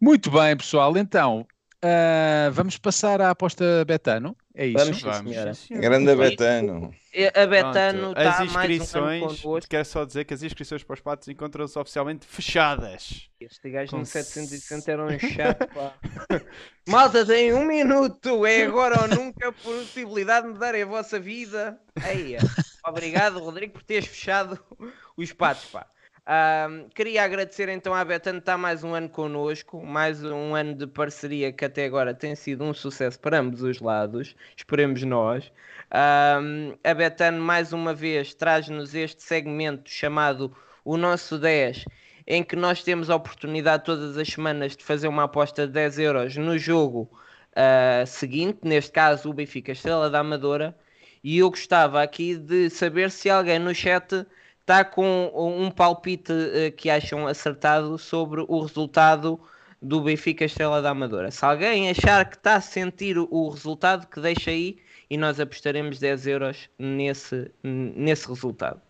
Muito bem, pessoal, então ah, vamos passar à aposta Betano. É isso. Vamos, Vamos, senhora. Grande Sim. Betano. A Betano Pronto, está as mais um inscrições, quero só dizer que as inscrições para os patos encontram-se oficialmente fechadas. Este gajo Com no 760 era um [LAUGHS] chato, pá. Malta, tem um minuto. É agora ou nunca a possibilidade de me darem a vossa vida. Aí, obrigado, Rodrigo, por teres fechado os patos, pá. Ahm, queria agradecer então à Betano estar mais um ano connosco, mais um ano de parceria que até agora tem sido um sucesso para ambos os lados, esperemos nós. Ahm, a Betano mais uma vez traz-nos este segmento chamado o nosso 10, em que nós temos a oportunidade todas as semanas de fazer uma aposta de 10 euros no jogo ah, seguinte, neste caso o Benfica Estrela da Amadora, e eu gostava aqui de saber se alguém no chat está com um palpite eh, que acham acertado sobre o resultado do Benfica Estrela da Amadora. Se alguém achar que está a sentir o- resultado, que deixa aí e nós apostaremos 10 euros nesse, nesse resultado.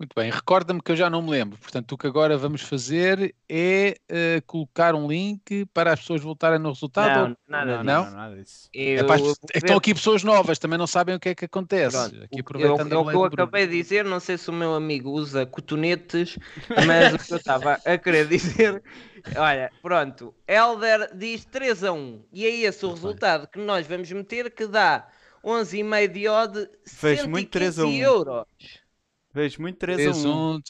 Muito bem, recorda-me que eu já não me lembro. Portanto, o que agora vamos fazer é eh, colocar um link para as pessoas voltarem no resultado. Não, nada não? disso. nada disso. É Eu para as- Estão aqui pessoas novas, também não sabem o que é que acontece. Pronto, Aqui o- aproveitando eu, a o que eu acabei de dizer, não sei se o meu amigo usa cotonetes, mas o que eu estava a querer dizer, olha, pronto, Elder diz 3 a 1 e é esse o resultado que nós vamos meter que dá 11,5 de odd, Fez muito 3 a 1. 115 euros. Vejo muito 3 a 3, 1. 1,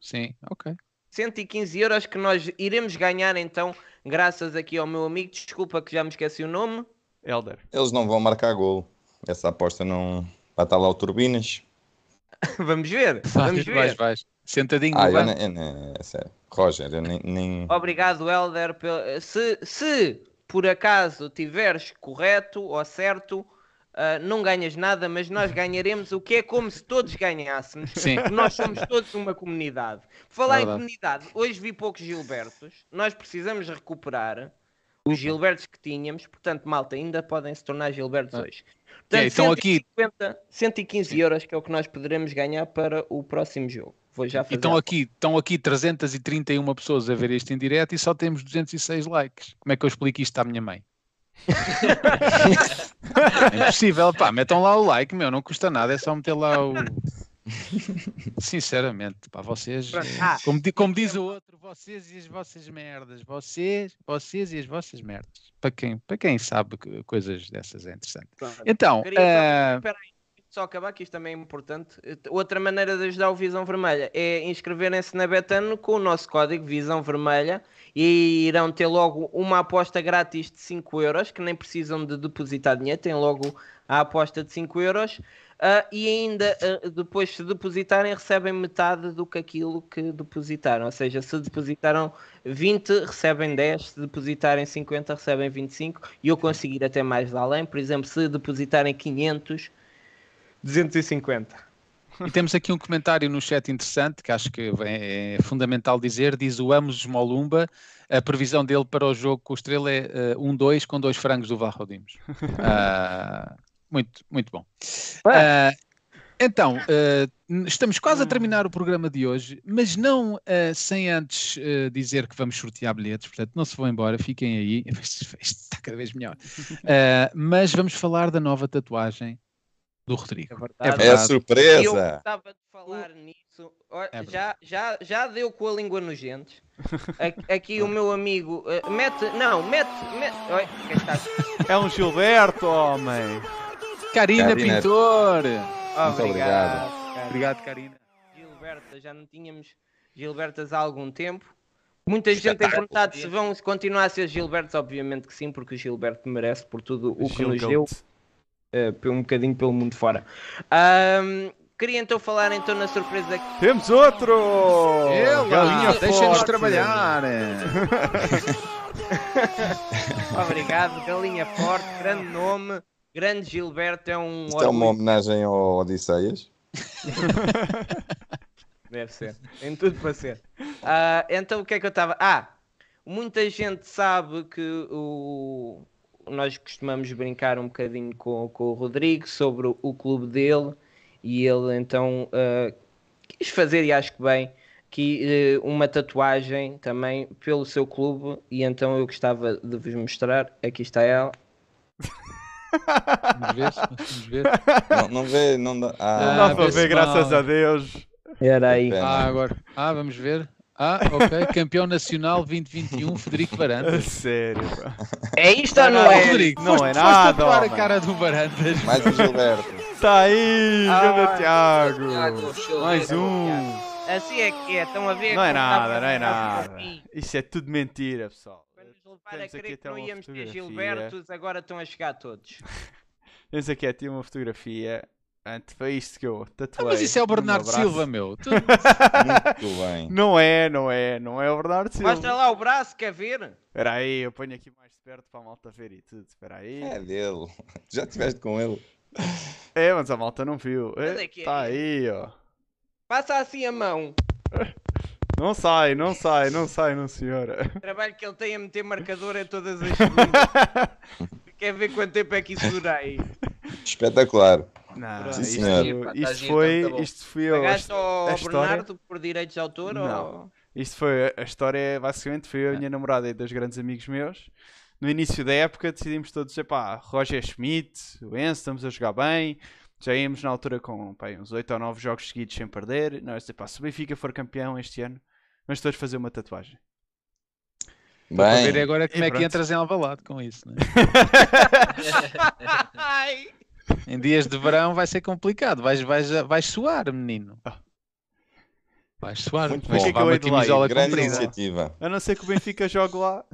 Sim, ok. 115 euros que nós iremos ganhar então, graças aqui ao meu amigo, desculpa que já me esqueci o nome, Elder. Eles não vão marcar gol. Essa aposta não. Vai estar lá o Turbinas. [LAUGHS] vamos ver, vamos ver. vais, vais. Sentadinho Ah, eu nem, eu nem- é sério. Roger, eu nem. nem... Obrigado, Helder. pel- Se, se por acaso tiveres correto ou certo, ah, não ganhas nada, mas nós ganharemos o que é como se todos ganhássemos. Sim. Nós somos todos uma comunidade. Falar em Verdade. comunidade, hoje vi poucos Gilbertos. Nós precisamos recuperar os Gilbertos que tínhamos. Portanto, malta, ainda podem se tornar Gilbertos Ah. hoje. Ok, então aqui- 150, 115 euros que é o que nós poderemos ganhar para o próximo jogo. Vou já fazer. estão aqui, estão aqui 331 pessoas a ver isto em direto e só temos 206 likes. Como é que eu explico isto à minha mãe? É [LAUGHS] impossível, pá, metam lá o like, meu, não custa nada, é só meter lá o. Sinceramente, pá, vocês, Ah. como, como diz o outro, vocês e as vossas merdas, vocês, vocês e as vossas merdas. Para quem, para quem sabe que coisas dessas é interessante. Pronto. Então, Queria eh, Espera aí, só acabar que isto também é importante. Outra maneira de ajudar o Visão Vermelha é inscreverem-se na Betano com o nosso código Visão Vermelha e irão ter logo uma aposta grátis de 5 euros, que nem precisam de depositar dinheiro, têm logo a aposta de 5 euros. ah, e ainda ah, depois, se depositarem, recebem metade do que aquilo que depositaram. Ou seja, se depositaram 20, recebem 10, se depositarem 50, recebem 25. E eu conseguir até mais além, por exemplo, se depositarem 500, 250. E temos aqui um comentário no chat interessante que acho que é, fundamental dizer. Diz o Amos Molumba, a previsão dele para o jogo com o Estrela é eh, 1-2 com dois frangos do Varrodimos. [LAUGHS] Ah, muito, muito bom. Ah, então, eh, estamos quase a terminar o programa de hoje, mas não sem antes dizer que vamos sortear bilhetes, portanto não se vão embora, fiquem aí. [LAUGHS] Isto está cada vez melhor. Ah, mas vamos falar da nova tatuagem do Rodrigo. É É verdade. É a verdade. Eu surpresa! gostava de falar nisso. É já, já, já deu com a língua nos dentes. [LAUGHS] Aqui o meu amigo eh, mete. Não, mete. mete Oi? É um Gilberto, homem. Karina, Karina. Pintor! Muito obrigado. Obrigado, Karina. Gilberta, já não tínhamos Gilbertas há algum tempo. Muita gente tem perguntado se vão continuar a ser Gilbertos, obviamente que sim, porque o Gilberto merece por tudo o que nos deu, Pe- um bocadinho pelo mundo fora. Ahm, queria então falar então na surpresa que Temos outro! Galinha, deixem-nos forte. trabalhar! [LAUGHS] Obrigado, Galinha Forte, grande nome, grande Gilberto, é um Isto é uma homenagem ao Odisseias. [LAUGHS] deve ser, tem tudo para ser. Ah, então o que é que eu estava... Ah, muita gente sabe que o... nós costumamos brincar um bocadinho com, com o Rodrigo sobre o, o clube dele e ele então ah, quis fazer, e acho que bem, que eh, uma tatuagem também pelo seu clube e então eu gostava de vos mostrar, aqui está ela. Vamos ver, vamos ver. Não, não vê, não dá. Não Ah, dá Ah, para vê-se ver, graças mal. a Deus. Era aí. Ah, agora. Ah, vamos ver. Ah, ok. Campeão nacional 2021, Federico [LAUGHS] A Barandas. sério, pá. É isto ou não Ah, é? Rodrigo, Não foste, é foste nada, a cara do Barandas. Mais um Gilberto. Tá aí, grande Tiago. Mais um. Assim é que é, estão a ver? Não é como nada, não é nada. fotografia? Isso é tudo mentira, pessoal. Para nos levar a crer que não íamos ter. Gilbertos, agora estão a chegar todos. [LAUGHS] Temos aqui até uma fotografia. Antes foi isto que eu Ah, tatuei. mas isso é o Bernardo. Silva, meu. [LAUGHS] Tu- Muito bem. Não é, não é, não é o Bernardo Mostra Silva. lá o braço, quer ver? Espera aí, eu ponho aqui mais perto para a malta ver e tudo. Espera aí. É dele. [LAUGHS] Já estiveste com ele. É, mas a malta não viu. É é Tá aí, ó. Passa assim a mão. Não sai, não sai, não sai, não senhora. O trabalho que ele tem a meter marcador é todas as [LAUGHS] segundas. quer ver quanto tempo é que isso dura aí? Espetacular. Não, Sim, isto, senhor. Pá, tá isto foi, tá isto foi a, Pagaste ao a história- Bernardo por direitos de autor? Não. Ou... isto foi a história, basicamente, foi eu, a minha namorada e dois grandes amigos meus. No início da época decidimos todos, epá, Roger Schmidt, o Enzo, estamos a jogar bem. Já íamos na altura com pá, uns 8 ou 9 jogos seguidos sem perder. Nós, epá, se o Benfica for campeão este ano, vamos todos fazer uma tatuagem. Para ver Bem, agora como é que entras em Alvalade com isso. Né? [LAUGHS] [LAUGHS] Em dias de verão vai ser complicado. Vais, vais, vais suar, menino. Ah. Vais suar. Muito Vais bom. levar Que uma eu grande comprida. iniciativa. A não ser que o Benfica jogue lá.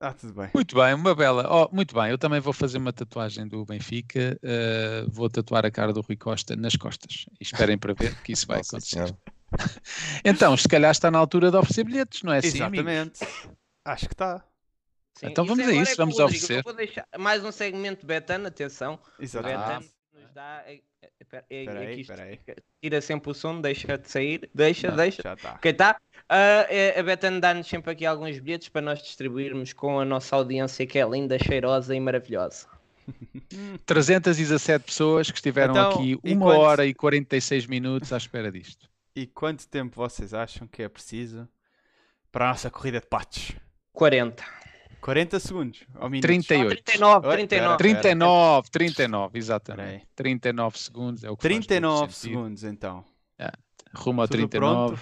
Ah, tudo bem. Muito bem, uma bela. Oh, muito bem, eu também vou fazer uma tatuagem do Benfica. eh, vou tatuar a cara do Rui Costa nas costas. E esperem para ver que isso vai Nossa acontecer. Senhora. [LAUGHS] Então, se calhar está na altura de oferecer bilhetes, não é assim? Exatamente. Acho que está. Sim, Então vamos a agora isso, é vamos Rodrigo. oferecer. Eu Vou deixar mais um segmento Betano, atenção. Exatamente. Betano nos dá. é- é- espera- é- Espera aí, aqui isto- espera aí. Tira sempre o som, deixa de sair. Deixa, Não, deixa. Já está. Ok, tá? Ah, é- a Betano dá-nos sempre aqui alguns bilhetes para nós distribuirmos com a nossa audiência que é linda, cheirosa e maravilhosa. [LAUGHS] 317 pessoas que estiveram Então, aqui e uma quantos- hora e 46 minutos à espera disto. E quanto tempo vocês acham que é preciso para a nossa corrida de patos? 40. 40 segundos. Minutos? 38. 39, Oi, 39. espera. 39, 39, exatamente. Espera 39 segundos é o que faz todo 39 sentido. segundos então. Rumo ao Tudo 39. pronto?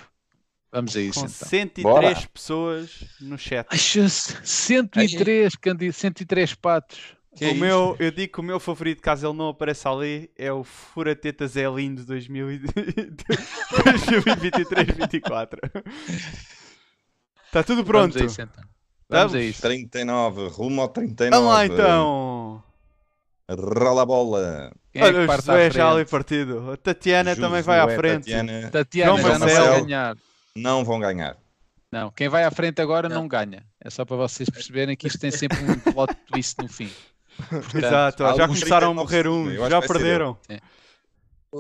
Vamos a isso Com então. 103 Bora. pessoas no chat. Jesus, 103, candi- 103 patos. Que o é meu, eu digo que o meu favorito, caso ele não apareça ali, é o Furatetas é lindo 2023-24. Está [LAUGHS] tudo pronto. Vamos a isso então. Vamos a isso. 39, rumo ao 39. Vamos lá então. Rola a bola. Quem é que Olha, o parte à Josué já ali partido. A Tatiana também vai à frente. Tatiana, Tatiana João não vai ganhar. não vão ganhar. Não, quem vai à frente agora não, Não. ganha. É só para vocês perceberem que isto tem sempre um plot [LAUGHS] twist no fim. Portanto, Exato, já começaram a 39 morrer uns, acho já perderam.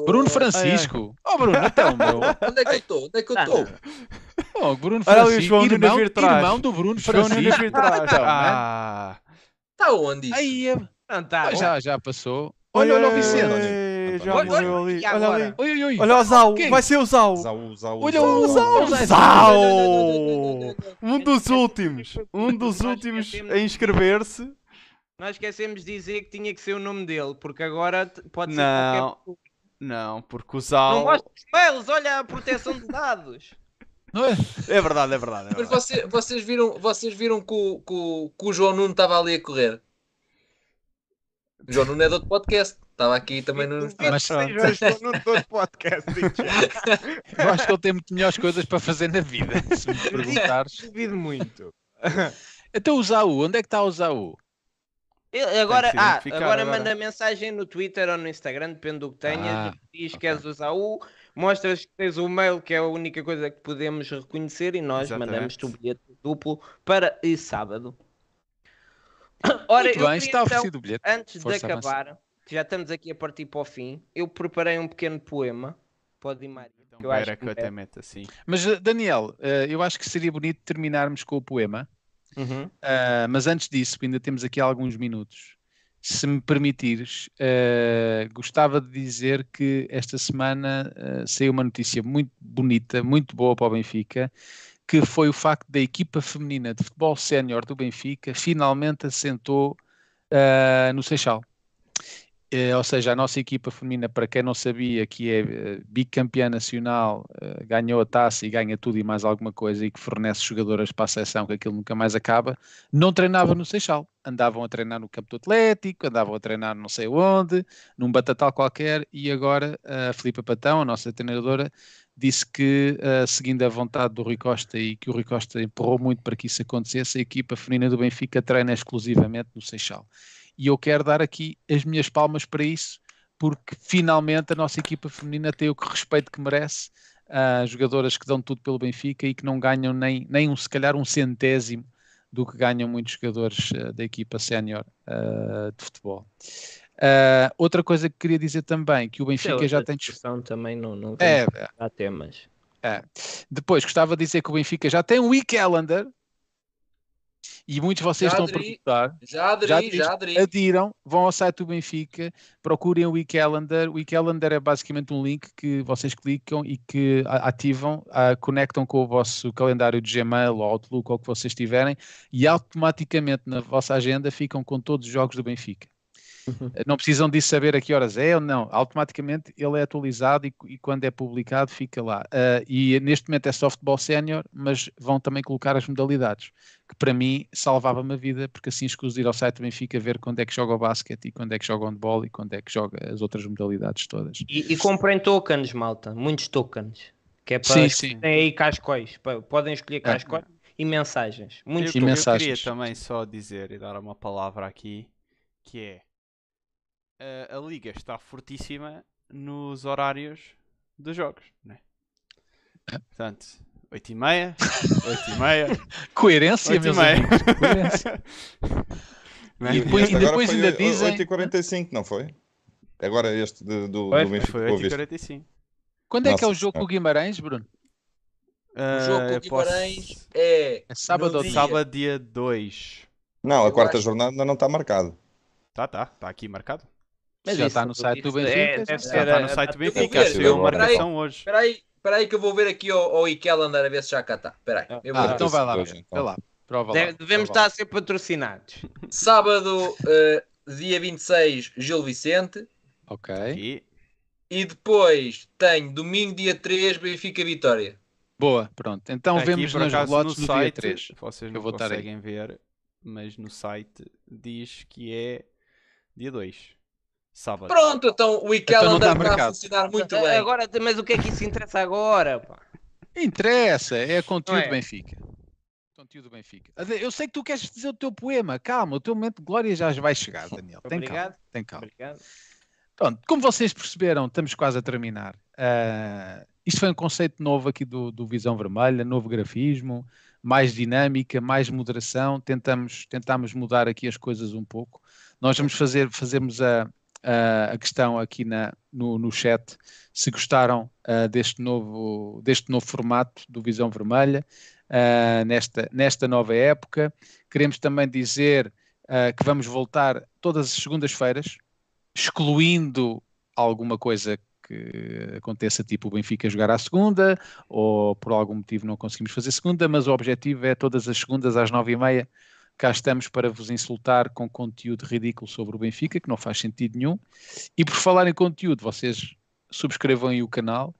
Bruno Francisco. Oh, Bruno, então, meu. [LAUGHS] Onde é que eu estou? Onde é que eu estou? [LAUGHS] Oh, Bruno Olha ali o João Nunes irmão, vir trás. irmão do Bruno João Nunes. Então? Ah, [LAUGHS] Está onde isso? Aí, é- Não, tá. já, já passou. Olha, olha o Vicente. Ei, Já Olha, morreu olha, ali. Olha ali. Oi, oi, oi. Olha o Zau, Quem? vai ser o Zau. Zau, zau, Olha o Zau. Zau! Um dos últimos, um dos últimos a inscrever-se. Nós esquecemos de dizer que tinha que ser o nome dele, porque agora pode ser Não. qualquer. Não, porque o Não Zau. mostra os mails, olha a proteção de dados. Não é? É verdade, é verdade. É Mas verdade. você- vocês viram, vocês viram que, o, que, o, que o João Nuno estava ali a correr? O João Nuno é de outro podcast. Estava aqui também no. Mas Seja no todo podcast. digo já. [LAUGHS] eu acho que ele tem muito melhores coisas para fazer na vida. Se me perguntares. [LAUGHS] Duvido muito. Então o Zaú, onde é que está o Zaú? Ele- Agora, ah, agora, agora. manda mensagem no Twitter ou no Instagram, depende do que tenhas. Ah, diz que és o Zaú, mostras que tens o mail, que é a única coisa que podemos reconhecer, e nós Exatamente. mandamos-te o bilhete duplo para esse sábado. Ora, Muito bem, está então, oferecido o bilhete. antes Força, de acabar, já estamos aqui a partir para o fim, eu preparei um pequeno poema. Pode ir, Mário. Então, que eu acho que eu até meto assim. Mas, eh, Daniel, eh, eu acho que seria bonito terminarmos com o poema. Uhum. Ah, mas antes disso, ainda temos aqui alguns minutos. Se me permitires, ah, gostava de dizer que esta semana ah, saiu uma notícia muito bonita, muito boa para o Benfica, que foi o facto da equipa feminina de futebol sénior do Benfica finalmente assentou ah, no Seixal. Eh, ou seja, a nossa equipa feminina, para quem não sabia, que é eh, bicampeã nacional, eh, ganhou a taça e ganha tudo e mais alguma coisa e que fornece jogadoras para a seleção, que aquilo nunca mais acaba, não treinava no Seixal. Andavam a treinar no campo do Atlético, andavam a treinar não sei onde, num batatal qualquer, e agora a Filipa Patão, a nossa treinadora, disse que, seguindo a vontade do Rui Costa e que o Rui Costa empurrou muito para que isso acontecesse, a equipa feminina do Benfica treina exclusivamente no Seixal. E eu quero dar aqui as minhas palmas para isso, porque finalmente a nossa equipa feminina tem o que respeito que merece. Há jogadoras que dão tudo pelo Benfica e que não ganham nem, nem um, se calhar um centésimo do que ganham muitos jogadores eh, da equipa sénior eh, de futebol. Ah, outra coisa que queria dizer também, que o Benfica já tem... dis- discussão também, não, não É, temos é. dar temas. Depois, gostava de dizer que o Benfica já tem um e-calendar E muitos de vocês Já estão a perguntar. Já aderi, Já aderi. Adiram, vão ao site do Benfica, procurem o eCalendar. O eCalendar é basicamente um link que vocês clicam e que ativam, a- conectam com o vosso calendário de Gmail ou Outlook ou o que vocês tiverem e automaticamente na vossa agenda ficam com todos os jogos do Benfica. Não precisam disso saber a que horas é ou não. Automaticamente ele é atualizado e, e quando é publicado fica lá. Ah, e neste momento é softball sénior, mas vão também colocar as modalidades, que para mim salvava-me a vida, porque assim escuso de ir ao site do Benfica ver quando é que joga o basquete e quando é que joga o handball e quando é que joga as outras modalidades todas. E, e comprem tokens, malta. Muitos tokens. Que é para Sim, sim. aí cascóis. Podem escolher É. cascóis e mensagens. Muitos eu, E eu mensagens. queria também só dizer e dar uma palavra aqui que é a, a liga está fortíssima nos horários dos jogos, né? Portanto, 8 e meia, [LAUGHS] 8 e meia, Coerência, 8 e meus meia. amigos. Coerência. [LAUGHS] E depois- agora depois foi ainda dizem- 8h45, não foi? Agora este de- do, Foi, do Benfica Foi com o 8 e Vista. 45. Quando é que é o Nossa jogo com o Guimarães, Bruno? O jogo com o Guimarães posso- é É sábado dia. Sábado, dia 2. Não, a quarta acho- jornada ainda não está marcado. Tá, tá, tá aqui marcado. Mas Já está no site do Benfica, é- já está. Já está a- no site do Benfica. eu- uma marcação hoje. Espera aí, espera aí que eu vou ver aqui ao, iCalendar a ver se já cá está. Espera aí. eu vou Ah, então vai lá, então. vai lá. Prova lá. Deve- devemos estar a ser patrocinados. Sábado, eh, dia 26, Gil Vicente. Ok. Aqui. E depois tem domingo, dia 3, Benfica Vitória. Boa, pronto. Então Aqui, vemos nos acaso, no, dia site, 3. Vocês Eu não vou estar aí. conseguem ver, mas no site diz que é dia 2. Sábado. Pronto, então o Então não está a marcado. funcionar muito bem. Agora, mas o que é que isso interessa agora? pá? Interessa, é conteúdo é? do Benfica. Conteúdo do Benfica. Eu sei que tu queres dizer o teu poema. Calma, o teu momento de glória já vai chegar, Daniel. Tem calma. Obrigado. Tem calma. Obrigado. Pronto, como vocês perceberam, estamos quase a terminar. Ah, isto foi um conceito novo aqui do, do Visão Vermelha, novo grafismo, mais dinâmica, mais moderação. Tentamos, tentamos mudar aqui as coisas um pouco. Nós vamos fazer, fazermos a, a, a questão aqui na, no, no chat se gostaram ah, deste, novo, deste novo formato do Visão Vermelha, ah, nesta, nesta nova época. Queremos também dizer que vamos voltar todas as segundas-feiras, excluindo alguma coisa que aconteça, tipo o Benfica jogar à segunda, ou por algum motivo não conseguimos fazer segunda, mas o objetivo é todas as segundas às nove e meia, cá estamos para vos insultar com conteúdo ridículo sobre o Benfica, que não faz sentido nenhum. E por falar em conteúdo, vocês subscrevam aí o canal,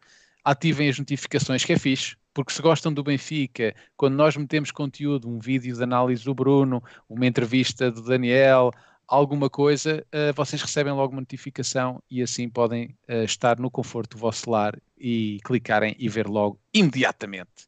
ativem as notificações, que é fixe, porque se gostam do Benfica, quando nós metemos conteúdo, um vídeo de análise do Bruno, uma entrevista do Daniel, alguma coisa, eh, vocês recebem logo uma notificação e assim podem eh, estar no conforto do vosso lar e clicarem e ver logo imediatamente.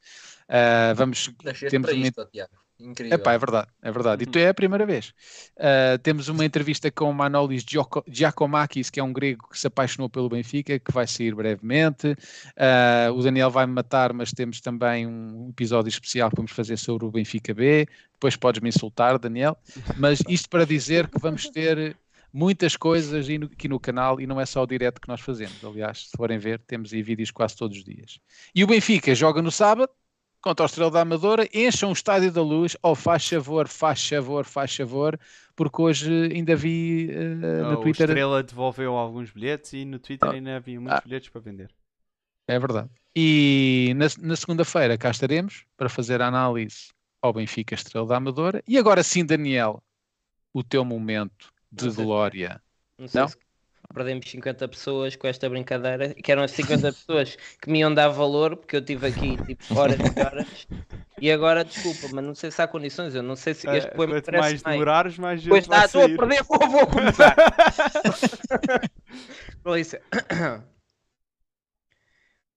Ah, vamos temos para isto, ó, Tiago. Incrível. Epá, é verdade, é verdade. E tu é a primeira vez. Uh, temos uma entrevista com o Manolis Giaco- Giacomakis, que é um grego que se apaixonou pelo Benfica, que vai sair brevemente. Uh, o Daniel vai me matar, mas temos também um episódio especial que vamos fazer sobre o Benfica B. Depois podes me insultar, Daniel. Mas isto para dizer que vamos ter muitas coisas aqui no canal e não é só o direto que nós fazemos. Aliás, se forem ver, temos aí vídeos quase todos os dias. E o Benfica joga no sábado contra o Estrela da Amadora, encham o Estádio da Luz, ou faz favor, faz favor, faz favor, porque hoje ainda vi eh, Ah, no o Twitter. Estrela devolveu alguns bilhetes e no Twitter Ah. ainda havia muitos Ah. bilhetes para vender. É verdade. E na, na segunda-feira cá estaremos para fazer a análise ao Benfica Estrela da Amadora. E agora sim, Daniel, o teu momento de Não sei. glória. Não sei Não? se perdemos 50 pessoas com esta brincadeira, que eram as 50 pessoas que me iam dar valor, porque eu tive aqui tipo horas e horas. E agora, desculpa, mas não sei se há condições, eu não sei se este Ah, poema Quanto parece mais demorares, mais gente Pois está, estou a perder, vou, vou começar. [LAUGHS]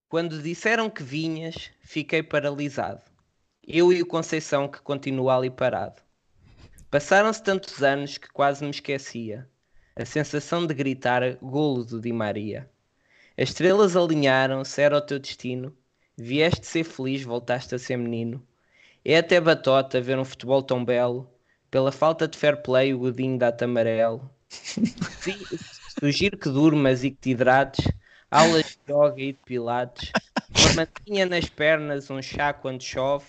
Quando disseram que vinhas, fiquei paralisado. Eu e o Conceição que continua ali parado. Passaram-se tantos anos que quase me esquecia. A sensação de gritar golo do Di Maria. As estrelas alinharam-se, era o teu destino. Vieste ser feliz, voltaste a ser menino. É até batota ver um futebol tão belo. Pela falta de fair play, o Godinho dá-te amarelo. [LAUGHS] Sugiro que durmas e que te hidrates. Aulas de yoga e de pilates. Uma mantinha nas pernas, um chá quando chove.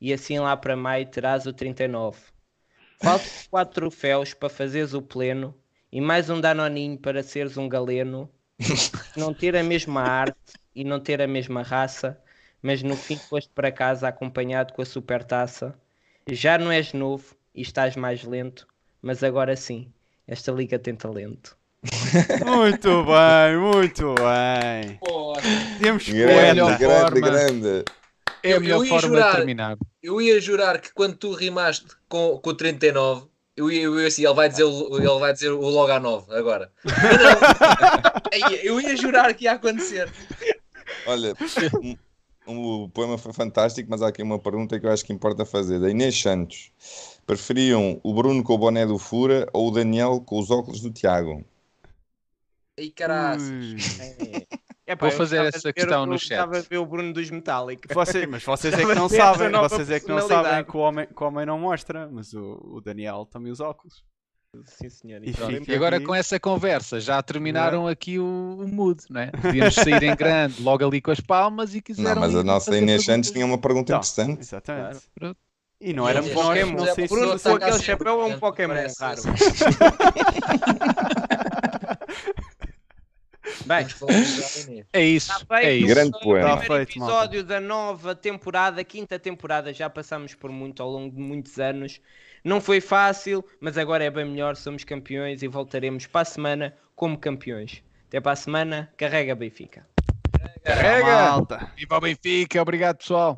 E assim lá para maio terás o 39. Faltam quatro troféus para fazeres o pleno e mais um danoninho para seres um galeno. não ter a mesma [LAUGHS] arte e não ter a mesma raça, mas no fim foste para casa acompanhado com a supertaça. Já não és novo e estás mais lento, mas agora sim, esta liga tem talento. Muito [LAUGHS] bem, muito bem. Porra. Temos Grande, melhor grande, forma. grande. É a Eu- melhor eu ia forma jurar. de terminar. Eu ia jurar que quando tu rimaste com, com o 39, eu ia, eu ia assim, ele vai dizer, o- ele vai dizer o logo a 9 agora. [LAUGHS] Não. Eu ia jurar que ia acontecer. Olha, um- um- o poema foi fantástico, mas há aqui uma pergunta que eu acho que importa fazer. Da Inês Santos. Preferiam o Bruno com o boné do Fura ou o Daniel com os óculos do Tiago? Ei, caraças. É, Vou fazer essa questão no eu chat. gostava de ver o Bruno dos Metallica. Vocês, mas vocês é que [LAUGHS] não essa sabem, vocês é que não sabem que o homem, que o homem não mostra, mas o, o Daniel também usa óculos. Sim, senhor. E fica- E agora aqui. com essa conversa já terminaram aqui o, o mood, não é? Podíamos sair em grande, [LAUGHS] logo ali com as palmas e quiseram. Não, mas a nossa Inês perguntas. Santos tinha uma pergunta Então, interessante. Exatamente. Pronto. E não E éramos é nós, Pokémon. não sei se Bruno com aquele chapéu é um Pokémon raro. [LAUGHS] Bem. É isso, Está feito é isso. Grande o poema. primeiro Está feito, episódio da nova temporada, quinta temporada. Já passamos por muito ao longo de muitos anos. Não foi fácil, mas agora é bem melhor. Somos campeões e voltaremos para a semana como campeões. Até para a semana. Carrega Benfica. Carrega! Malta. Viva o Benfica, obrigado pessoal.